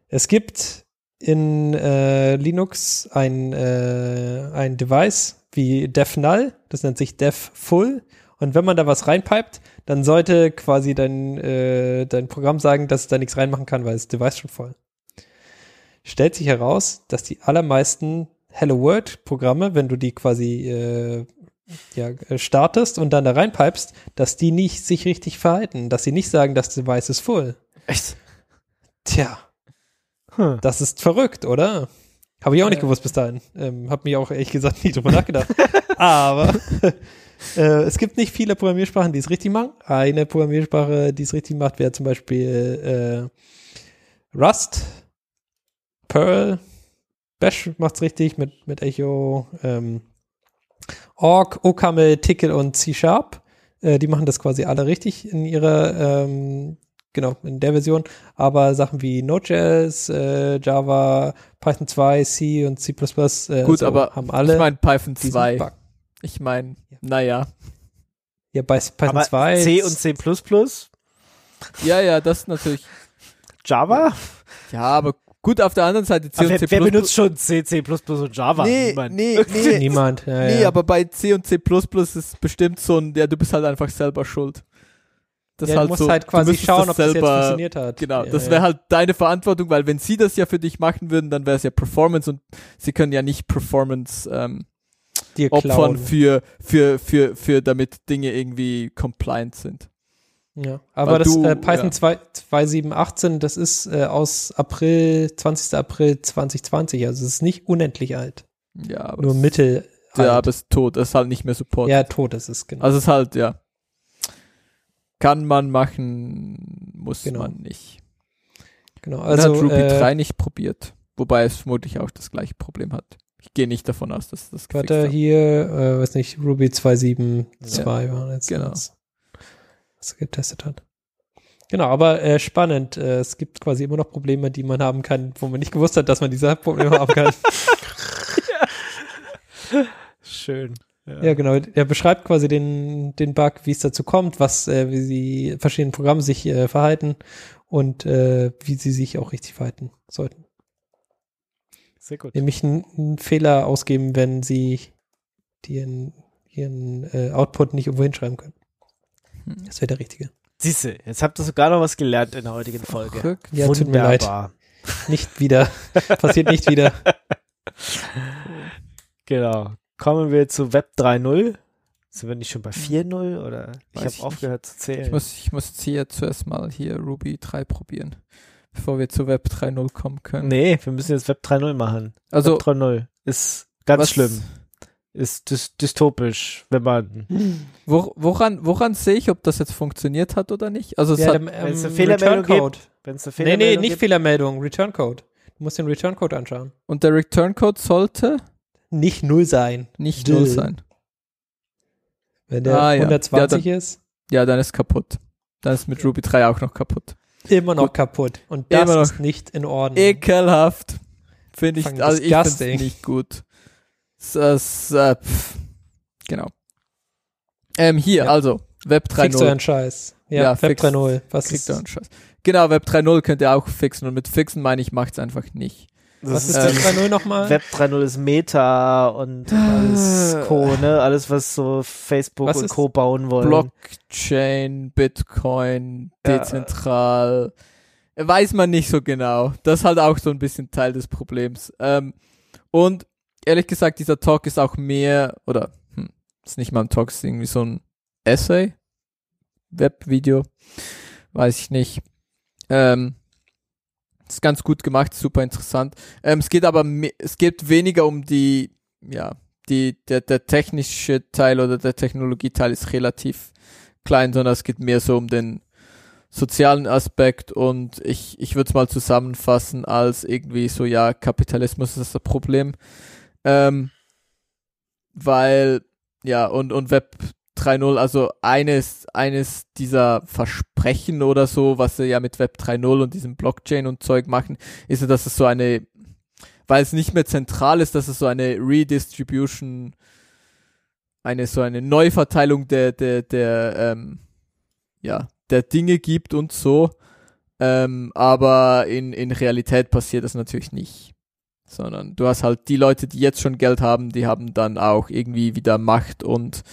es gibt in äh, Linux ein, äh, ein Device wie DevNull, das nennt sich DevFull. Und wenn man da was reinpipet, dann sollte quasi dein, äh, dein Programm sagen, dass es da nichts reinmachen kann, weil das Device schon voll. Stellt sich heraus, dass die allermeisten Hello World Programme, wenn du die quasi äh, ja, äh, startest und dann da reinpipest, dass die nicht sich richtig verhalten, dass sie nicht sagen, das Device ist voll. Echt? Tja, Hm. das ist verrückt, oder? Habe ich auch nicht Ja. gewusst bis dahin. Ähm, Hab mich auch ehrlich gesagt nie drüber nachgedacht. *laughs* Aber *laughs* äh, es gibt nicht viele Programmiersprachen, die es richtig machen. Eine Programmiersprache, die es richtig macht, wäre zum Beispiel äh, Rust, Perl, Bash macht's richtig mit, mit Echo, ähm, Org, OCaml, Ticket und C-Sharp. Äh, die machen das quasi alle richtig in ihrer, ähm, genau, in der Version. Aber Sachen wie Node.js, äh, Java, Python 2, C und C++ äh, Gut, so aber haben alle ich meine Python diesen 2. Bug. Ich meine, Ja. naja. Ja, bei Python Aber 2 C und C++? Ja, ja, das natürlich. Java? Ja, aber gut, auf der anderen Seite C Aber und wer, C++. wer benutzt schon C, C++ und Java? nee, Niemand. nee, *laughs* nee, niemand. Ja, nee, ja. aber bei C und C++ ist bestimmt so ein, ja, du bist halt einfach selber schuld. Das ja, ist du halt musst so, halt quasi schauen, ob das jetzt selber- funktioniert hat. Genau, ja, das ja. wäre halt deine Verantwortung, weil wenn sie das ja für dich machen würden, dann wäre es ja Performance und sie können ja nicht Performance ähm, dir opfern klauen. für, für, für, für, damit Dinge irgendwie compliant sind. Ja, aber Weil das du- äh, Python ja. 2 2718, das ist äh, aus April, 20. April 2020, also es ist nicht unendlich alt, Ja, aber nur mittel. Ja, aber es ist tot, es ist halt nicht mehr Support. ja, tot ist es, genau. Also es ist halt, ja. Kann man machen, muss Genau. man nicht. genau. Also, Also hat Ruby äh, 3 nicht probiert. Wobei es vermutlich auch das gleiche Problem hat. Ich gehe nicht davon aus, dass das gefixt warte hier, äh, weiß nicht, Ruby 272 war jetzt genau. das, was er getestet hat. Genau, aber äh, spannend. Äh, es gibt quasi immer noch Probleme, die man haben kann, wo man nicht gewusst hat, dass man diese Probleme haben kann. *laughs* Schön. Ja, genau. Er beschreibt quasi den, den Bug, wie es dazu kommt, was, äh, wie die verschiedenen Programme sich äh, verhalten und äh, wie sie sich auch richtig verhalten sollten. Sehr gut. Nämlich einen, Fehler ausgeben, wenn sie ihren, ihren äh, Output nicht irgendwo hinschreiben können. Hm. Das wäre der richtige. Siehste, jetzt habt ihr sogar noch was gelernt in der heutigen Folge. Verrückt. Ja, tut mir leid. Wunderbar. Nicht wieder. Passiert nicht wieder. *laughs* Genau. Kommen wir zu Web 3.0. Sind wir nicht schon bei 4.0 oder? Ich Weiß habe ich aufgehört zu zählen. Ich muss, ich muss jetzt hier zuerst mal hier Ruby 3 probieren, bevor wir zu Web 3.0 kommen können. nee, wir müssen jetzt Web 3.0 machen. Also, Web 3.0 ist ganz was- schlimm. Ist dys dystopisch, wenn man. *laughs* Wo, woran, woran sehe ich, ob das jetzt funktioniert hat oder nicht? Also, es Ja, hat, dem, wenn es eine ähm, Fehlermeldung Return Code. Wenn es eine Nee, nee, Fehlermeldung nicht gibt, Fehlermeldung, Return Code. Du musst den Return Code anschauen. und der Return Code sollte Nicht null sein. nicht null sein. Wenn der Ah, ja. 120 ist, Ja, dann ist kaputt. Dann ist mit Ruby 3 auch noch kaputt. immer noch Gut. kaputt. Und das Immer noch. ist nicht in Ordnung. Ekelhaft. Finde ich, also ich finde nicht gut. Das, äh. Genau. Ähm, hier, Ja. also, Web Fix 3.0. euren Scheiß. Ja, Ja, Web fix- 3.0. Was Kriegt ist, ihr einen Scheiß. Genau, Web 3.0 könnt ihr auch fixen und mit fixen meine ich, macht's einfach nicht. Was ist das Web 3.0 nochmal? Web 3.0 ist Meta und alles Äh. Co, ne? Alles, was so Facebook Was und Co bauen wollen. Blockchain, Bitcoin, Ja. dezentral. Weiß man nicht so genau. Das ist halt auch so ein bisschen Teil des Problems. Ähm, und ehrlich gesagt, dieser Talk ist auch mehr, oder hm, ist nicht mal ein Talk, ist irgendwie so ein Essay, Webvideo, weiß ich nicht. Ähm, ist ganz gut gemacht, super interessant. Ähm, es geht aber, es geht weniger um die, ja, die, der, der technische Teil oder der Technologieteil ist relativ klein, sondern es geht mehr so um den sozialen Aspekt und ich, ich würde es mal zusammenfassen als irgendwie so, ja, Kapitalismus ist das Problem. Ähm, weil, ja, und, und Web 3.0, also eines, eines dieser Versprechen oder so, was sie ja mit Web 3.0 und diesem Blockchain und Zeug machen, ist ja, dass es so eine, weil es nicht mehr zentral ist, dass es so eine Redistribution, eine so eine Neuverteilung der, der, der, ähm, ja, der Dinge gibt und so. Ähm, aber in, in Realität passiert das natürlich nicht. Sondern du hast halt die Leute, die jetzt schon Geld haben, die haben dann auch irgendwie wieder Macht und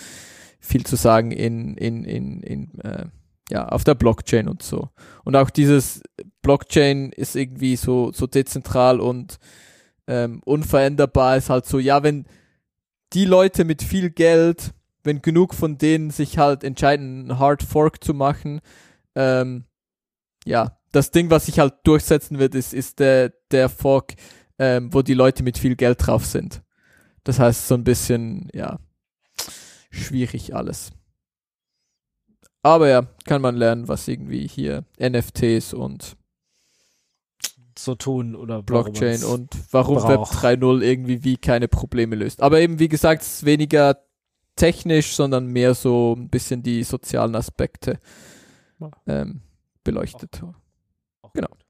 viel zu sagen in, in, in, in äh, ja, auf der Blockchain und so. Und auch dieses Blockchain ist irgendwie so, so dezentral und ähm, unveränderbar ist halt so, ja, wenn die Leute mit viel Geld, wenn genug von denen sich halt entscheiden, einen Hard Fork zu machen, ähm, ja, das Ding, was sich halt durchsetzen wird, ist, ist der, der Fork, ähm, wo die Leute mit viel Geld drauf sind. Das heißt, so ein bisschen, ja, schwierig alles. Aber ja, kann man lernen, was irgendwie hier NFTs und So tun oder Blockchain und warum Web braucht. 3.0 irgendwie wie keine Probleme löst. Aber eben, wie gesagt, es ist weniger technisch, sondern mehr so ein bisschen die sozialen Aspekte ähm, beleuchtet. Auch genau. gut.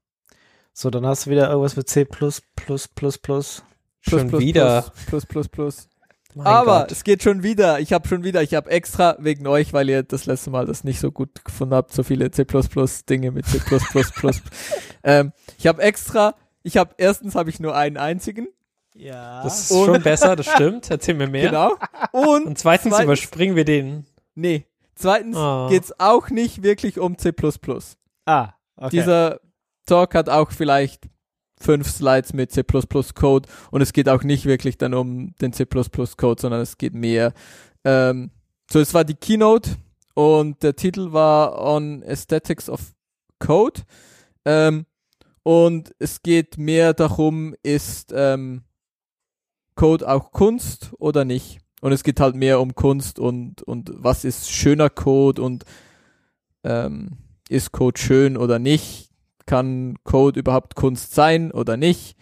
So, dann hast du wieder irgendwas mit C++, plus, plus, plus, plus. Schon wieder. Plus, plus, plus, plus. Mein Aber Gott. es geht schon wieder. Ich habe schon wieder, ich habe extra wegen euch, weil ihr das letzte Mal das nicht so gut gefunden habt, so viele C++-Dinge mit C++. *laughs* ähm, ich habe extra, ich habe, erstens habe ich nur einen einzigen. Ja. das ist ohne- schon besser, das stimmt. Erzähl mir mehr. Genau. Und, Und zweitens, Zweitens- überspringen wir den. nee, zweitens Oh. geht's auch nicht wirklich um C++. ah, okay. Dieser Talk hat auch vielleicht fünf Slides mit C++ Code und es geht auch nicht wirklich dann um den C++ Code, sondern es geht mehr. Ähm, so, es war die Keynote und der Titel war On Aesthetics of Code. Ähm, und es geht mehr darum, ist ähm, Code auch Kunst oder nicht? Und es geht halt mehr um Kunst und, und was ist schöner Code und ähm, ist Code schön oder nicht? Kann Code überhaupt Kunst sein oder nicht?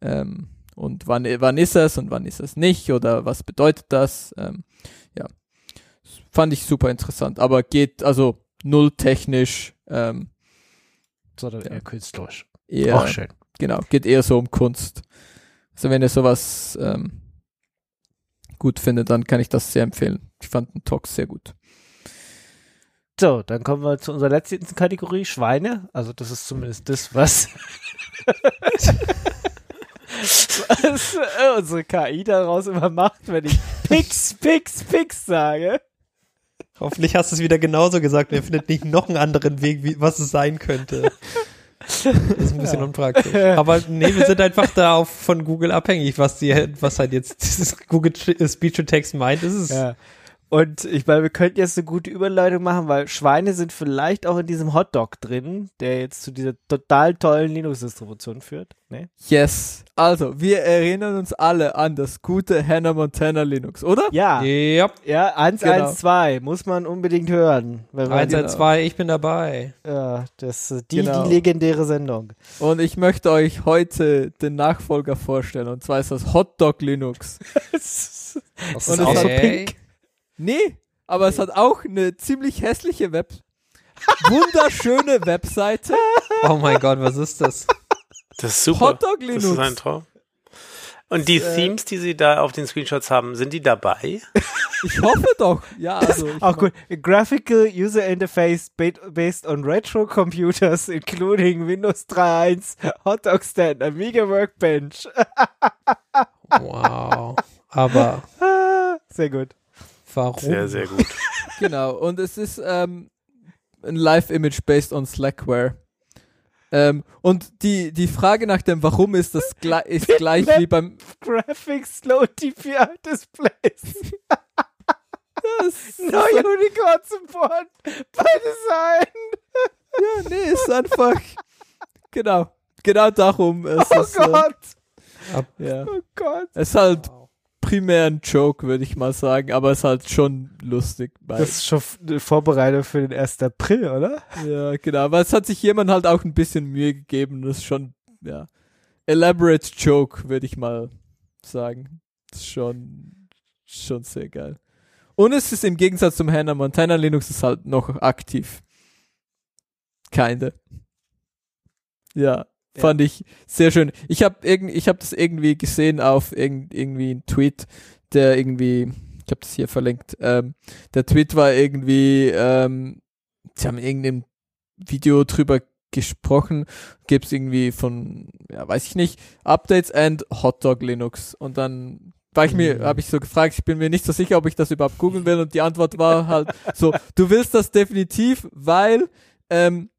Ähm, und wann, wann ist es und wann ist es nicht? Oder was bedeutet das? Ähm, ja, Das fand ich super interessant, aber geht also null technisch, ähm, Sondern Ja. eher künstlerisch. eher, Auch schön. genau, geht eher so um Kunst. Also wenn ihr sowas ähm, gut finde, dann kann ich das sehr empfehlen. Ich fand den Talk sehr gut. So, dann kommen wir zu unserer letzten Kategorie, Schweine. Also das ist zumindest das, was, was äh, unsere KI daraus immer macht, wenn ich Pix, Pix, Pix sage. Hoffentlich hast du es wieder genauso gesagt. Er findet nicht noch einen anderen Weg, wie, was es sein könnte. Das ist ein bisschen Ja. unpraktisch. *laughs* Aber nee, wir sind einfach da auf, von Google abhängig, was die, was halt jetzt dieses Google Speech to Text meint. Ist Ja. Und ich meine, wir könnten jetzt eine gute Überleitung machen, weil Schweine sind vielleicht auch in diesem Hotdog drin, der jetzt zu dieser total tollen Linux-Distribution führt. Ne? Yes. Also, wir erinnern uns alle an das gute Hannah Montana Linux, oder? Ja, Ja, ja, 112 muss man unbedingt hören. Wenn man, 1 2, ich bin dabei. ja, das, äh, die, Genau. die legendäre Sendung. Und ich möchte euch heute den Nachfolger vorstellen, und zwar ist das Hotdog Linux. *laughs* Das Und ist auch so pink. Nee, aber es hat auch eine ziemlich hässliche Web. Wunderschöne *laughs* Webseite. Oh mein Gott, was ist das? Das ist super. Hotdog Das ist Linux. ein Traum. Und die äh, Themes, die sie da auf den Screenshots haben, sind die dabei? *laughs* Ich hoffe doch. Ja, also. Ich Auch gut. A graphical User Interface ba- based on retro computers, including Windows 3.1, Hotdog Stand, Amiga Workbench. *laughs* Wow. Aber Sehr gut. Warum? Sehr, sehr gut. *laughs* Genau. Und es ist ähm, ein Live-Image based on Slackware. Ähm, und die, die Frage nach dem Warum ist das gle ist gleich wie beim Graphics Slow DPI Displays. Neue Unicorn Support bei Design. Ja, nee, ist einfach. genau. Genau darum. Es Oh ist, äh, Gott. ja. Oh Gott. Es ist halt primär ein Joke, würde ich mal sagen, aber es ist halt schon lustig. Das ist schon eine Vorbereitung für den 1. April, oder? ja, genau. Weil es hat sich jemand halt auch ein bisschen Mühe gegeben. Das ist schon, ja. Elaborate Joke, würde ich mal sagen. Das ist schon, schon sehr geil. Und es ist im Gegensatz zum Hannah Montana Linux ist halt noch aktiv. Keine. Ja, fand ich sehr schön. Ich habe irgend, ich habe das irgendwie gesehen auf irgend, irgendwie ein Tweet, der irgendwie, ich habe das hier verlinkt. Ähm, der Tweet war irgendwie, ähm, sie haben irgendein Video drüber gesprochen, gibt's irgendwie von, ja, weiß ich nicht, Updates and Hotdog Linux und dann war ich mir, Mhm. habe ich so gefragt, ich bin mir nicht so sicher, ob ich das überhaupt googeln will und die Antwort war halt so, du willst das definitiv, weil ähm,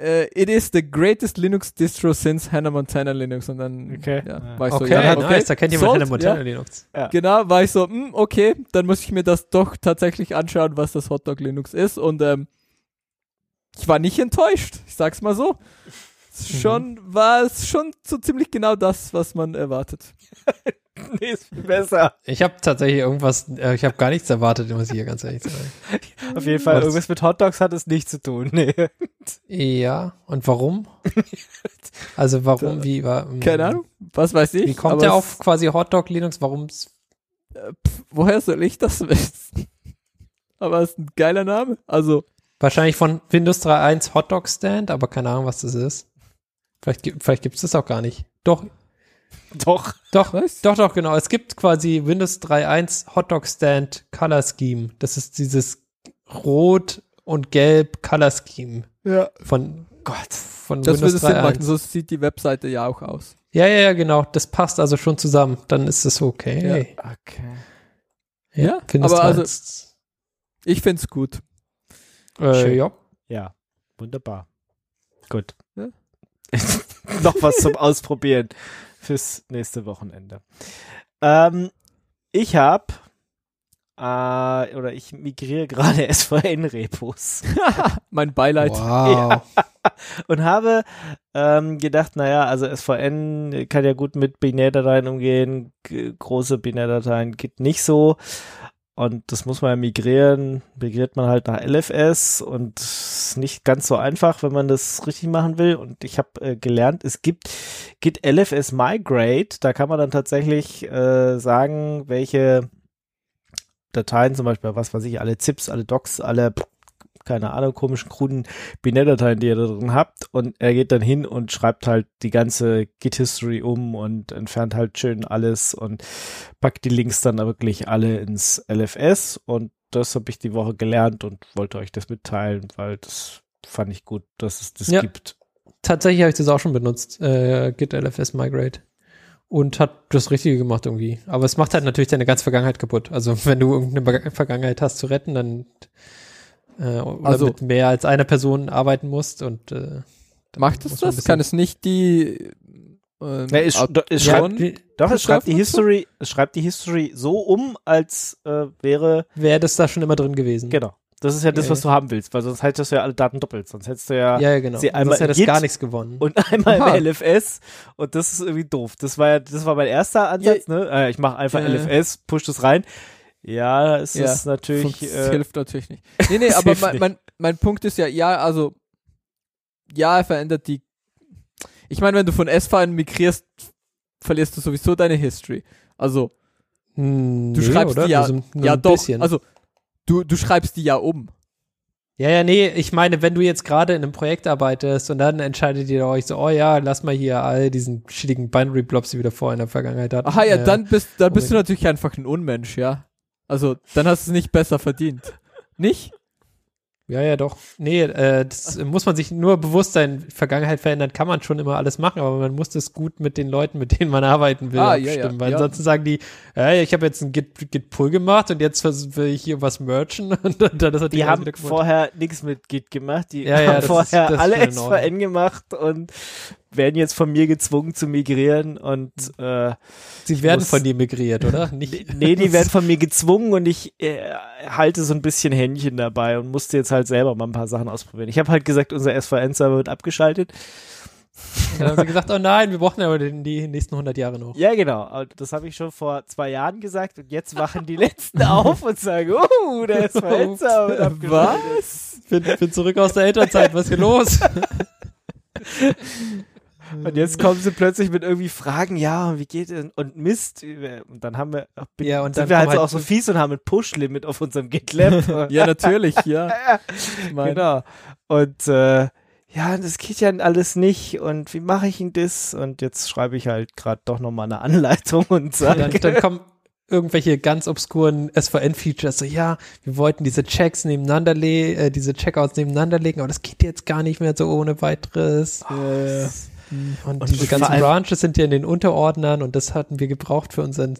äh, it is the greatest Linux distro since Hannah Montana Linux und dann Okay. ja, war ich so, Okay, ja, nice, da kennt jemand Hannah Montana ja. Linux. Genau, war ich so, hm, okay, dann muss ich mir das doch tatsächlich anschauen, was das Hotdog Linux ist. Und ähm, ich war nicht enttäuscht, ich sag's mal so. Es *laughs* ist Schon war es schon so ziemlich genau das, was man erwartet. *laughs* *laughs* Nee, ist viel besser. Ich habe tatsächlich irgendwas, äh, ich habe gar nichts erwartet, muss ich hier ganz ehrlich sagen. *laughs* Auf jeden Fall, Was? irgendwas mit Hotdogs hat es nichts zu tun. Nee. Ja, und warum? Also warum, *laughs* wie war? Keine Ahnung, was weiß ich. Wie kommt der es- auf quasi Hotdog Linux? Warum's? äh, woher soll ich das wissen? aber es ist ein geiler Name. Also, Wahrscheinlich von Windows 3.1 Hotdog Stand, aber keine Ahnung, was das ist. Vielleicht, gibt- vielleicht gibt's das auch gar nicht. Doch, *laughs* Doch. doch, Was? doch, doch, genau. Es gibt quasi Windows 3.1 Hotdog Stand Color Scheme. Das ist dieses Rot und Gelb Color Scheme ja. von Gott. von Das würde Windows Sinn machen, 3.1. so sieht die Webseite ja auch aus. Ja, ja, ja, genau. Das passt also schon zusammen. Dann ist es okay. Okay. Ja, Windows aber also 3.1. ich find's gut. äh, ja. Ja, wunderbar. Gut. Ja. *laughs* Noch was zum Ausprobieren fürs nächste Wochenende. Ähm, ich habe äh, oder ich migriere gerade *laughs* SVN-Repos *laughs* mein Beileid. Wow. und habe ähm, gedacht, naja, also SVN kann ja gut mit Binärdateien umgehen, große Binärdateien geht nicht so. Und das muss man ja migrieren, migriert man halt nach LFS und ist nicht ganz so einfach, wenn man das richtig machen will. Und ich habe äh, gelernt, es gibt Git LFS Migrate, da kann man dann tatsächlich äh, sagen, welche Dateien, zum Beispiel, was weiß ich, alle ZIPs, alle Docs, alle keine Ahnung, komischen, kruden Binärdateien, die ihr da drin habt. Und er geht dann hin und schreibt halt die ganze Git-History um und entfernt halt schön alles und packt die Links dann wirklich alle ins LFS. Und das habe ich die Woche gelernt und wollte euch das mitteilen, weil das fand ich gut, dass es das Ja. gibt. Tatsächlich habe ich das auch schon benutzt, äh, Git LFS Migrate. Und hat das Richtige gemacht irgendwie. Aber es macht halt natürlich deine ganze Vergangenheit kaputt. Also *laughs* wenn du irgendeine Vergangenheit hast zu retten, dann äh, oder Also- mit mehr als einer Person arbeiten musst und äh, Macht es das? Kann es nicht die ähm, Ja, es, es Ja, schreibt, die- doch, es schreibt die und so? History, es schreibt die History so um, als äh, wäre, wäre das da schon immer drin gewesen. genau. Das ist ja das, Ja, was du haben willst, weil sonst hättest du ja alle Daten doppelt. Sonst hättest du ja, Ja, ja, genau. Sie Sonst einmal Git gar nichts gewonnen. und einmal Aha. im LFS und das ist irgendwie doof. Das war ja, das war mein erster Ansatz, ne? Äh, ich mache einfach Ja. LFS, push das rein. Ja, es Ja, ist natürlich, Funkt- äh, hilft natürlich nicht. Nee, nee, *laughs* aber mein, mein, mein Punkt ist ja, ja, also, ja, er verändert die. Ich meine, wenn du von S-File migrierst, verlierst du sowieso deine History. Also, Hm, du nee, schreibst oder? die ja, Nur so, nur ja ein doch, bisschen. also, du, du schreibst die ja um. Ja, ja, nee, ich meine, wenn du jetzt gerade in einem Projekt arbeitest und dann entscheidet ihr euch so, oh ja, lass mal hier all diesen shittigen Binary Blobs, die wir davor in der Vergangenheit hatten. Aha, ja, äh, dann bist, dann bist du natürlich einfach ein Unmensch, ja. Also, dann hast du es nicht besser verdient. Nicht? Ja, ja, doch. Nee, äh, das muss man sich nur bewusst sein. Vergangenheit verändern kann man schon immer alles machen, aber man muss das gut mit den Leuten, mit denen man arbeiten will, Ah, ja, ja, abstimmen. Weil ja. ansonsten sagen die, hey, ich habe jetzt ein Git, Git Pull gemacht und jetzt will ich hier was merchen *laughs* und dann, dann ist das die Ding haben vorher nichts mit Git gemacht, die Ja, ja, haben das ist- vorher das ist alle. SVN gemacht und werden jetzt von mir gezwungen zu migrieren und äh, Sie werden muss- von dir migriert, oder? *laughs* Nicht, Nee, die *laughs* werden von mir gezwungen und ich äh, halte so ein bisschen Händchen dabei und musste jetzt halt selber mal ein paar Sachen ausprobieren. Ich habe halt gesagt, unser SVN-Server wird abgeschaltet. Dann haben sie gesagt, oh nein, wir brauchen aber die nächsten 100 Jahre noch. Ja, genau. Das habe ich schon vor zwei Jahren gesagt und jetzt wachen die Letzten *laughs* auf und sagen, oh, der SVN-Server wird abgeschaltet. Was? Bin, bin zurück aus der Elternzeit, was ist hier los? Und jetzt kommen sie plötzlich mit irgendwie Fragen, ja, wie geht denn? Und Mist. Und dann haben wir, Ja, und sind dann wir halt, halt auch so fies und haben ein Push-Limit auf unserem GitLab. *laughs* Ja, natürlich, *laughs* ja. Ich mein, Genau. Und äh, ja, das geht ja alles nicht. Und wie mache ich denn das? Und jetzt schreibe ich halt gerade doch nochmal eine Anleitung und sage, dann, dann kommen irgendwelche ganz obskuren SVN-Features, so ja, wir wollten diese Checks nebeneinander legen, äh, diese Checkouts nebeneinander legen, aber das geht jetzt gar nicht mehr so ohne weiteres. Und, Und diese ganzen Branches sind ja in den Unterordnern und das hatten wir gebraucht für unseren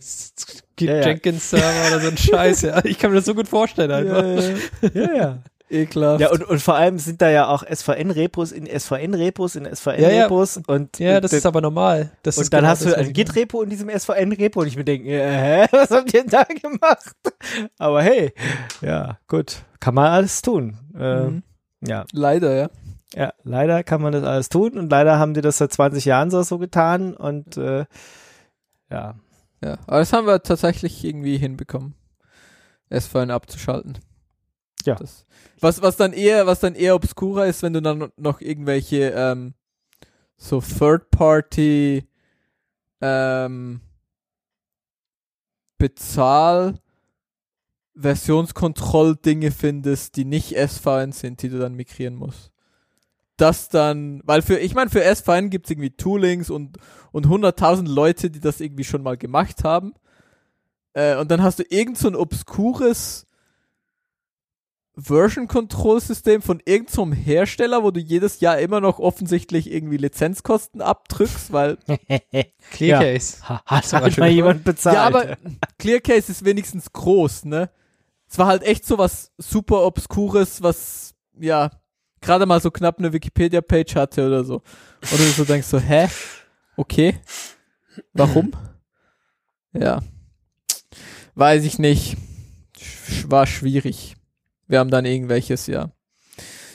Ja, ja. Jenkins-Server oder so ein Scheiß. Ja, *laughs* ich kann mir das so gut vorstellen einfach. ja, ja. *laughs* ekelhaft. Ja, und, und vor allem sind da ja auch SVN-Repos in SVN-Repos in SVN-Repos und Ja, das und, ist aber normal. Das und dann genau hast das, du ein. Git-Repo in diesem SVN-Repo und ich mir denke, äh, hä, *laughs* was habt ihr denn da gemacht? Aber hey, ja, gut, kann man alles tun. Äh, Mhm. Ja, Leider, ja. Ja, leider kann man das alles tun und leider haben die das seit 20 Jahren so, so getan und äh, ja, Ja, aber das haben wir tatsächlich irgendwie hinbekommen, vorhin abzuschalten. Ja. Das, was, was dann eher, was dann eher obskurer ist, wenn du dann noch irgendwelche ähm, so Third-Party ähm, Bezahl Versionskontroll-Dinge findest, die nicht SVN sind, die du dann migrieren musst. Das dann, weil für, ich meine, für SVN gibt es irgendwie Toolings und, und 100.000 Leute, die das irgendwie schon mal gemacht haben. Äh, und dann hast du irgend so ein obskures Version-Control-System von irgendeinem Hersteller, wo du jedes Jahr immer noch offensichtlich irgendwie Lizenzkosten abdrückst, weil *laughs* Clearcase. ha, hat halt mal jemand bezahlt. ja, aber Clearcase ist wenigstens groß, ne? Es war halt echt so was super Obskures, was, ja, gerade mal so knapp eine Wikipedia-Page hatte oder so. Oder du so denkst so, hä? Okay. Warum? Ja. Weiß ich nicht. Sch war schwierig. Wir haben dann irgendwelches, ja,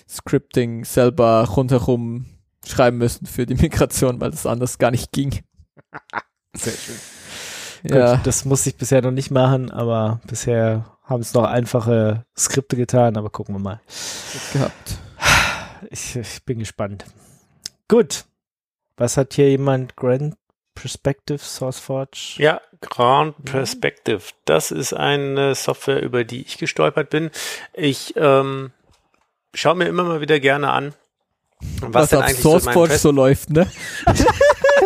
Scripting selber rundherum schreiben müssen für die *laughs* Migration, weil das anders gar nicht ging. Sehr schön. Ja. Gut, das musste ich bisher noch nicht machen, aber bisher haben es noch einfache Skripte getan, aber gucken wir mal. gehabt. Ich, ich bin gespannt. Gut. Was hat hier jemand? Grand Perspective, SourceForge? Ja, Grand Perspective. Das ist eine Software, über die ich gestolpert bin. Ich ähm, schaue mir immer mal wieder gerne an, was, Was, denn auf SourceForge so läuft, ne? *laughs*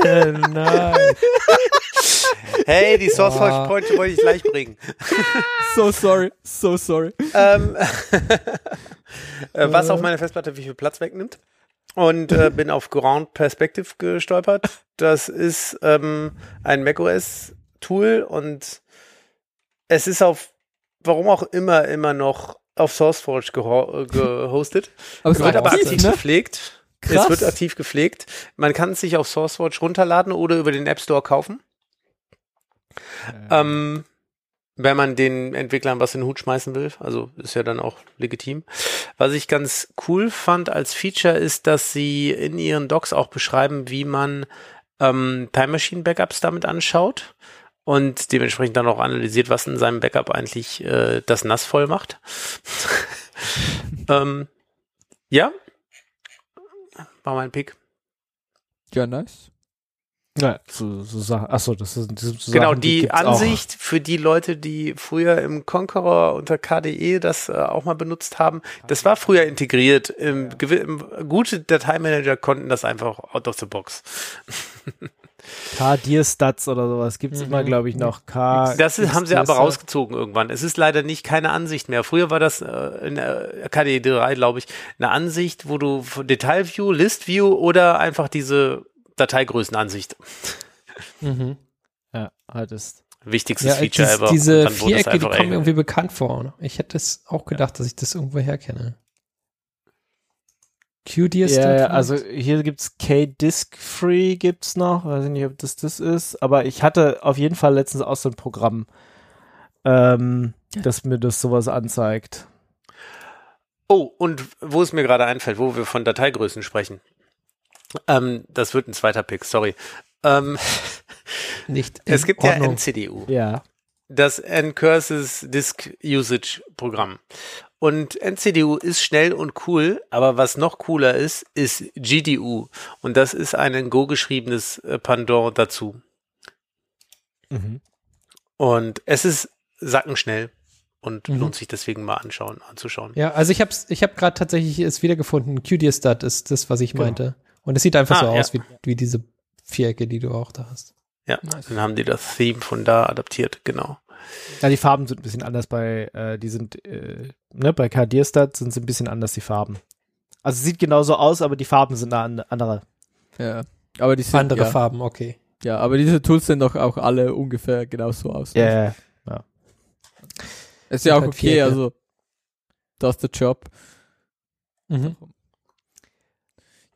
Nein. Hey, die SourceForge Point wollte ich gleich bringen. So sorry, so sorry. ähm, *laughs* äh, was auf meiner Festplatte wie viel Platz wegnimmt. Und äh, bin auf Ground Perspective gestolpert. Das ist ähm, ein macOS-Tool und es ist auf, warum auch immer, immer noch auf SourceForge geho gehostet. Aber es wird aber aktiv ne? gepflegt. Krass. Es wird aktiv gepflegt. Man kann es sich auf SourceForge runterladen oder über den App Store kaufen. Ähm, wenn man den Entwicklern was in den Hut schmeißen will. Also ist ja dann auch legitim. Was ich ganz cool fand als Feature ist, dass sie in ihren Docs auch beschreiben, wie man ähm, Time Machine Backups damit anschaut und dementsprechend dann auch analysiert, was in seinem Backup eigentlich äh, das nass voll macht. *laughs* ähm, ja, war mein Pick. Ja, nice. Ja, so, so Sachen. Achso, das ist sind so Genau, Sachen, die gibt's Ansicht für die Leute, die früher im Conqueror unter KDE das äh, auch mal benutzt haben, das war früher integriert. Im, gewi- im, gute Dateimanager konnten das einfach out of the box. *laughs* K-Dir-Stats oder sowas gibt's immer, glaube ich, noch. K Das ist, haben sie aber rausgezogen irgendwann. Es ist leider nicht keine Ansicht mehr. Früher war das äh, in äh, KDE 3, glaube ich, eine Ansicht, wo du Detailview, Listview oder einfach diese Dateigrößenansicht. Mhm. Ja, hattest. Wichtigstes Ja, Feature dies, ever. Diese es Vierecke, die kommen irgendwie bekannt vor. Ich hätte es auch gedacht, dass ich das irgendwo herkenne. QDS Ja, ja, also hier gibt's K-Disk Free gibt's noch. Weiß ich nicht, ob das das ist. Aber ich hatte auf jeden Fall letztens auch so ein Programm, ähm, das mir das sowas anzeigt. Oh, und wo es mir gerade einfällt, wo wir von Dateigrößen sprechen. Ähm, das wird ein zweiter Pick, sorry. Ähm, *laughs* nicht in es gibt Ordnung. ja NCDU, Ja. das Ncurses Disk Usage Programm. Und NCDU ist schnell und cool, aber was noch cooler ist, ist GDU. Und das ist ein in Go geschriebenes äh, Pendant dazu. Mhm. Und es ist sackenschnell und Mhm. lohnt sich deswegen mal anschauen, anzuschauen. Ja, also ich hab's, ich habe gerade tatsächlich es wiedergefunden. QDStat ist das, was ich Genau. meinte. Und es sieht einfach Ah, so ja. aus wie, wie diese Vierecke, die du auch da hast. Ja, dann haben die das Theme von da adaptiert, genau. Ja, die Farben sind ein bisschen anders bei, äh, die sind, äh, ne, bei K-Dir-Stat sind sie ein bisschen anders, die Farben. Also sieht genauso aus, aber die Farben sind eine an- andere. Ja. Aber die sind, Andere ja, Farben, okay. ja, aber diese Tools sehen doch auch alle ungefähr genauso aus. Ja, ja, ja. Ist ja auch halt okay, Vierecke. also das ist der Job. Mhm.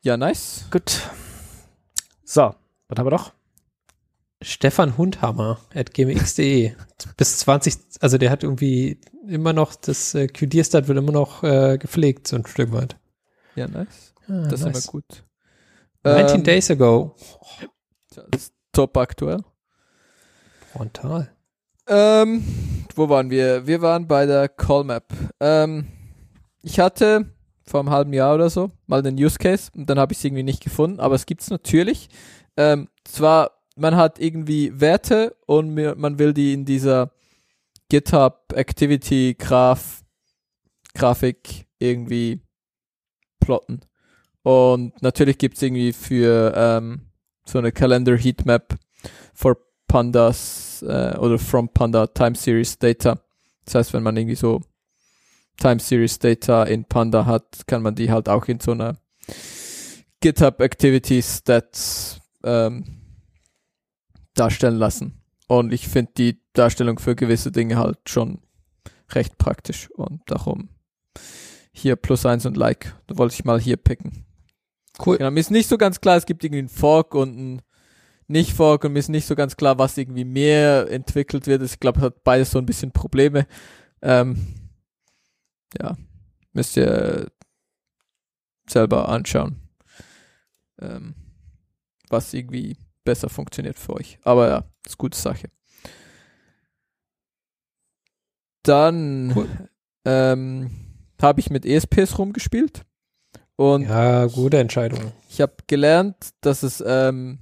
Ja, nice. Gut. So, was haben wir noch? Stefan Hundhammer at gmx.de. Bis 20, also der hat irgendwie immer noch, das äh, QDStat wird immer noch äh, gepflegt, so ein Stück weit. Ja, nice. Ah, Das ist nice. immer gut. 19 Ähm, days ago. Das ist top aktuell. Frontal. Ähm, wo waren wir? Wir waren bei der Callmap. Ähm, ich hatte vor einem halben Jahr oder so mal den Use Case und dann habe ich es irgendwie nicht gefunden, aber es gibt's natürlich. Ähm, zwar, man hat irgendwie Werte und man will die in dieser GitHub Activity Graph Grafik irgendwie plotten. Und natürlich gibt's irgendwie für ähm, so eine Calendar Heatmap for Pandas äh, oder from Panda Time Series Data. Das heißt, wenn man irgendwie so Time Series Data in Panda hat, kann man die halt auch in so einer GitHub Activity Stats ähm, darstellen lassen. Und ich finde die Darstellung für gewisse Dinge halt schon recht praktisch und darum hier plus eins und Like. Da wollte ich mal hier picken. Cool. Genau, mir ist nicht so ganz klar, es gibt irgendwie einen Fork und einen Nicht-Fork und mir ist nicht so ganz klar, was irgendwie mehr entwickelt wird. Ich glaube, es hat beides so ein bisschen Probleme. Ähm, ja, müsst ihr selber anschauen, ähm, was irgendwie besser funktioniert für euch. Aber ja, ist gute Sache. Dann Cool. ähm, habe ich mit ESPs rumgespielt und Ja, gute Entscheidung. ich habe gelernt, dass es, ähm,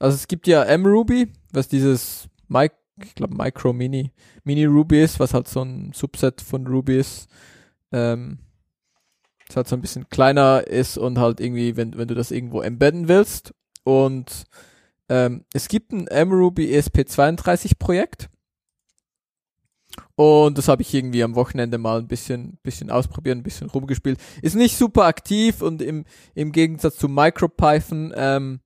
also es gibt ja mRuby, was dieses, Mi ich glaube Micro Mini, Mini Ruby ist, was halt so ein Subset von Ruby ist. Ähm, das halt so ein bisschen kleiner ist und halt irgendwie, wenn, wenn du das irgendwo embedden willst. Und ähm, es gibt ein mRuby ESP32 Projekt. Und das habe ich irgendwie am Wochenende mal ein bisschen, bisschen ausprobiert, ein bisschen rumgespielt. Ist nicht super aktiv und im, im Gegensatz zu MicroPython ähm,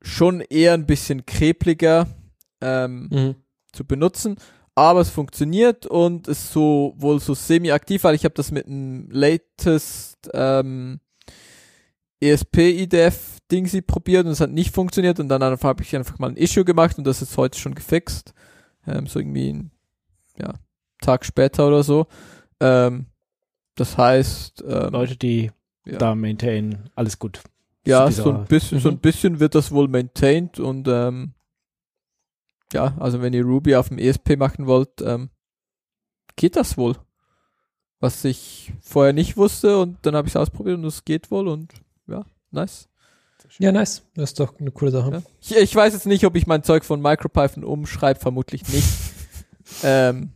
schon eher ein bisschen krepliger ähm, Mhm. zu benutzen. Aber es funktioniert und ist so wohl so semi-aktiv, weil ich habe das mit dem latest ähm, ESP-IDF Dingsy probiert und es hat nicht funktioniert und dann habe ich einfach mal ein Issue gemacht und das ist heute schon gefixt. Ähm, so irgendwie ein ja, Tag später oder so. Ähm, das heißt, ähm, Leute, die ja. da maintainen, alles gut. Ja, so ein bisschen, so ein Mhm. bisschen wird das wohl maintained und ähm, ja, also wenn ihr Ruby auf dem ESP machen wollt, ähm, geht das wohl. Was ich vorher nicht wusste und dann habe ich es ausprobiert und es geht wohl und ja, nice. Ja, nice. Das ist doch eine coole Sache. Ja. Ich, ich weiß jetzt nicht, ob ich mein Zeug von MicroPython umschreibe, vermutlich nicht. *laughs* ähm,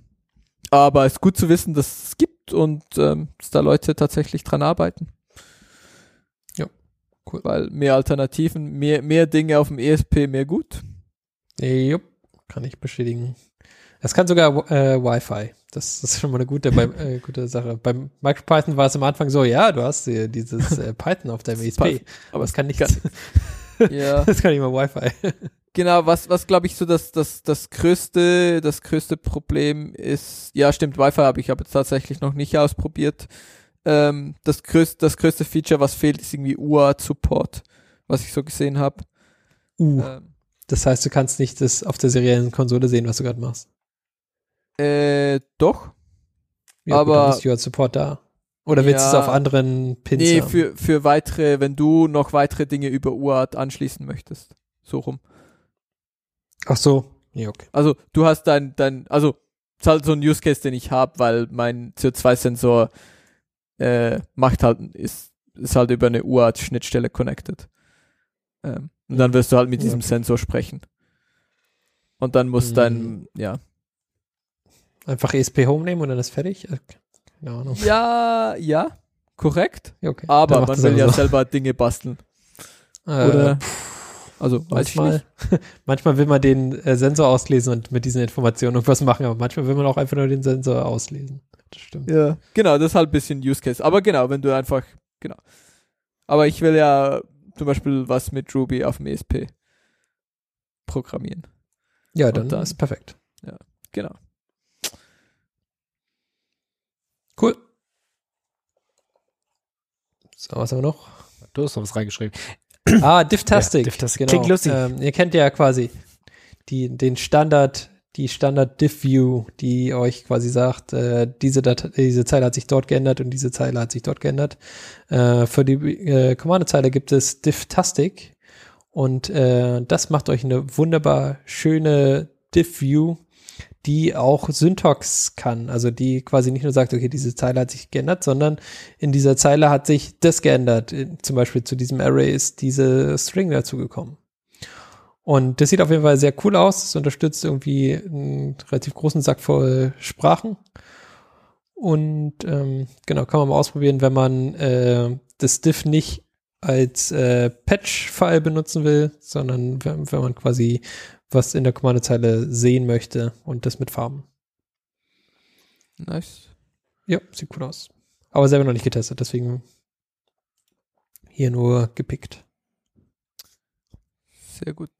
aber es ist gut zu wissen, dass es gibt und ähm, dass da Leute tatsächlich dran arbeiten. Ja, cool. Weil mehr Alternativen, mehr, mehr Dinge auf dem ESP, mehr gut. Jupp, kann ich bestätigen. Es kann sogar äh, Wi-Fi. Das, das ist schon mal eine gute, äh, gute Sache. Beim MicroPython war es am Anfang so, ja, du hast hier dieses äh, *laughs* Python auf deinem ESP. Aber es kann nicht, *laughs* Ja. das kann nicht mal Wi-Fi. *laughs* Genau, was, was glaube ich so das, das, das größte, das größte Problem ist, ja stimmt, Wi-Fi habe ich aber tatsächlich noch nicht ausprobiert. Ähm, das größte, das größte Feature, was fehlt, ist irgendwie UART-Support, was ich so gesehen habe. Uh, Ähm, das heißt, du kannst nicht das auf der seriellen Konsole sehen, was du gerade machst. Äh, doch. Ja, Aber- gut, ist UART Support da. Oder willst du es Ja. auf anderen Pins Nee, haben? für, für weitere, wenn du noch weitere Dinge über UART anschließen möchtest. So rum. Ach so. Ja, okay. Also du hast dein, dein, also ist halt so ein Use Case, den ich habe, weil mein CO2-Sensor äh, macht halt, ist, ist halt über eine UART-Schnittstelle connected. Ähm, und dann wirst du halt mit Ja, diesem okay. Sensor sprechen. Und dann muss Mhm. dein, ja. Einfach ESP Home nehmen und dann ist fertig? Äh, Keine Ahnung. Ja, ja, korrekt. Ja, okay. Aber man will ja so. selber Dinge basteln. Äh, Oder, also, manchmal, *laughs* manchmal will man den äh, Sensor auslesen und mit diesen Informationen irgendwas machen, aber manchmal will man auch einfach nur den Sensor auslesen. Das stimmt. Ja. Genau, das ist halt ein bisschen Use Case. Aber genau, wenn du einfach, genau. Aber ich will ja zum Beispiel was mit Ruby auf dem ESP programmieren. Ja, dann, dann- ist perfekt. Genau. Cool. So, was haben wir noch? Du hast noch was reingeschrieben. Ah, Difftastic. Ja, Difftastic. Genau. Klingt lustig. Ähm, ihr kennt ja quasi die, den Standard, die Standard Diff View, die euch quasi sagt, äh, diese, Dat diese Zeile hat sich dort geändert und diese Zeile hat sich dort geändert. Äh, für die äh, Kommandozeile gibt es Difftastic und äh, das macht euch eine wunderbar schöne Diff View, die auch Syntax kann, also die quasi nicht nur sagt, okay, diese Zeile hat sich geändert, sondern in dieser Zeile hat sich das geändert. Zum Beispiel zu diesem Array ist diese String dazugekommen. Und das sieht auf jeden Fall sehr cool aus. Es unterstützt irgendwie einen relativ großen Sack voll Sprachen. Und ähm, genau, kann man mal ausprobieren, wenn man äh, das Diff nicht als äh, Patch-File benutzen will, sondern wenn, wenn man quasi was in der Kommandozeile sehen möchte und das mit Farben. Nice. Ja, sieht cool aus. Aber selber noch nicht getestet, deswegen hier nur gepickt. Sehr gut.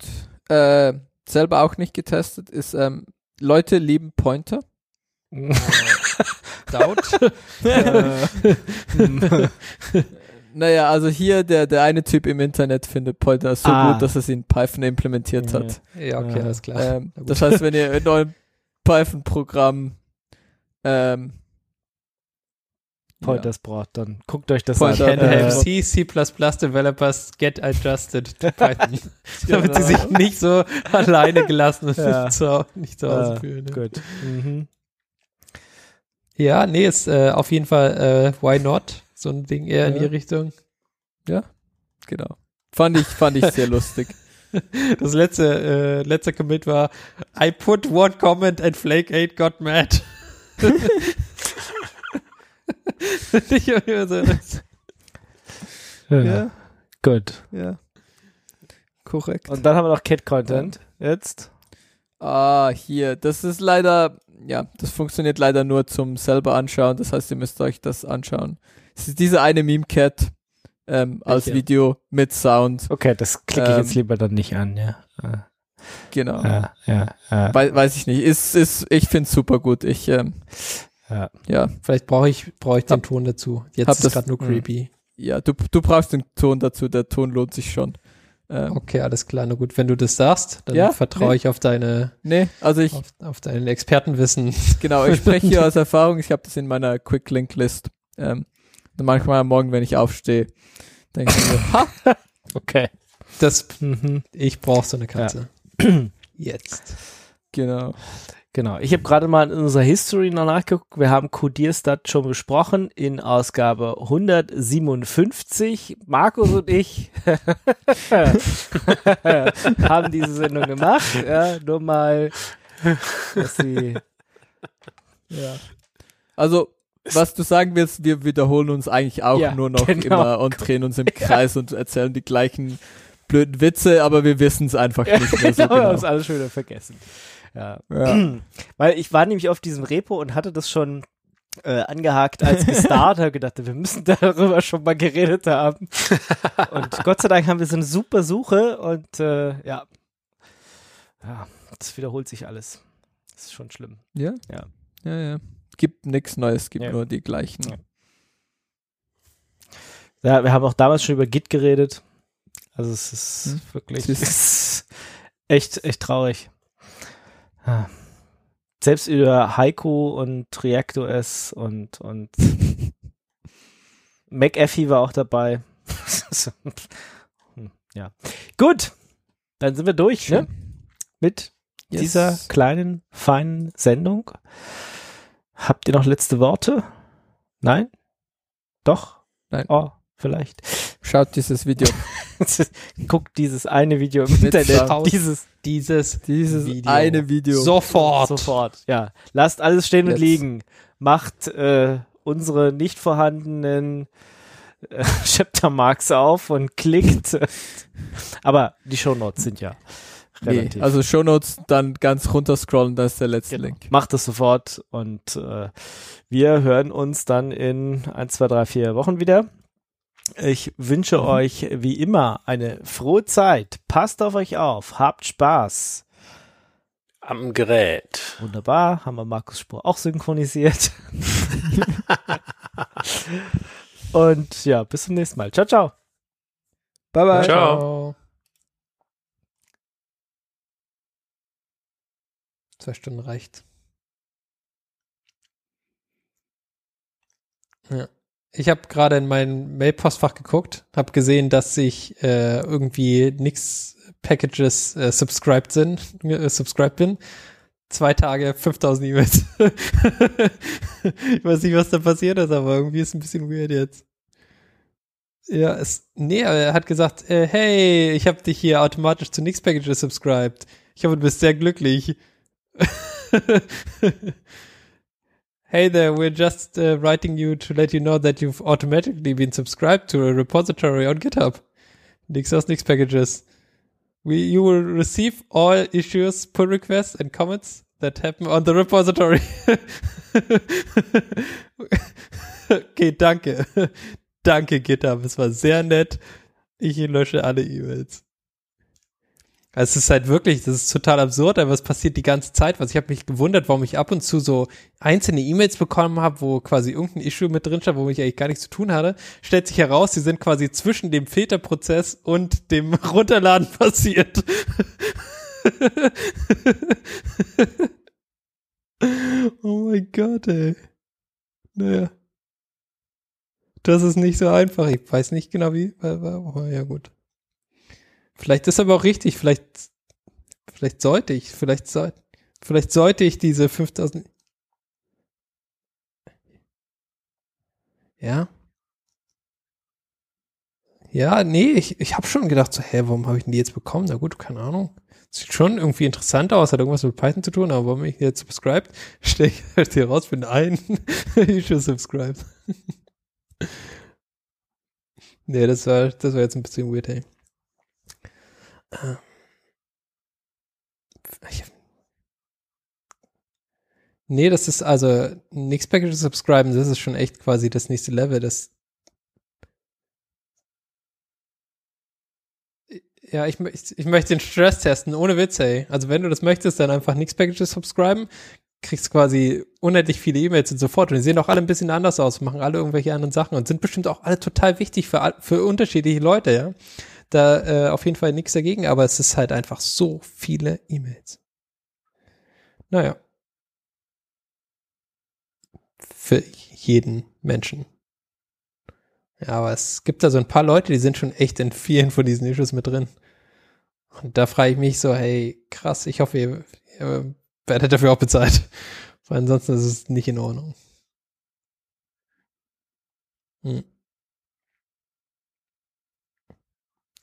Äh, selber auch nicht getestet ist, ähm, Leute lieben Pointer. *laughs* Daut. *laughs* *laughs* Naja, also hier der, der eine Typ im Internet findet Pointer so Ah. gut, dass er sie in Python implementiert Ja. hat. ja, okay, Ja. alles klar. Ähm, das heißt, wenn ihr in eurem Python-Programm ähm, Pointers braucht, dann guckt euch das Pointer, an. Can äh, C, C++ Developers get adjusted to *laughs* Python. Damit sie sich nicht so alleine gelassen und Ja. nicht zu, nicht zu Hause Ah, fühlen. ne? Gut. Mhm. Ja, nee, ist äh, auf jeden Fall äh, why not? So ein Ding eher in Ja. die Richtung. Ja, genau. Fand ich, fand ich sehr lustig. *laughs* Das letzte, äh, letzte Commit war I put one comment and Flake 8 got mad. *laughs* Ich hab immer so- Ja. Ja, Gut. ja. Korrekt. Und dann haben wir noch Cat-Content. Jetzt. Ah, hier, das ist leider, ja, das funktioniert leider nur zum selber anschauen. Das heißt, ihr müsst euch das anschauen. Es ist diese eine Meme-Cat ähm, als Welche? Video mit Sound. Okay, das klicke ich Ähm, jetzt lieber dann nicht an, ja. Ah, Genau. Ja, ja, ja. Wei weiß ich nicht. Ist, ist, ich finde es super gut. Ich, ähm, ja. ja, Vielleicht brauche ich, brauche ich den Hab- Ton dazu. Jetzt ist das- gerade nur Mhm. creepy. ja, du, du brauchst den Ton dazu. Der Ton lohnt sich schon. Ähm, Okay, alles klar. Na gut, wenn du das sagst, dann Ja, vertraue nee. ich auf deine, Nee, also ich, auf, auf dein Expertenwissen. genau, ich spreche hier *laughs* aus Erfahrung. Ich habe das in meiner Quick Link List. Ähm, manchmal am Morgen, wenn ich aufstehe, denke ich mir, ha, *laughs* Okay. Das, Mhm. ich brauche so eine Katze. *clears throat* Jetzt. genau. Genau. Ich habe gerade mal in unserer History noch nachgeguckt. Wir haben Codierstat schon besprochen in Ausgabe 157. Markus und ich *laughs* haben diese Sendung gemacht. Ja, nur mal, dass sie Ja. Also, was du sagen willst, wir wiederholen uns eigentlich auch Ja, nur noch genau. immer und drehen uns im *laughs* Kreis und erzählen die gleichen blöden Witze, aber wir wissen es einfach nicht mehr so wir haben genau. es alles schon wieder vergessen. Ja. Ja. *clears throat* Weil ich war nämlich auf diesem Repo und hatte das schon äh, angehakt als gestartet, habe gedacht, wir müssen *laughs* darüber schon mal geredet haben. und *laughs* Gott sei Dank haben wir so eine super Suche und äh, ja. Ja, das wiederholt sich alles. Das ist schon schlimm. Ja? Ja. Ja, ja. Gibt nichts Neues, gibt Ja. nur die gleichen. Ja. Ja, wir haben auch damals schon über Git geredet. Also es ist Hm. wirklich *laughs* ist echt, echt traurig. Ja. Selbst über Haiku und ReactOS und, und *laughs* McAfee war auch dabei. *laughs* Hm, ja. Gut, dann sind wir durch, ne? Mit Yes. dieser kleinen, feinen Sendung. Habt ihr noch letzte Worte? Nein? Doch? Nein. Oh, vielleicht. Schaut dieses Video. *laughs* Guckt dieses eine Video im *laughs* Internet. Dieses Dieses Dieses Video. eine Video. sofort. sofort. Ja. Lasst alles stehen und Jetzt. liegen. Macht äh, unsere nicht vorhandenen äh, *laughs* Chaptermarks auf und klickt. Aber die Shownotes sind ja Nee, relativ. also Shownotes, dann ganz runter scrollen, da ist der letzte Genau. Link. Macht das sofort und äh, wir hören uns dann in 1, 2, 3, 4 Wochen wieder. Ich wünsche Mhm. euch wie immer eine frohe Zeit. Passt auf euch auf. Habt Spaß. Am Gerät. Wunderbar. Haben wir Markus Spur auch synchronisiert. *laughs* und ja, bis zum nächsten Mal. Ciao, ciao. Bye, bye. Ciao. Zwei Stunden reicht. Ja. Ich habe gerade in mein Mail-Postfach geguckt, habe gesehen, dass ich äh, irgendwie nix Packages äh, subscribed sind, äh, subscribed bin. Zwei Tage, 5000 E-Mails. *laughs* ich weiß nicht, was da passiert ist, aber irgendwie ist ein bisschen weird jetzt. Ja, es, nee, er hat gesagt, äh, hey, ich habe dich hier automatisch zu Nix Packages subscribed. Ich hoffe, du bist sehr glücklich. Hey there, we're just uh, writing you to let you know that you've automatically been subscribed to a repository on GitHub. Nix aus Nix Packages. We, you will receive all issues, pull requests and comments that happen on the repository. *laughs* okay, danke. danke, GitHub. Es war sehr nett. Ich lösche alle E-Mails. Also es ist halt wirklich, das ist total absurd, aber es passiert die ganze Zeit was. Ich habe mich gewundert, warum ich ab und zu so einzelne E-Mails bekommen habe, wo quasi irgendein Issue mit drin stand, wo ich eigentlich gar nichts zu tun hatte. Stellt sich heraus, sie sind quasi zwischen dem Filterprozess und dem *laughs* Runterladen passiert. *laughs* oh mein Gott, ey. Naja. Das ist nicht so einfach. Ich weiß nicht genau wie. Aber ja, gut. Vielleicht ist aber auch richtig. Vielleicht, vielleicht sollte ich, vielleicht sollte, vielleicht sollte ich diese 5000. Ja. Ja, nee, ich, ich habe schon gedacht, so, hä, warum habe ich denn die jetzt bekommen? Na gut, keine Ahnung. Sieht schon irgendwie interessant aus, hat irgendwas mit Python zu tun, aber warum ich jetzt subscribed? *laughs* Stell ich halt hier raus, bin ein *laughs* Issue subscribed. *laughs* nee, das war, das war jetzt ein bisschen weird, ey. Äh. Nee, das ist also nix Package subscriben, das ist schon echt quasi das nächste Level. Das ja, ich, ich, ich möchte den Stress testen, ohne Witz, ey. Also wenn du das möchtest, dann einfach nix Packages subscriben, kriegst quasi unendlich viele E-Mails und sofort. Und die sehen auch alle ein bisschen anders aus, machen alle irgendwelche anderen Sachen und sind bestimmt auch alle total wichtig für, für unterschiedliche Leute, ja. Da äh, auf jeden Fall nichts dagegen, aber es ist halt einfach so viele E-Mails. Naja. Für jeden Menschen. Ja, aber es gibt da so ein paar Leute, die sind schon echt in vielen von diesen Issues mit drin. Und da frage ich mich so, hey, krass, ich hoffe, ihr, ihr werdet dafür auch bezahlt. Weil ansonsten ist es nicht in Ordnung. Hm.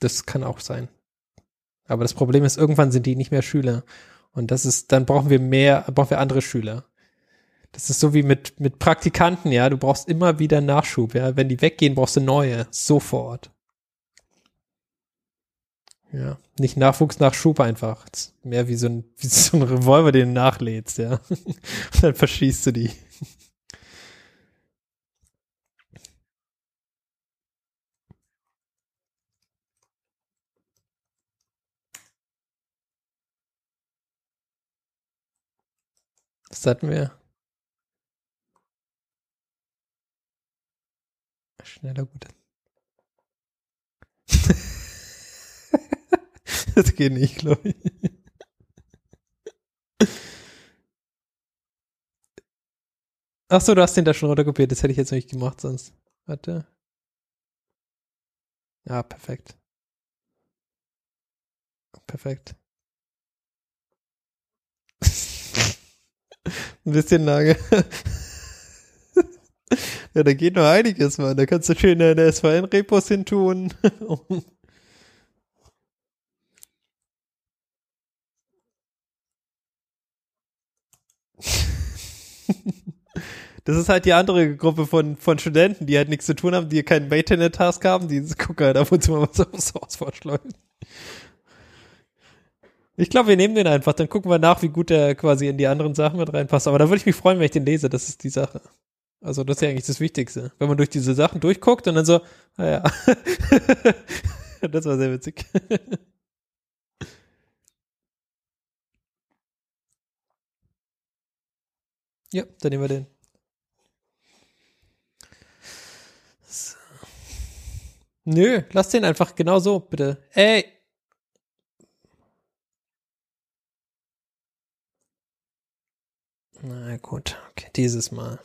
Das kann auch sein. Aber das Problem ist, irgendwann sind die nicht mehr Schüler. Und das ist, dann brauchen wir mehr, brauchen wir andere Schüler. Das ist so wie mit, mit Praktikanten, ja. Du brauchst immer wieder Nachschub, ja. Wenn die weggehen, brauchst du neue. Sofort. Ja. Nicht Nachwuchs, Nachschub einfach. mehr wie so ein, *laughs* wie so ein Revolver, den du nachlädst, ja. Und *laughs* dann verschießt du die. Das hatten wir. Schneller, gut. *laughs* das geht nicht, glaube ich. Ach so, du hast den da schon runterkopiert. Das hätte ich jetzt nicht gemacht sonst. Warte. Ja, perfekt. Perfekt. Ein bisschen lange. *laughs* ja, da geht noch einiges, Mann. Da kannst du schön deine SVN-Repos hintun. Das ist halt die andere Gruppe von, von Studenten, die halt nichts zu tun haben, die keinen Maintenance-Task haben, die gucken halt ab und zu mal was aufs Haus vorschlagen. Ich glaube, wir nehmen den einfach, dann gucken wir nach, wie gut der quasi in die anderen Sachen mit reinpasst. Aber da würde ich mich freuen, wenn ich den lese, das ist die Sache. Also das ist ja eigentlich das Wichtigste. Wenn man durch diese Sachen durchguckt und dann so, naja. Ah *laughs* das war sehr witzig. *laughs* ja, dann nehmen wir den. So. Nö, lass den einfach genau so, bitte. Ey, Na gut, okay, dieses Mal.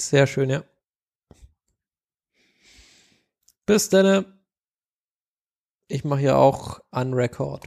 Sehr schön, ja. Bis dann. Ich mache ja auch Unrecord.